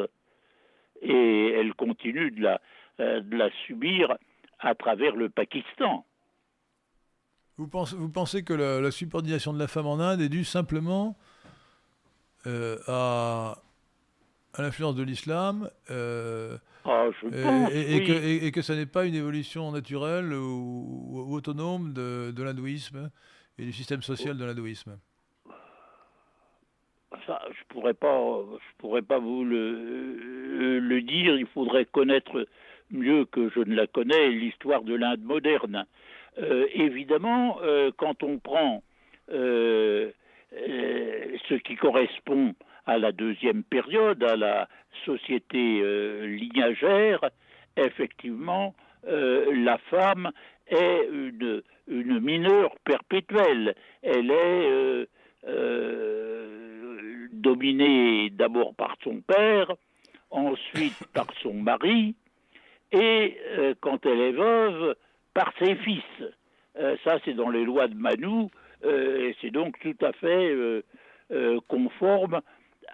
et elle continue de la, de la subir à travers le Pakistan. Vous pensez, vous pensez que la, subordination de la femme en Inde est due simplement euh, à, à l'influence de l'islam euh, ah, et, que, et, que, ça n'est pas une évolution naturelle ou, autonome de, de l'hindouisme et du système social de l'hindouisme ça, je pourrais pas, je pourrais pas vous le, le dire. Il faudrait connaître mieux que je ne la connais, l'histoire de l'Inde moderne. Euh, évidemment, euh, quand on prend euh, ce qui correspond à la deuxième période, à la société lignagère, effectivement, la femme est une, une mineure perpétuelle. Elle est dominée d'abord par son père, ensuite par son mari, et euh, quand elle est veuve, par ses fils. Euh, ça, c'est dans les lois de Manu, euh, et c'est donc tout à fait conforme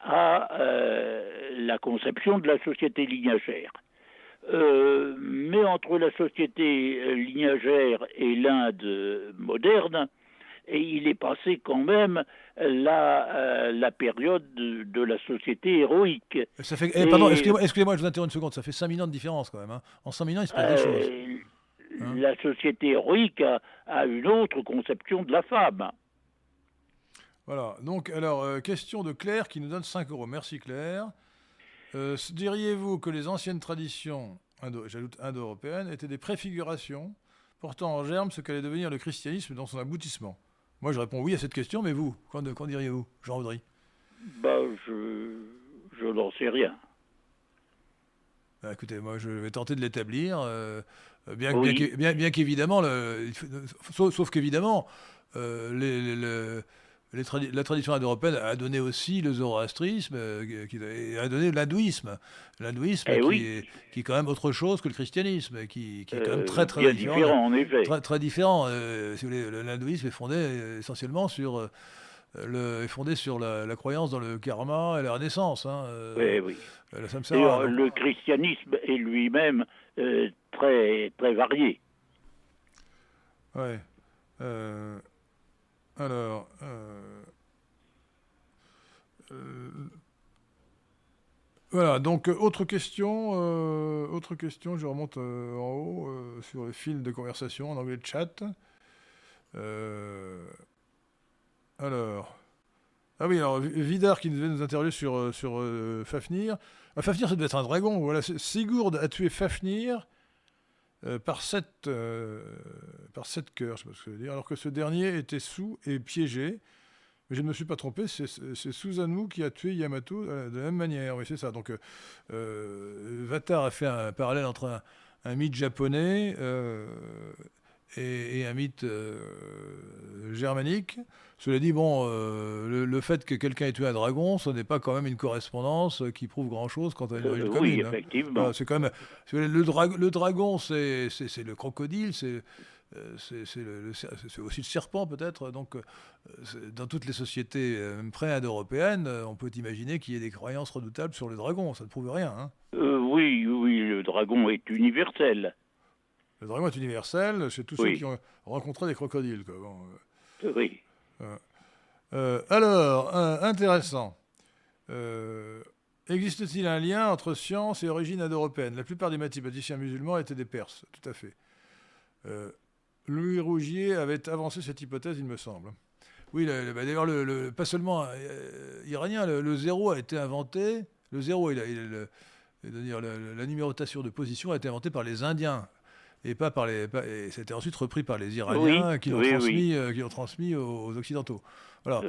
à la conception de la société lignagère. mais entre la société lignagère et l'Inde moderne, et il est passé quand même la, la période de, la société héroïque. Ça fait, eh, pardon, excusez-moi, je vous interromps une seconde, ça fait 5 ans de différence quand même. Hein. En 5 ans, il se passe des choses. Hein la société héroïque a, une autre conception de la femme. Voilà, donc alors, euh, question de Claire qui nous donne 5 euros. Merci Claire. Euh, diriez-vous que les anciennes traditions, j'ajoute indo-européennes, étaient des préfigurations portant en germe ce qu'allait devenir le christianisme dans son aboutissement? Moi je réponds oui à cette question, mais vous, qu'en, diriez-vous, Jean Audry? Bah, Je, je n'en sais rien. Bah, écoutez, moi je vais tenter de l'établir. Euh, bien, bien, qu'évidemment, sauf, qu'évidemment, euh, la tradition indo-européenne a donné aussi le zoroastrisme, euh, qui, a donné l'hindouisme. L'hindouisme eh qui, est, qui, est, quand même autre chose que le christianisme, qui, qui est quand même très très différent. en effet. Très, très différent. si l'hindouisme est fondé essentiellement sur le, est fondé sur la, croyance dans le karma et la renaissance. Hein, oui, oui. le christianisme est lui-même euh, très, très varié. Ouais. Euh, alors. Euh, voilà, donc autre question, autre question, je remonte en haut sur le fil de conversation en anglais de chat. alors, ah oui, alors Vidar qui devait nous interroger sur, sur Fafnir. Fafnir, ça devait être un dragon. Voilà, Sigurd a tué Fafnir euh, par sept, euh, sept cœurs, je sais pas ce que dire, alors que ce dernier était sous et piégé. Mais je ne me suis pas trompé, c'est Susanoo qui a tué Yamato euh, de la même manière. Oui, c'est ça. Donc, Vatar a fait un parallèle entre un, mythe japonais et, un mythe germanique. Cela dit, bon, euh, le, fait que quelqu'un ait tué un dragon, ce n'est pas quand même une correspondance qui prouve grand-chose quant à une origine euh, oui, hein. effectivement. c'est quand même le, le dragon, c'est le crocodile, c'est c'est aussi le serpent peut-être. Donc, euh, dans toutes les sociétés pré-indo-européennes, on peut imaginer qu'il y ait des croyances redoutables sur le dragon. Ça ne prouve rien. Hein. oui, oui, le dragon est universel. Le dragon est universel chez tous ceux qui ont rencontré des crocodiles. oui. Euh, alors, intéressant. Euh, existe-t-il un lien entre science et origine indo-européenne? La plupart des mathématiciens musulmans étaient des Perses, tout à fait. Euh, Louis Rougier avait avancé cette hypothèse, il me semble. Oui, bah, d'ailleurs, le, pas seulement iranien, le, zéro a été inventé. Le zéro, il, la numérotation de position a été inventée par les Indiens et pas par les. et c'était ensuite repris par les Iraniens qui l'ont transmis, euh, qui transmis aux, Occidentaux. Voilà.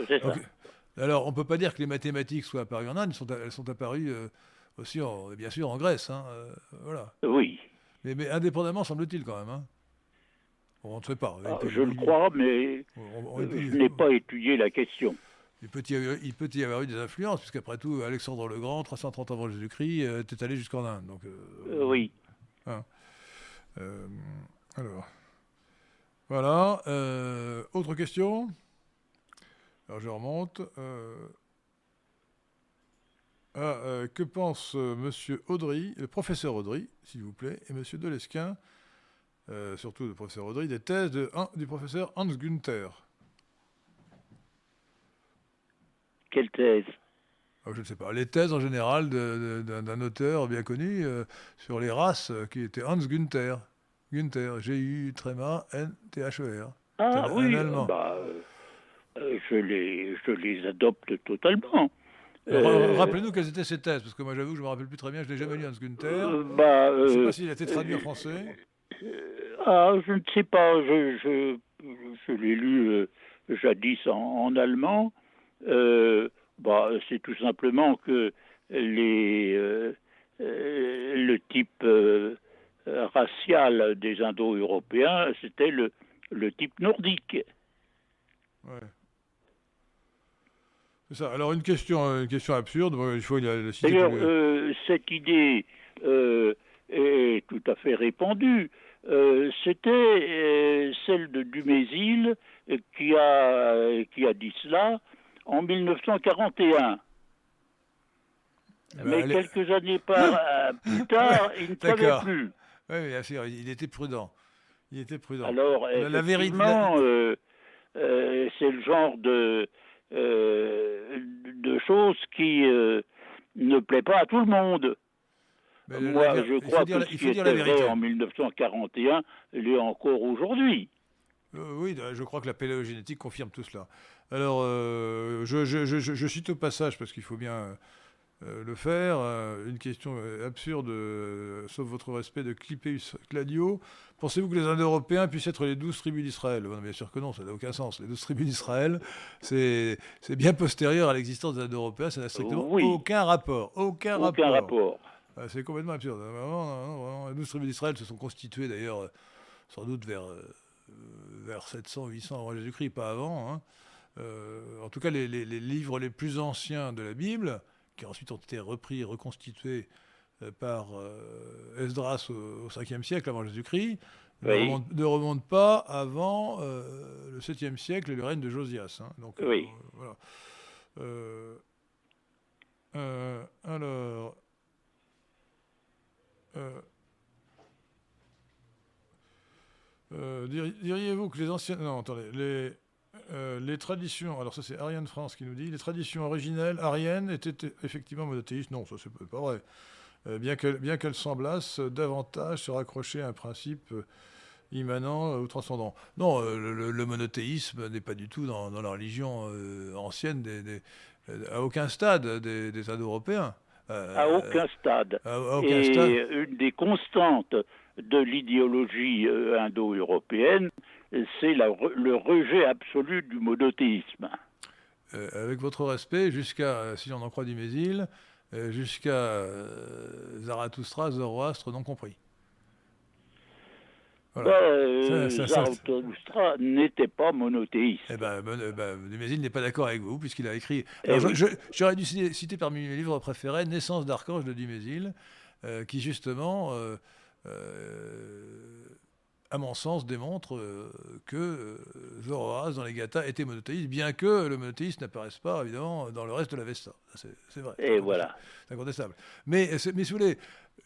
alors, on ne peut pas dire que les mathématiques soient apparues en Inde, elles sont, elles sont apparues euh, aussi, bien sûr, en Grèce. Hein, euh, voilà. Oui. Mais, indépendamment, semble-t-il quand même. Hein. On ne sait pas. Ah, je le crois, mais je n'ai pas étudié la question. Il peut, y avoir, il peut y avoir eu des influences, puisqu'après tout, Alexandre le Grand, 330 avant Jésus-Christ, était allé jusqu'en Inde. Donc, oui. Hein. Euh, alors, voilà. Euh, autre question? Alors je remonte. Euh, ah, que pense Monsieur Audry, le professeur Audry, s'il vous plaît, et Monsieur Delesquin, surtout le professeur Audry, des thèses du professeur Hans Günther Quelle thèse? Je ne sais pas, les thèses en général d'un auteur bien connu euh, sur les races, euh, qui était Hans Günther. Günther, G-U, tréma, N-T-H-E-R. Ah oui, bah, euh, je, les, je les adopte totalement. Rappelez-nous quelles étaient ces thèses, parce que moi j'avoue, je ne me rappelle plus très bien, je ne l'ai jamais lu Hans Günther. bah, je ne sais pas s'il a été traduit en français. ah, je ne sais pas, je, je, je l'ai lu jadis en, en allemand. Bah, C'est tout simplement que les, euh, euh, le type euh, racial des Indo-Européens, c'était le, le type nordique. Ouais. C'est ça. Alors une question, une question absurde. il faut D'ailleurs, cette idée est tout à fait répandue. C'était celle de Dumézil qui a, qui a dit cela en 1941. Eh ben, Mais quelques années euh, plus tard, il ne savait plus. Oui, bien sûr, il était prudent. Il était prudent. Alors, la, vérité, euh, c'est le genre de, de choses qui ne plaît pas à tout le monde. Moi, je crois que ce qui était vrai en 1941 l'est encore aujourd'hui. Oui, je crois que la paléogénétique confirme tout cela. Alors, je, je, je, je, cite au passage, parce qu'il faut bien euh, le faire. Euh, une question euh, absurde, sauf votre respect, de Clipéus Cladio. Pensez-vous que les Indo-Européens puissent être les douze tribus d'Israël? Bien sûr que non, ça n'a aucun sens. Les douze tribus d'Israël, c'est bien postérieur à l'existence des Indo-Européens, ça n'a strictement aucun rapport. Aucun, aucun rapport. Ah, c'est complètement absurde. les douze tribus d'Israël se sont constituées d'ailleurs sans doute vers, vers 700, 800 avant Jésus-Christ, pas avant. Hein. en tout cas, les, les, livres les plus anciens de la Bible, qui ensuite ont été repris et reconstitués euh, par euh, Esdras au, 5e siècle avant Jésus-Christ, ne, remontent pas avant euh, le 7e siècle et le règne de Josias. Hein. Donc, oui. voilà. alors. Diriez-vous que les anciens... Non, attendez. Les, euh, les traditions, alors ça c'est Ariane France qui nous dit, les traditions originelles ariennes étaient effectivement monothéistes. Non, ça c'est pas vrai. Euh, bien qu'elles semblassent davantage se raccrocher à un principe euh, immanent ou transcendant. Non, le, monothéisme n'est pas du tout dans, la religion ancienne à aucun stade des, des européens. À aucun stade. Et une des constantes de l'idéologie indo-européenne, c'est le rejet absolu du monothéisme. Euh, avec votre respect, jusqu'à, si on en croit Dumézil, euh, jusqu'à euh, Zarathustra, Zoroastre non compris. Voilà. Zarathustra n'était pas monothéiste. Eh ben, ben Dumézil n'est pas d'accord avec vous, puisqu'il a écrit. Eh j'aurais dû citer, parmi mes livres préférés Naissance d'Archange de Dumézil, qui justement à mon sens, démontre euh, que euh, Zoroastre dans les Gathas était monothéiste, bien que le monothéisme n'apparaisse pas, évidemment, dans le reste de la Vesta. C'est vrai. Et voilà. C'est incontestable. Mais, mais si vous voulez,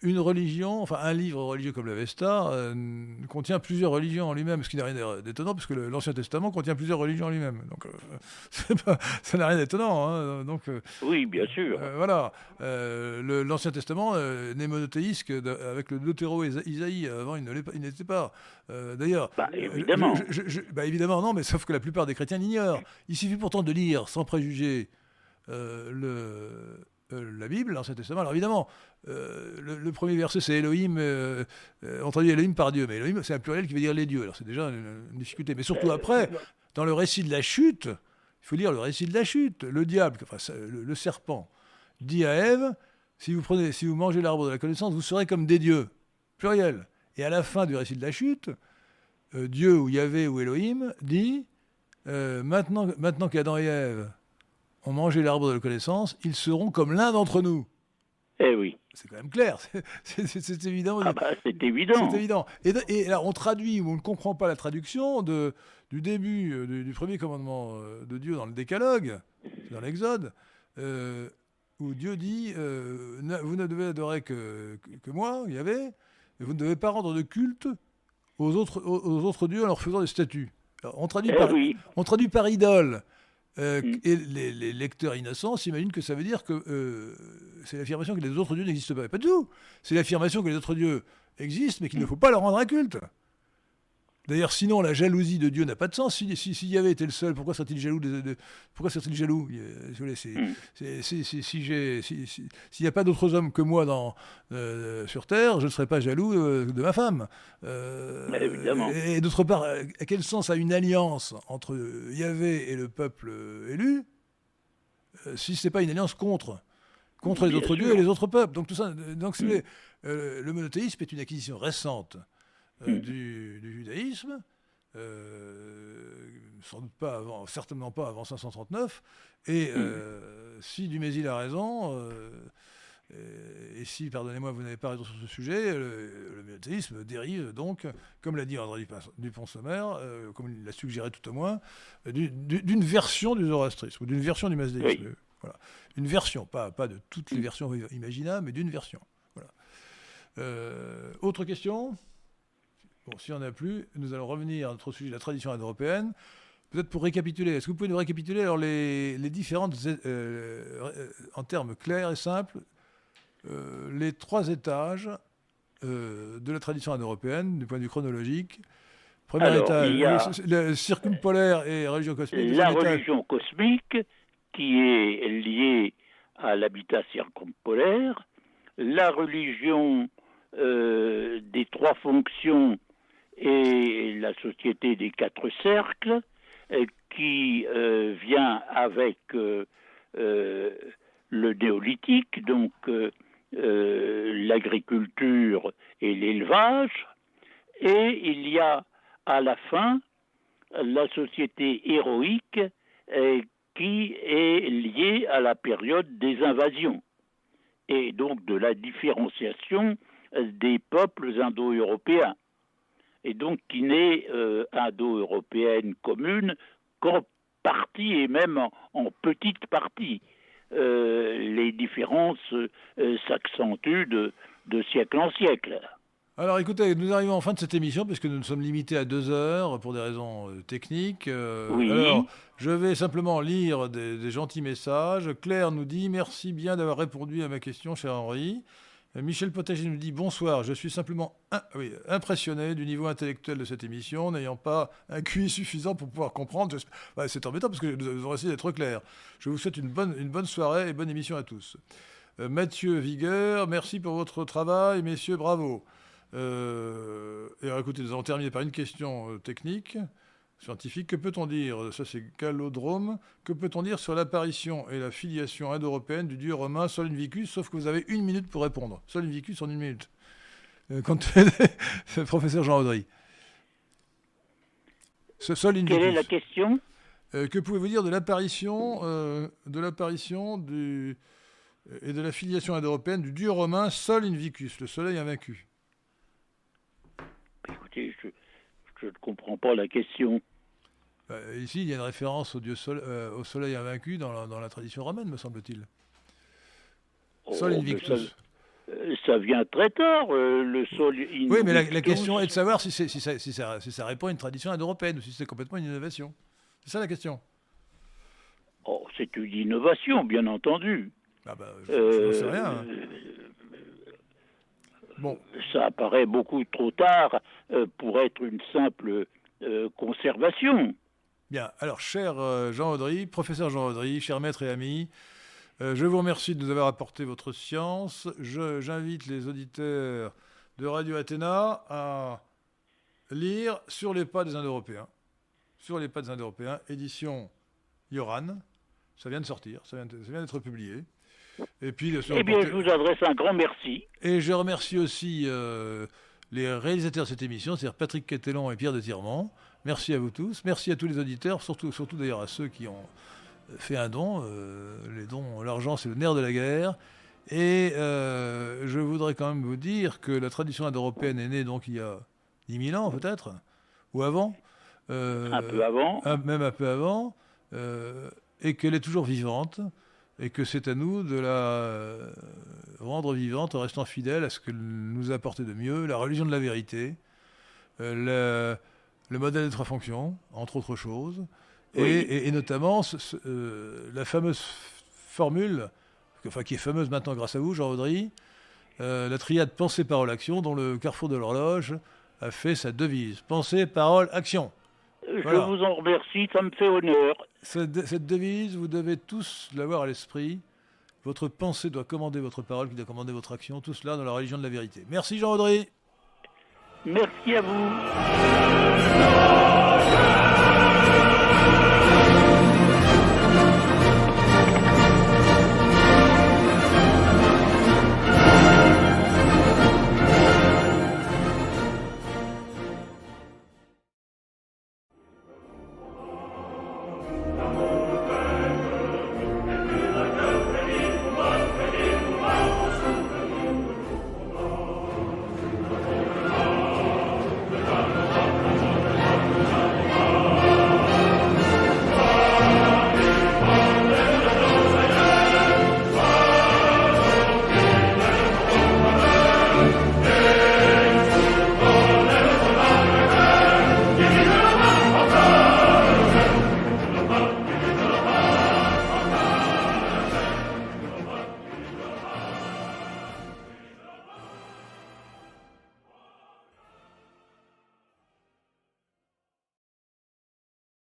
une religion, enfin un livre religieux comme la Vesta, euh, contient plusieurs religions en lui-même, ce qui n'a rien d'étonnant, parce que l'Ancien Testament contient plusieurs religions en lui-même. Donc euh, ça n'a rien d'étonnant. Hein, donc, euh, oui, bien sûr. voilà. L'Ancien Testament n'est monothéiste qu'avec le Deutéro Isaïe. Avant, il n'était pas. D'ailleurs. Bah, évidemment. bah, évidemment, non, mais sauf que la plupart des chrétiens l'ignorent. Il suffit pourtant de lire, sans préjuger, le euh, la Bible, l'Ancien Testament. Alors évidemment, euh, le, premier verset, c'est Elohim, euh, on traduit Elohim par Dieu, mais Elohim, c'est un pluriel qui veut dire les dieux. Alors c'est déjà une, difficulté. Mais surtout après, dans le récit de la chute, il faut lire le récit de la chute. Le diable, enfin, le, serpent, dit à Ève, si vous, prenez, si vous mangez l'arbre de la connaissance, vous serez comme des dieux. Pluriel. Et à la fin du récit de la chute, Dieu ou Yahvé ou Elohim dit, maintenant, maintenant qu'Adam et Ève ont mangé l'arbre de la connaissance, ils seront comme l'un d'entre nous. Eh oui. C'est quand même clair, c'est évident. Ah bah, c'est évident. C'est évident. Et, là, on traduit, ou on ne comprend pas la traduction de, du début euh, du, premier commandement euh, de Dieu dans le Décalogue, dans l'Exode, euh, où Dieu dit Vous ne devez adorer que, que, moi, il y avait, et vous ne devez pas rendre de culte aux autres, aux, autres dieux en leur faisant des statues. on, traduit eh par, oui. on traduit par idole euh, mm. Et les, lecteurs innocents s'imaginent que ça veut dire que euh, c'est l'affirmation que les autres dieux n'existent pas. Pas du tout. C'est l'affirmation que les autres dieux existent, mais qu'il ne faut pas leur rendre un culte. D'ailleurs, sinon, la jalousie de Dieu n'a pas de sens. S'il si, si, y avait été le seul, pourquoi serait-il jaloux de, Pourquoi serait-il jaloux? S'il n'y a pas d'autres hommes que moi dans, euh, sur Terre, je ne serais pas jaloux euh, de ma femme. Euh, évidemment. Et, d'autre part, à quel sens a une alliance entre Yahvé et le peuple élu si ce n'est pas une alliance contre contre les autres dieux et les autres peuples? Donc tout ça, donc mm. le monothéisme est une acquisition récente euh, hmm. du, judaïsme, euh, sans doute pas avant, certainement pas avant 539. Et hmm. euh, si Dumézil a raison, et si, pardonnez-moi, vous n'avez pas raison sur ce sujet, le, monothéisme dérive donc, comme l'a dit André Dupont-Sommer, comme il l'a suggéré tout au moins, d'une version du zoroastrisme, ou d'une version du mazdéisme. Voilà. Une version, pas, pas de toutes les hmm. versions imaginables, mais d'une version. Voilà. autre question? Bon, s'il n'y en a plus, nous allons revenir à notre sujet, la tradition indo-européenne. Peut-être pour récapituler, est-ce que vous pouvez nous récapituler alors les, les différentes, en termes clairs et simples, les trois étages de la tradition indo-européenne, du point de vue chronologique? Premier étage, le, circumpolaire et religion cosmique. La religion cosmique, qui est liée à l'habitat circumpolaire, la religion euh, des trois fonctions et la société des quatre cercles, euh, qui euh, vient avec le néolithique, donc l'agriculture et l'élevage, et il y a à la fin la société héroïque qui est liée à la période des invasions et donc de la différenciation des peuples indo-européens, et donc qui n'est euh, indo-européenne commune qu'en partie et même en, petite partie. Euh, les différences euh, s'accentuent de, de siècle en siècle. Alors écoutez, nous arrivons en fin de cette émission puisque nous nous sommes limités à deux heures pour des raisons euh, techniques. Euh, oui. Alors, je vais simplement lire des, gentils messages. Claire nous dit Merci bien d'avoir répondu à ma question, cher Henri. Euh, Michel Potager nous dit Bonsoir, je suis simplement impressionné du niveau intellectuel de cette émission, n'ayant pas un QI suffisant pour pouvoir comprendre. c'est embêtant parce que nous avons essayé d'être clair. Je vous souhaite une bonne, soirée et bonne émission à tous. Mathieu Vigueur, merci pour votre travail. Messieurs, bravo. Euh, et écoutez, nous allons terminer par une question euh, technique, scientifique. Que peut-on dire Ça, c'est Calodrome. Que peut-on dire sur l'apparition et la filiation indo-européenne du dieu romain Sol Invicus Sauf que vous avez une minute pour répondre. Sol Invicus en une minute. Euh, quand professeur Jean Audry. Sol Invicus. Quelle est la question? Que pouvez-vous dire de l'apparition, de l'apparition du et de la filiation indo-européenne du dieu romain Sol Invicus, le soleil invaincu je, ne comprends pas la question. Bah, ici, il y a une référence au, dieu euh, au soleil invaincu dans la, dans la tradition romaine, me semble-t-il. Oh, Sol Invictus. Euh, ça, vient très tard, euh, le Sol Invictus. Oui, mais la, question est de savoir si, si, ça, si, ça, si, ça, répond à une tradition indo-européenne ou si c'est complètement une innovation. C'est ça la question. Oh, c'est une innovation, bien entendu. Ah bah, je ne sais rien. Hein. Ça apparaît beaucoup trop tard euh, pour être une simple euh, conservation. Bien, alors cher euh, Jean Audry, professeur Jean Audry, cher maître et ami, je vous remercie de nous avoir apporté votre science. J'invite les auditeurs de Radio Athéna à lire Sur les pas des Indo-Européens. Sur les pas des Indo-Européens, édition Yoran. Ça vient de sortir, ça vient d'être publié. Et puis, eh bien, je vous adresse un grand merci. Et je remercie aussi euh, les réalisateurs de cette émission, c'est-à-dire Patrick Quetelon et Pierre de Tirement. Merci à vous tous. Merci à tous les auditeurs, surtout, surtout d'ailleurs à ceux qui ont fait un don. Euh, les dons, l'argent, c'est le nerf de la guerre. Et euh, je voudrais quand même vous dire que la tradition indo-européenne est née donc il y a 10 000 ans peut-être, ou avant. un peu avant. même un peu avant. et qu'elle est toujours vivante et que c'est à nous de la euh, rendre vivante en restant fidèle à ce que nous a apporté de mieux la religion de la vérité, euh, le, modèle des trois fonctions, entre autres choses, et, notamment euh, la fameuse formule, enfin, qui est fameuse maintenant grâce à vous, Jean Audry, la triade pensée, parole, action, dont le carrefour de l'horloge a fait sa devise. Pensée, parole, action. Je vous en remercie, ça me fait honneur. Cette, devise, vous devez tous l'avoir à l'esprit. Votre pensée doit commander votre parole, qui doit commander votre action. Tout cela dans la religion de la vérité. Merci Jean-Audrey. Merci à vous.